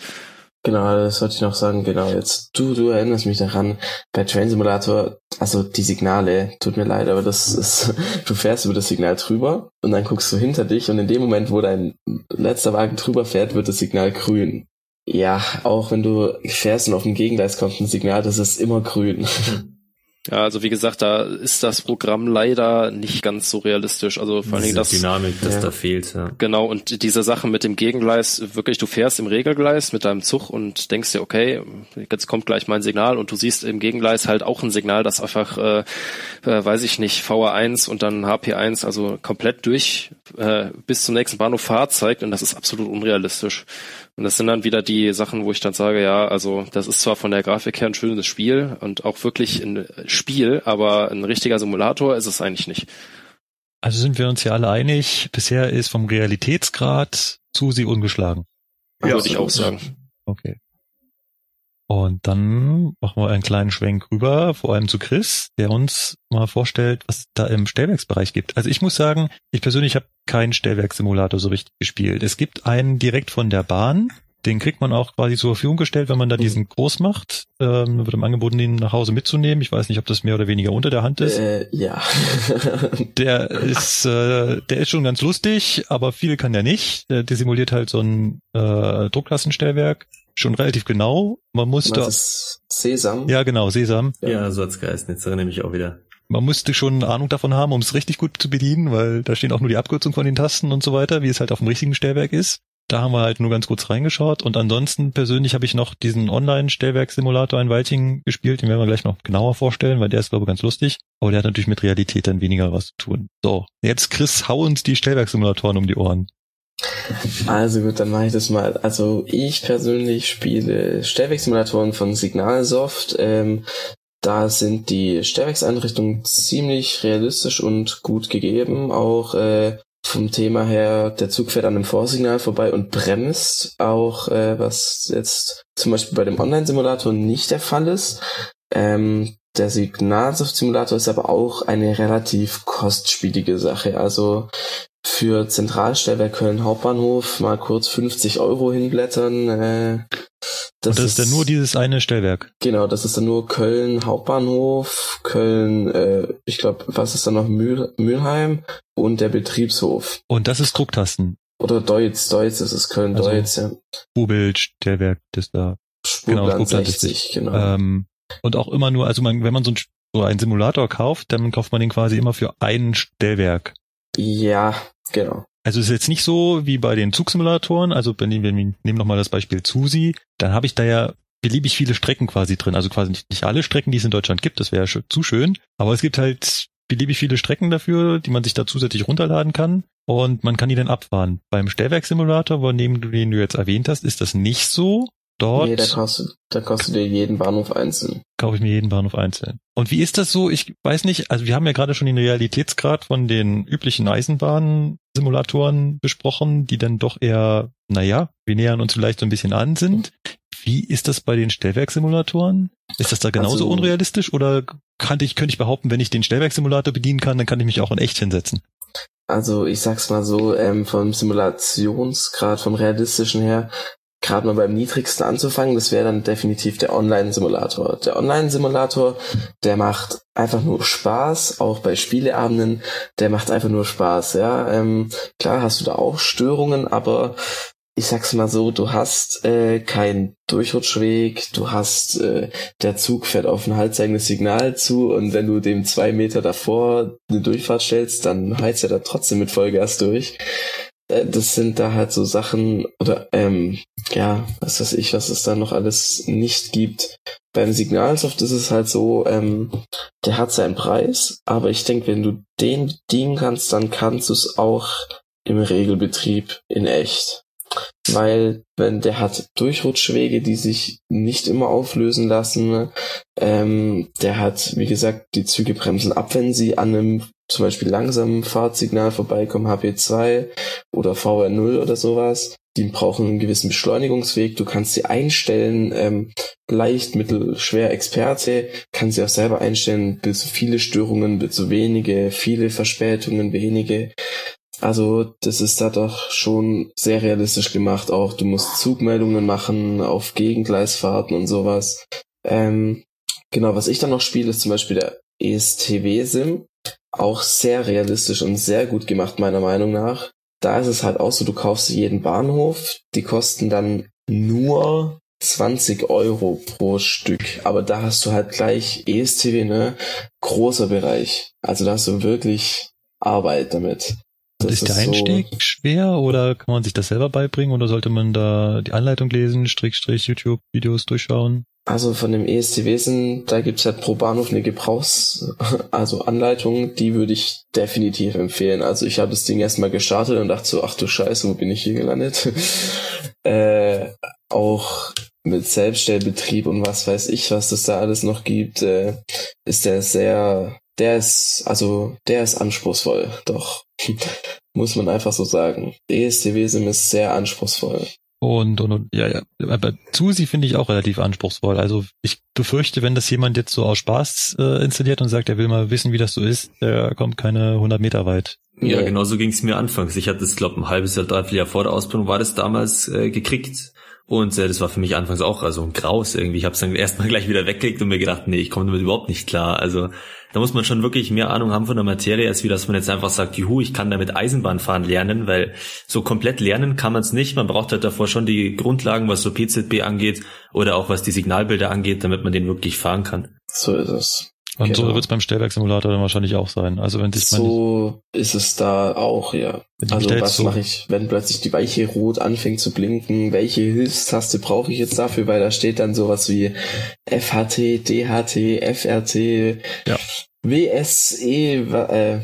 Genau, das wollte ich noch sagen, genau. Jetzt, du, du erinnerst mich daran, bei Train Simulator, also die Signale, tut mir leid, aber das ist, du fährst über das Signal drüber und dann guckst du hinter dich und in dem Moment, wo dein letzter Wagen drüber fährt, wird das Signal grün. Ja, auch wenn du fährst und auf dem Gegengleis kommt ein Signal, das ist immer grün. Ja, also wie gesagt, da ist das Programm leider nicht ganz so realistisch. Also vor allem das Dynamik, das ja. da fehlt. Ja. Genau und diese Sache mit dem Gegengleis, wirklich, du fährst im Regelgleis mit deinem Zug und denkst dir, okay, jetzt kommt gleich mein Signal und du siehst im Gegengleis halt auch ein Signal, das einfach, äh, äh, weiß ich nicht, VR1 und dann HP1, also komplett durch äh, bis zum nächsten Bahnhof Fahrt zeigt und das ist absolut unrealistisch. Und das sind dann wieder die Sachen, wo ich dann sage, ja, also das ist zwar von der Grafik her ein schönes Spiel und auch wirklich ein Spiel, aber ein richtiger Simulator ist es eigentlich nicht. Also sind wir uns ja alle einig, bisher ist vom Realitätsgrad zu sie ungeschlagen. Ja, würde ich auch sagen. Okay. Und dann machen wir einen kleinen Schwenk rüber, vor allem zu Chris, der uns mal vorstellt, was da im Stellwerksbereich gibt. Also ich muss sagen, ich persönlich habe keinen Stellwerkssimulator so richtig gespielt. Es gibt einen direkt von der Bahn, den kriegt man auch quasi zur Verfügung gestellt, wenn man da diesen groß macht. Ähm, wird ihm angeboten, den nach Hause mitzunehmen. Ich weiß nicht, ob das mehr oder weniger unter der Hand ist. Äh, ja. der ist, äh, der ist schon ganz lustig, aber viel kann der nicht. Der, der simuliert halt so ein äh, Drucklassenstellwerk schon relativ genau. Man musste. Was ist Sesam? Ja, genau, Sesam. Ja, ja so hat's geheißen. Jetzt erinnere ich mich auch wieder. Man musste schon eine Ahnung davon haben, um es richtig gut zu bedienen, weil da stehen auch nur die Abkürzungen von den Tasten und so weiter, wie es halt auf dem richtigen Stellwerk ist. Da haben wir halt nur ganz kurz reingeschaut und ansonsten persönlich habe ich noch diesen Online-Stellwerk-Simulator ein Weilchen gespielt, den werden wir gleich noch genauer vorstellen, weil der ist glaube ich ganz lustig, aber der hat natürlich mit Realität dann weniger was zu tun. So, jetzt Chris, hau uns die Stellwerksimulatoren um die Ohren. Also gut, dann mache ich das mal. Also ich persönlich spiele Stellwerksimulatoren von Signalsoft. Ähm, da sind die Stellwerkseinrichtungen ziemlich realistisch und gut gegeben. Auch äh, vom Thema her, der Zug fährt an einem Vorsignal vorbei und bremst. Auch äh, was jetzt zum Beispiel bei dem Online-Simulator nicht der Fall ist. Ähm, der Signalsoft-Simulator ist aber auch eine relativ kostspielige Sache. Also für Zentralstellwerk Köln Hauptbahnhof mal kurz 50 Euro hinblättern. Äh, das, Und das ist, dann nur dieses eine Stellwerk. Genau, das ist dann nur Köln Hauptbahnhof, Köln, äh, ich glaube, was ist dann noch Mühl, Mülheim und der Betriebshof. Und das ist Drucktasten. Oder Deutz, Deutz, das ist Köln also Deutz, ja. Bubel, Stellwerk, das da. Spurplan genau, 60, genau. Ähm, und auch immer nur, also man, wenn man so, ein, so einen Simulator kauft, dann kauft man den quasi immer für ein Stellwerk. Ja, genau. Also es ist jetzt nicht so wie bei den Zugsimulatoren, also wenn wir nehmen nochmal das Beispiel Zusi, dann habe ich da ja beliebig viele Strecken quasi drin. Also quasi nicht, nicht alle Strecken, die es in Deutschland gibt, das wäre zu schön. Aber es gibt halt beliebig viele Strecken dafür, die man sich da zusätzlich runterladen kann. Und man kann die dann abfahren. Beim Stellwerksimulator, neben du den du jetzt erwähnt hast, ist das nicht so. Dort. Nee, da kostet, da kostet dir jeden Bahnhof einzeln. Kaufe ich mir jeden Bahnhof einzeln. Und wie ist das so? Ich weiß nicht, also wir haben ja gerade schon den Realitätsgrad von den üblichen Eisenbahnsimulatoren besprochen, die dann doch eher, naja, wir nähern uns vielleicht so ein bisschen an sind. Wie ist das bei den Stellwerksimulatoren? Ist das da genauso also, unrealistisch oder könnte ich, könnte ich behaupten, wenn ich den Stellwerksimulator bedienen kann, dann kann ich mich auch in echt hinsetzen? Also ich sag's mal so, ähm, vom Simulationsgrad, vom realistischen her, gerade mal beim niedrigsten anzufangen, das wäre dann definitiv der Online-Simulator. Der Online-Simulator, der macht einfach nur Spaß, auch bei Spieleabenden, der macht einfach nur Spaß, ja. Ähm, klar hast du da auch Störungen, aber ich sag's mal so, du hast äh, keinen Durchrutschweg, du hast, äh, der Zug fährt auf ein haltzeigendes Signal zu und wenn du dem zwei Meter davor eine Durchfahrt stellst, dann heizt er da trotzdem mit Vollgas durch. Äh, das sind da halt so Sachen, oder ähm, ja, was weiß ich, was es da noch alles nicht gibt. Beim Signalsoft ist es halt so, ähm, der hat seinen Preis, aber ich denke, wenn du den bedienen kannst, dann kannst du es auch im Regelbetrieb in echt weil wenn der hat Durchrutschwege, die sich nicht immer auflösen lassen. Ähm, der hat, wie gesagt, die Züge bremsen ab, wenn sie an einem zum Beispiel langsamen Fahrtsignal vorbeikommen, HP2 oder VR0 oder sowas. Die brauchen einen gewissen Beschleunigungsweg. Du kannst sie einstellen, ähm, leicht, mittel, schwer Experte, kann sie auch selber einstellen, bis viele Störungen, bis so wenige, viele Verspätungen, wenige. Also das ist da doch schon sehr realistisch gemacht. Auch du musst Zugmeldungen machen auf Gegengleisfahrten und sowas. Ähm, genau, was ich dann noch spiele, ist zum Beispiel der ESTW-Sim. Auch sehr realistisch und sehr gut gemacht, meiner Meinung nach. Da ist es halt auch so, du kaufst jeden Bahnhof, die kosten dann nur 20 Euro pro Stück. Aber da hast du halt gleich ESTW, ne? Großer Bereich. Also da hast du wirklich Arbeit damit. Das ist der Einstieg so schwer oder kann man sich das selber beibringen oder sollte man da die Anleitung lesen, Strich, Strich, YouTube-Videos durchschauen? Also von dem ESC-Wesen, da gibt's halt pro Bahnhof eine Gebrauchs-, also Anleitung, die würde ich definitiv empfehlen. Also ich habe das Ding erstmal gestartet und dachte so, ach du Scheiße, wo bin ich hier gelandet? äh, auch mit Selbststellbetrieb und was weiß ich, was das da alles noch gibt, äh, ist der sehr der ist, also, der ist anspruchsvoll, doch. Muss man einfach so sagen. ESTW-Sim ist sehr anspruchsvoll. Und, und, und ja, ja. Aber Susi finde ich auch relativ anspruchsvoll. Also ich befürchte, wenn das jemand jetzt so aus Spaß äh, installiert und sagt, er will mal wissen, wie das so ist, der kommt keine 100 Meter weit. Ja, genau so ging es mir anfangs. Ich hatte das, glaube ein halbes Jahr, dreiviertel Jahr vor der Ausbildung war das damals äh, gekriegt. Und äh, das war für mich anfangs auch also ein Graus irgendwie. Ich habe es dann erstmal gleich wieder weggelegt und mir gedacht, nee, ich komme damit überhaupt nicht klar. Also da muss man schon wirklich mehr Ahnung haben von der Materie, als wie dass man jetzt einfach sagt, juhu, ich kann damit Eisenbahn fahren lernen, weil so komplett lernen kann man es nicht. Man braucht halt davor schon die Grundlagen, was so PZB angeht oder auch was die Signalbilder angeht, damit man den wirklich fahren kann. So ist es. Und genau. so wird es beim Stellwerksimulator dann wahrscheinlich auch sein. Also wenn sich so ist es da auch, ja. Also was so mache ich, wenn plötzlich die Weiche rot anfängt zu blinken? Welche Hilfstaste brauche ich jetzt dafür? Weil da steht dann sowas wie FHT, DHT, FRT, ja. WSE, äh,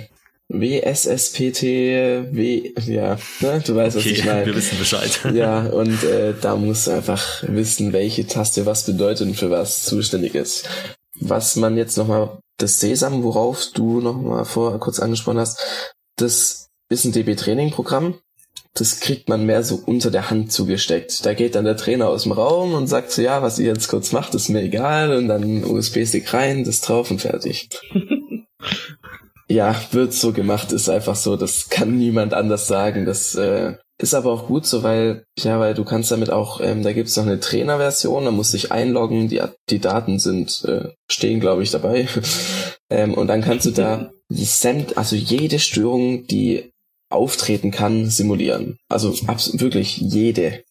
WSSPT, W, ja, ne, du weißt, okay, was ich meine. Wir wissen Bescheid. Ja, und äh, da musst du einfach wissen, welche Taste was bedeutet und für was zuständig ist was man jetzt nochmal, das Sesam, worauf du nochmal vor kurz angesprochen hast, das ist ein DB-Training-Programm. Das kriegt man mehr so unter der Hand zugesteckt. Da geht dann der Trainer aus dem Raum und sagt so, ja, was ihr jetzt kurz macht, ist mir egal. Und dann USB-Stick rein, das drauf und fertig. ja, wird so gemacht, ist einfach so. Das kann niemand anders sagen. Das äh, ist aber auch gut so, weil, ja, weil du kannst damit auch, ähm, da gibt's noch eine Trainerversion, da musst du dich einloggen, die, die Daten sind, äh, stehen, glaube ich, dabei. ähm, und dann kannst du da Samt, also jede Störung, die auftreten kann, simulieren. Also wirklich jede.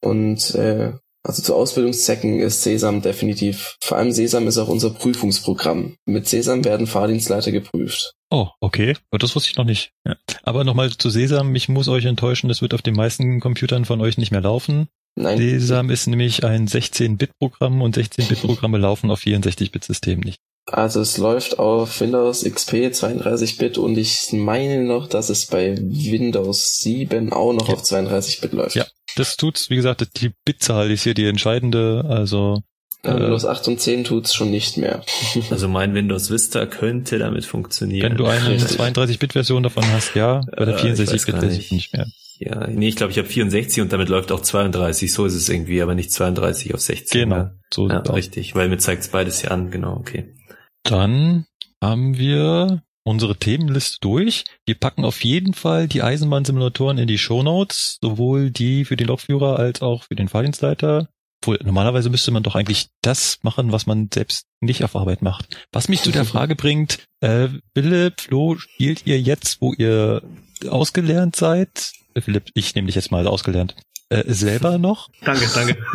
Und äh, also zu Ausbildungszwecken ist Sesam definitiv, vor allem Sesam ist auch unser Prüfungsprogramm. Mit Sesam werden Fahrdienstleiter geprüft. Oh, okay. Das wusste ich noch nicht. Ja. Aber nochmal zu Sesam, ich muss euch enttäuschen, das wird auf den meisten Computern von euch nicht mehr laufen. Nein. Sesam ist nämlich ein 16-Bit-Programm und 16-Bit-Programme laufen auf 64-Bit-Systemen nicht. Also es läuft auf Windows XP 32-Bit und ich meine noch, dass es bei Windows 7 auch noch ja. auf 32-Bit läuft. Ja, das tut's, wie gesagt, die Bitzahl ist hier die entscheidende, also ja, Windows 8 und 10 tut's schon nicht mehr. also mein Windows Vista könnte damit funktionieren. Wenn du eine 32-Bit-Version davon hast, ja, bei der 64-Bit-Version nicht. nicht mehr. Ja, nee, ich glaube, ich habe 64 und damit läuft auch 32, so ist es irgendwie, aber nicht 32 auf 16. Genau, ja. so ja, richtig, weil mir zeigt's beides hier an, genau, okay. Dann haben wir unsere Themenliste durch. Wir packen auf jeden Fall die Eisenbahnsimulatoren in die Shownotes, sowohl die für den Lokführer als auch für den Fahrdienstleiter. Obwohl, normalerweise müsste man doch eigentlich das machen, was man selbst nicht auf Arbeit macht. Was mich zu der Frage bringt, äh, Philipp, Flo, spielt ihr jetzt, wo ihr ausgelernt seid? Philipp, ich nehme dich jetzt mal ausgelernt äh, selber noch? Danke, danke.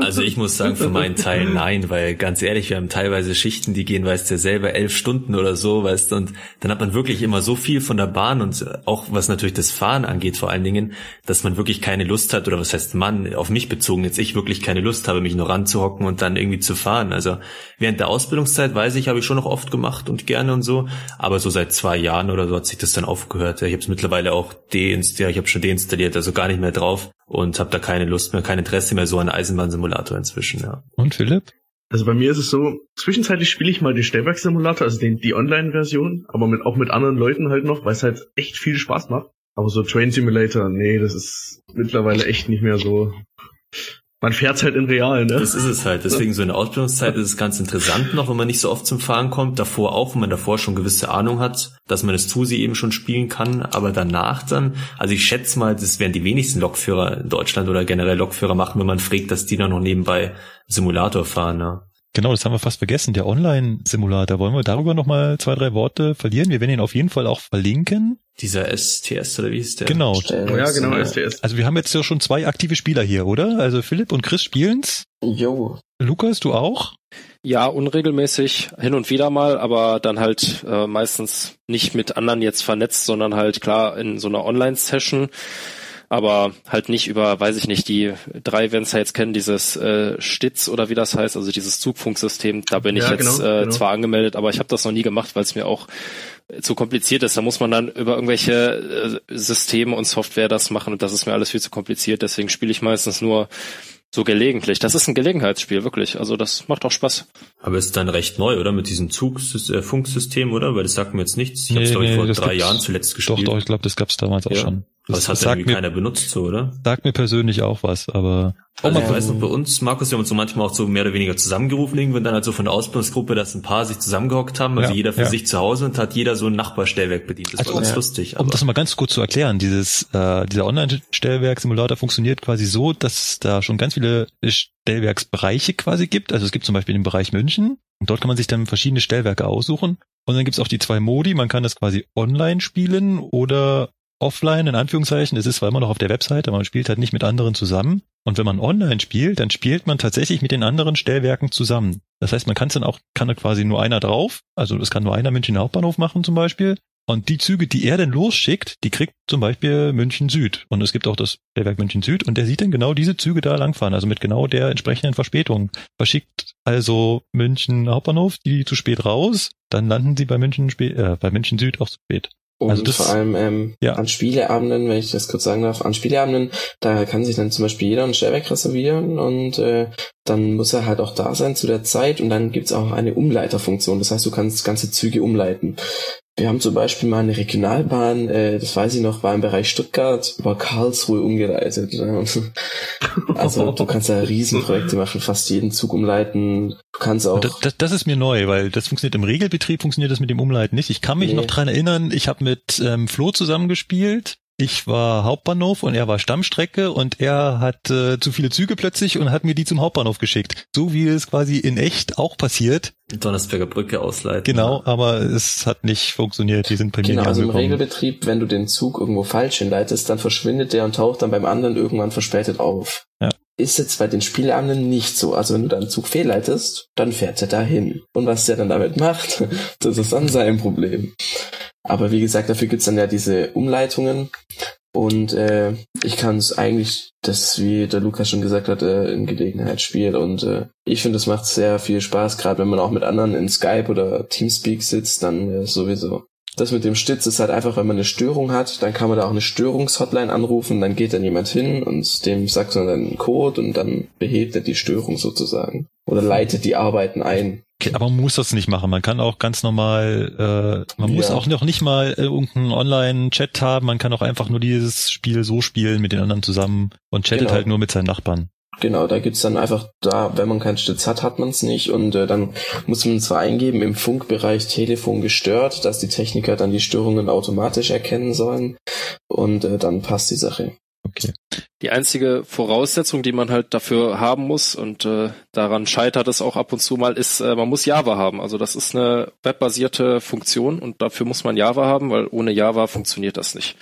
Also ich muss sagen, für meinen Teil nein, weil ganz ehrlich, wir haben teilweise Schichten, die gehen, weißt du, selber elf Stunden oder so, weißt du, und dann hat man wirklich immer so viel von der Bahn und auch was natürlich das Fahren angeht vor allen Dingen, dass man wirklich keine Lust hat, oder was heißt man, auf mich bezogen, jetzt ich wirklich keine Lust habe, mich nur ranzuhocken und dann irgendwie zu fahren. Also während der Ausbildungszeit, weiß ich, habe ich schon noch oft gemacht und gerne und so, aber so seit zwei Jahren oder so hat sich das dann aufgehört. Ich habe es mittlerweile auch deinstalliert, ich habe schon deinstalliert, also gar nicht mehr drauf und habe da keine Lust mehr, kein Interesse mehr so an Eisenbahnsimulator inzwischen, ja. Und Philipp? Also bei mir ist es so, zwischenzeitlich spiele ich mal den Stellwerksimulator, also den, die Online-Version, aber mit, auch mit anderen Leuten halt noch, weil es halt echt viel Spaß macht. Aber so Train Simulator, nee, das ist mittlerweile echt nicht mehr so man fährt halt in real, ne? Das ist es halt. Deswegen so in der Ausbildungszeit ist es ganz interessant noch, wenn man nicht so oft zum Fahren kommt. Davor auch, wenn man davor schon gewisse Ahnung hat, dass man das Tusi eben schon spielen kann. Aber danach dann, also ich schätze mal, das werden die wenigsten Lokführer in Deutschland oder generell Lokführer machen, wenn man fragt, dass die dann noch nebenbei Simulator fahren, ne? Genau, das haben wir fast vergessen. Der Online-Simulator. Wollen wir darüber nochmal zwei, drei Worte verlieren? Wir werden ihn auf jeden Fall auch verlinken. Dieser STS oder wie ist der? Genau. Oh ja, genau, STS. Also wir haben jetzt ja schon zwei aktive Spieler hier, oder? Also Philipp und Chris spielen's. Jo. Lukas, du auch? Ja, unregelmäßig hin und wieder mal, aber dann halt äh, meistens nicht mit anderen jetzt vernetzt, sondern halt klar in so einer Online-Session aber halt nicht über, weiß ich nicht, die drei, wenn es jetzt kennen, dieses äh, Stitz oder wie das heißt, also dieses Zugfunksystem, da bin ich ja, jetzt genau, äh, genau. zwar angemeldet, aber ich habe das noch nie gemacht, weil es mir auch zu kompliziert ist. Da muss man dann über irgendwelche äh, Systeme und Software das machen und das ist mir alles viel zu kompliziert. Deswegen spiele ich meistens nur so gelegentlich. Das ist ein Gelegenheitsspiel, wirklich. Also das macht auch Spaß. Aber ist dann recht neu, oder? Mit diesem Zugfunksystem, oder? Weil das sagt mir jetzt nichts. Ich nee, habe es, glaube ich, vor drei Jahren zuletzt gespielt. Doch, doch, ich glaube, das gab's damals auch ja. schon. Aber das, das hat irgendwie mir, keiner benutzt, so, oder? Sagt mir persönlich auch was, aber. Also ich weiß noch, bei uns, Markus, wir haben uns so manchmal auch so mehr oder weniger zusammengerufen, irgendwann dann halt so von der Ausbildungsgruppe, dass ein paar sich zusammengehockt haben, also ja, jeder für ja. sich zu Hause und hat jeder so ein Nachbarstellwerk bedient. Das also, war ganz ja. lustig. Aber. Um das mal ganz kurz zu erklären, dieses, äh, dieser Online-Stellwerk-Simulator funktioniert quasi so, dass da schon ganz viele Stellwerksbereiche quasi gibt. Also es gibt zum Beispiel den Bereich München und dort kann man sich dann verschiedene Stellwerke aussuchen. Und dann gibt's auch die zwei Modi. Man kann das quasi online spielen oder offline, in Anführungszeichen. Es ist zwar immer noch auf der Webseite, aber man spielt halt nicht mit anderen zusammen. Und wenn man online spielt, dann spielt man tatsächlich mit den anderen Stellwerken zusammen. Das heißt, man kann es dann auch, kann da quasi nur einer drauf. Also es kann nur einer München Hauptbahnhof machen zum Beispiel. Und die Züge, die er denn losschickt, die kriegt zum Beispiel München Süd. Und es gibt auch das Stellwerk München Süd und der sieht dann genau diese Züge da langfahren, also mit genau der entsprechenden Verspätung. Verschickt also München Hauptbahnhof die zu spät raus, dann landen sie bei München, äh, bei München Süd auch zu spät. Und also das, vor allem ähm, ja. an Spieleabenden, wenn ich das kurz sagen darf, an Spieleabenden, da kann sich dann zum Beispiel jeder ein Stellwerk reservieren und äh, dann muss er halt auch da sein zu der Zeit und dann gibt's auch eine Umleiterfunktion. Das heißt, du kannst ganze Züge umleiten. Wir haben zum Beispiel mal eine Regionalbahn, äh, das weiß ich noch, war im Bereich Stuttgart über Karlsruhe umgeleitet. also du kannst da Riesenprojekte machen, fast jeden Zug umleiten. Du kannst auch. Das, das, das, ist mir neu, weil das funktioniert im Regelbetrieb, funktioniert das mit dem Umleiten nicht. Ich kann mich nee. noch dran erinnern, ich habe mit ähm, Flo zusammengespielt ich war Hauptbahnhof und er war Stammstrecke und er hat äh, zu viele Züge plötzlich und hat mir die zum Hauptbahnhof geschickt. So wie es quasi in echt auch passiert. Donnersberger Brücke ausleiten. Genau, ja. aber es hat nicht funktioniert. Die sind bei genau, mir also im Regelbetrieb, wenn du den Zug irgendwo falsch hinleitest, dann verschwindet der und taucht dann beim anderen irgendwann verspätet auf. Ja. Ist jetzt bei den Spieleabenden nicht so. Also wenn du deinen Zug fehlleitest, dann fährt er dahin. Und was der dann damit macht, das ist dann sein Problem. Aber wie gesagt, dafür gibt's dann ja diese Umleitungen. Und äh, ich kann es eigentlich, das, wie der Lukas schon gesagt hat, äh, in Gelegenheitsspiel. Und äh, ich finde, es macht sehr viel Spaß, gerade wenn man auch mit anderen in Skype oder Teamspeak sitzt, dann äh, sowieso. Das mit dem Stitz ist halt einfach, wenn man eine Störung hat, dann kann man da auch eine Störungshotline anrufen, dann geht dann jemand hin und dem sagt man dann einen Code und dann behebt er die Störung sozusagen. Oder leitet die Arbeiten ein. Okay, aber man muss das nicht machen. Man kann auch ganz normal, äh, man ja. muss auch noch nicht mal äh, irgendeinen Online-Chat haben. Man kann auch einfach nur dieses Spiel so spielen mit den anderen zusammen und chattet genau. halt nur mit seinen Nachbarn. Genau, da gibt's dann einfach da, wenn man keinen Stütz hat, hat man es nicht und äh, dann muss man zwar eingeben im Funkbereich Telefon gestört, dass die Techniker dann die Störungen automatisch erkennen sollen und äh, dann passt die Sache. Okay. Die einzige Voraussetzung, die man halt dafür haben muss und äh, daran scheitert es auch ab und zu mal, ist, äh, man muss Java haben. Also das ist eine webbasierte Funktion und dafür muss man Java haben, weil ohne Java funktioniert das nicht.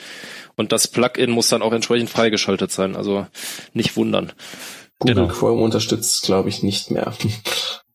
Und das Plugin muss dann auch entsprechend freigeschaltet sein. Also nicht wundern. Google genau. Chrome unterstützt, glaube ich, nicht mehr.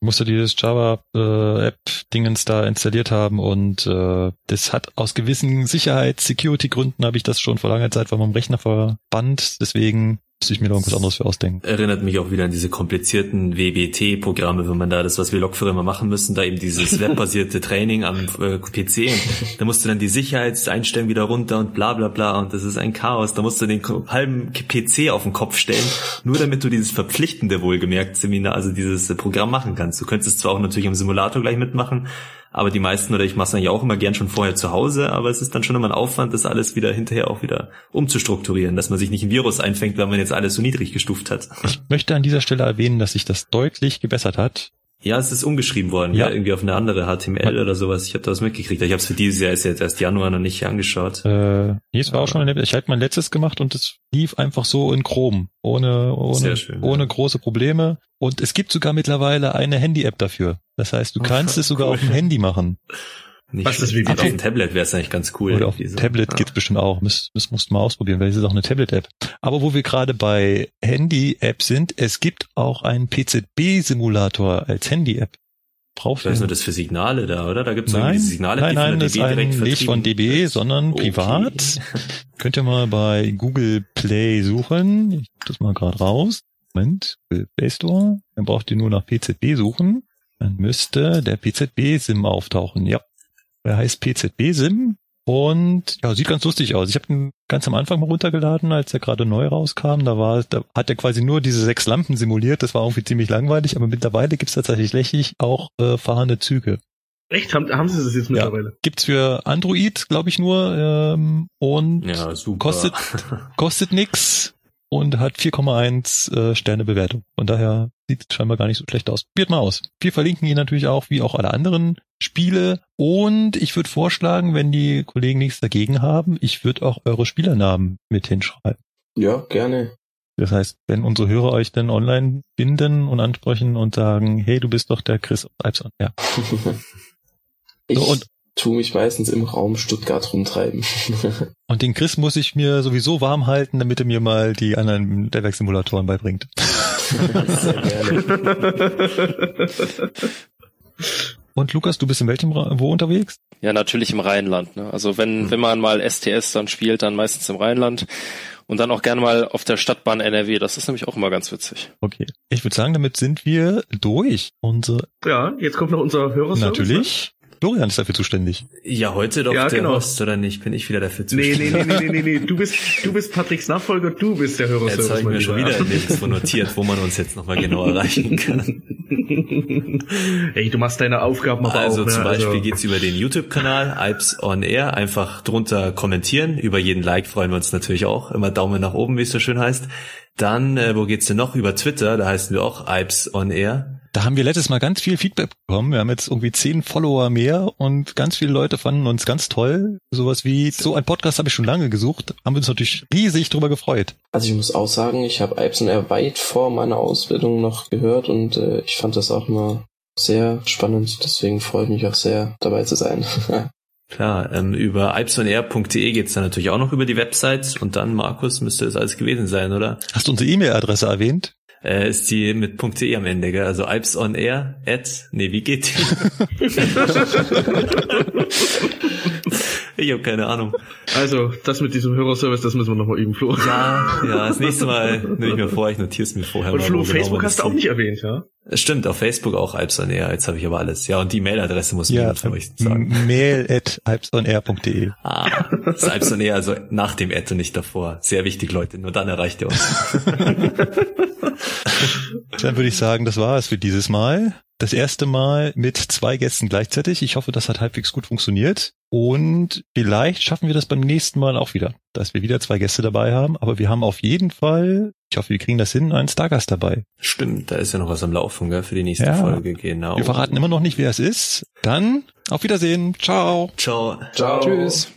musste dieses Java äh, App Dingens da installiert haben und äh, das hat aus gewissen Sicherheits Security Gründen habe ich das schon vor langer Zeit von meinem Rechner verbannt, deswegen muss ich mir noch irgendwas anderes für ausdenken. Erinnert mich auch wieder an diese komplizierten WBT-Programme, wenn man da das, was wir Lokführer immer machen müssen, da eben dieses webbasierte Training am äh, PC. Und da musst du dann die Sicherheitseinstellungen wieder runter und bla bla bla und das ist ein Chaos. Da musst du den halben PC auf den Kopf stellen, nur damit du dieses verpflichtende wohlgemerkt Seminar, also dieses Programm machen kannst. Du könntest es zwar auch natürlich im Simulator gleich mitmachen, aber die meisten oder ich mache es eigentlich auch immer gern schon vorher zu Hause, aber es ist dann schon immer ein Aufwand, das alles wieder hinterher auch wieder umzustrukturieren, dass man sich nicht ein Virus einfängt, weil man jetzt alles so niedrig gestuft hat. Ich möchte an dieser Stelle erwähnen, dass sich das deutlich gebessert hat. Ja, es ist umgeschrieben worden, ja, ja irgendwie auf eine andere HTML oder sowas. Ich habe da was mitgekriegt. Ich habe es für dieses Jahr ist jetzt erst Januar noch nicht angeschaut. Äh, nee, es war auch schon eine, ich hatte mein letztes gemacht und es lief einfach so in Chrome, ohne ohne schön, ohne ja. große Probleme. Und es gibt sogar mittlerweile eine Handy-App dafür. Das heißt, du kannst oh, es sogar cool. auf dem Handy machen. Nicht Was ist wie auf dem Tablet wäre es eigentlich ganz cool. Oder auf dem Tablet ja. geht's bestimmt auch. Das, das musst du mal ausprobieren, weil es ist auch eine Tablet-App. Aber wo wir gerade bei Handy-App sind, es gibt auch einen PZB-Simulator als Handy-App. Braucht ist nur das für Signale da, oder? Da gibt's nein, irgendwie Signale, nein, die nein, von der DB ist direkt nicht von DB, sondern okay. privat. Könnt ihr mal bei Google Play suchen. Ich das mal gerade raus. Moment, Google Play Store. Dann braucht ihr nur nach PZB suchen. Dann müsste der PZB-SIM auftauchen. Ja, er heißt PZB Sim und ja, sieht ganz lustig aus. Ich habe ihn ganz am Anfang mal runtergeladen, als er gerade neu rauskam. Da war, da hat er quasi nur diese sechs Lampen simuliert. Das war irgendwie ziemlich langweilig, aber mittlerweile gibt's tatsächlich auch äh, fahrende Züge. Echt? Haben, haben sie das jetzt mittlerweile? Ja, gibt's für Android, glaube ich, nur ähm, und ja, kostet kostet nix und hat 4,1 äh, Sterne Bewertung. Von daher sieht es scheinbar gar nicht so schlecht aus. Probiert mal aus. Wir verlinken ihn natürlich auch, wie auch alle anderen Spiele. Und ich würde vorschlagen, wenn die Kollegen nichts dagegen haben, ich würde auch eure Spielernamen mit hinschreiben. Ja, gerne. Das heißt, wenn unsere Hörer euch dann online binden und ansprechen und sagen, hey, du bist doch der Chris Alpson, ja. ich so, und tu mich meistens im Raum Stuttgart rumtreiben. und den Chris muss ich mir sowieso warm halten, damit er mir mal die anderen Lehrwerksimulatoren beibringt. Sehr gerne. Und Lukas, du bist in welchem wo unterwegs? Ja, natürlich im Rheinland. Ne? Also wenn hm. wenn man mal STS dann spielt, dann meistens im Rheinland und dann auch gerne mal auf der Stadtbahn NRW. Das ist nämlich auch immer ganz witzig. Okay, ich würde sagen, damit sind wir durch. Unsere ja, jetzt kommt noch unser Hörerservice. Natürlich. Florian ist dafür zuständig. Ja, heute doch ja, der genau. Host, oder nicht? Bin ich wieder dafür zuständig? Nee, nee, nee, nee, nee, nee. Du bist, du bist Patricks Nachfolger, du bist der Hörer. Jetzt habe ich mir schon wieder nirgendwo notiert, wo man uns jetzt nochmal genau erreichen kann. Ey, du machst deine Aufgaben aber also auch. Also zum Beispiel also. geht's über den YouTube-Kanal Ipes on Air. Einfach drunter kommentieren. Über jeden Like freuen wir uns natürlich auch. Immer Daumen nach oben, wie es so schön heißt. Dann, äh, wo geht's denn noch? Über Twitter, da heißen wir auch Ipes on Air. Da haben wir letztes Mal ganz viel Feedback bekommen. Wir haben jetzt irgendwie zehn Follower mehr und ganz viele Leute fanden uns ganz toll. Sowas wie, so ein Podcast habe ich schon lange gesucht. Haben wir uns natürlich riesig drüber gefreut. Also ich muss auch sagen, ich habe eher weit vor meiner Ausbildung noch gehört und äh, ich fand das auch immer sehr spannend. Deswegen freue ich mich auch sehr, dabei zu sein. Klar, ähm, über ipsonair.de geht's dann natürlich auch noch über die Website und dann, Markus, müsste es alles gewesen sein, oder? Hast du unsere E-Mail-Adresse erwähnt? Äh, ist die mit .de am Ende, gell? Also Alps on Air at, nee, wie geht die? Ich habe keine Ahnung. Also, das mit diesem Hörerservice, das müssen wir nochmal üben, Flo. Ja, ja, das nächste Mal nehme ich mir vor, ich notiere es mir vorher. Und Flo, Facebook hast du auch nicht erwähnt, ja? Stimmt, auf Facebook auch Alpsonair, jetzt habe ich aber alles. Ja, und die Mailadresse muss ja, ich von euch sagen. Mail at alpsonair.de. Ah, das ist Alpsonair, also nach dem Ad und nicht davor. Sehr wichtig, Leute, nur dann erreicht ihr uns. dann würde ich sagen, das war es für dieses Mal das erste Mal mit zwei Gästen gleichzeitig. Ich hoffe, das hat halbwegs gut funktioniert. Und vielleicht schaffen wir das beim nächsten Mal auch wieder, dass wir wieder zwei Gäste dabei haben. Aber wir haben auf jeden Fall, ich hoffe, wir kriegen das hin, einen Stargast dabei. Stimmt, da ist ja noch was am Laufen, gell, für die nächste ja. Folge, genau. Wir verraten immer noch nicht, wer es ist. Dann auf Wiedersehen. Ciao. Ciao. Ciao. Tschüss.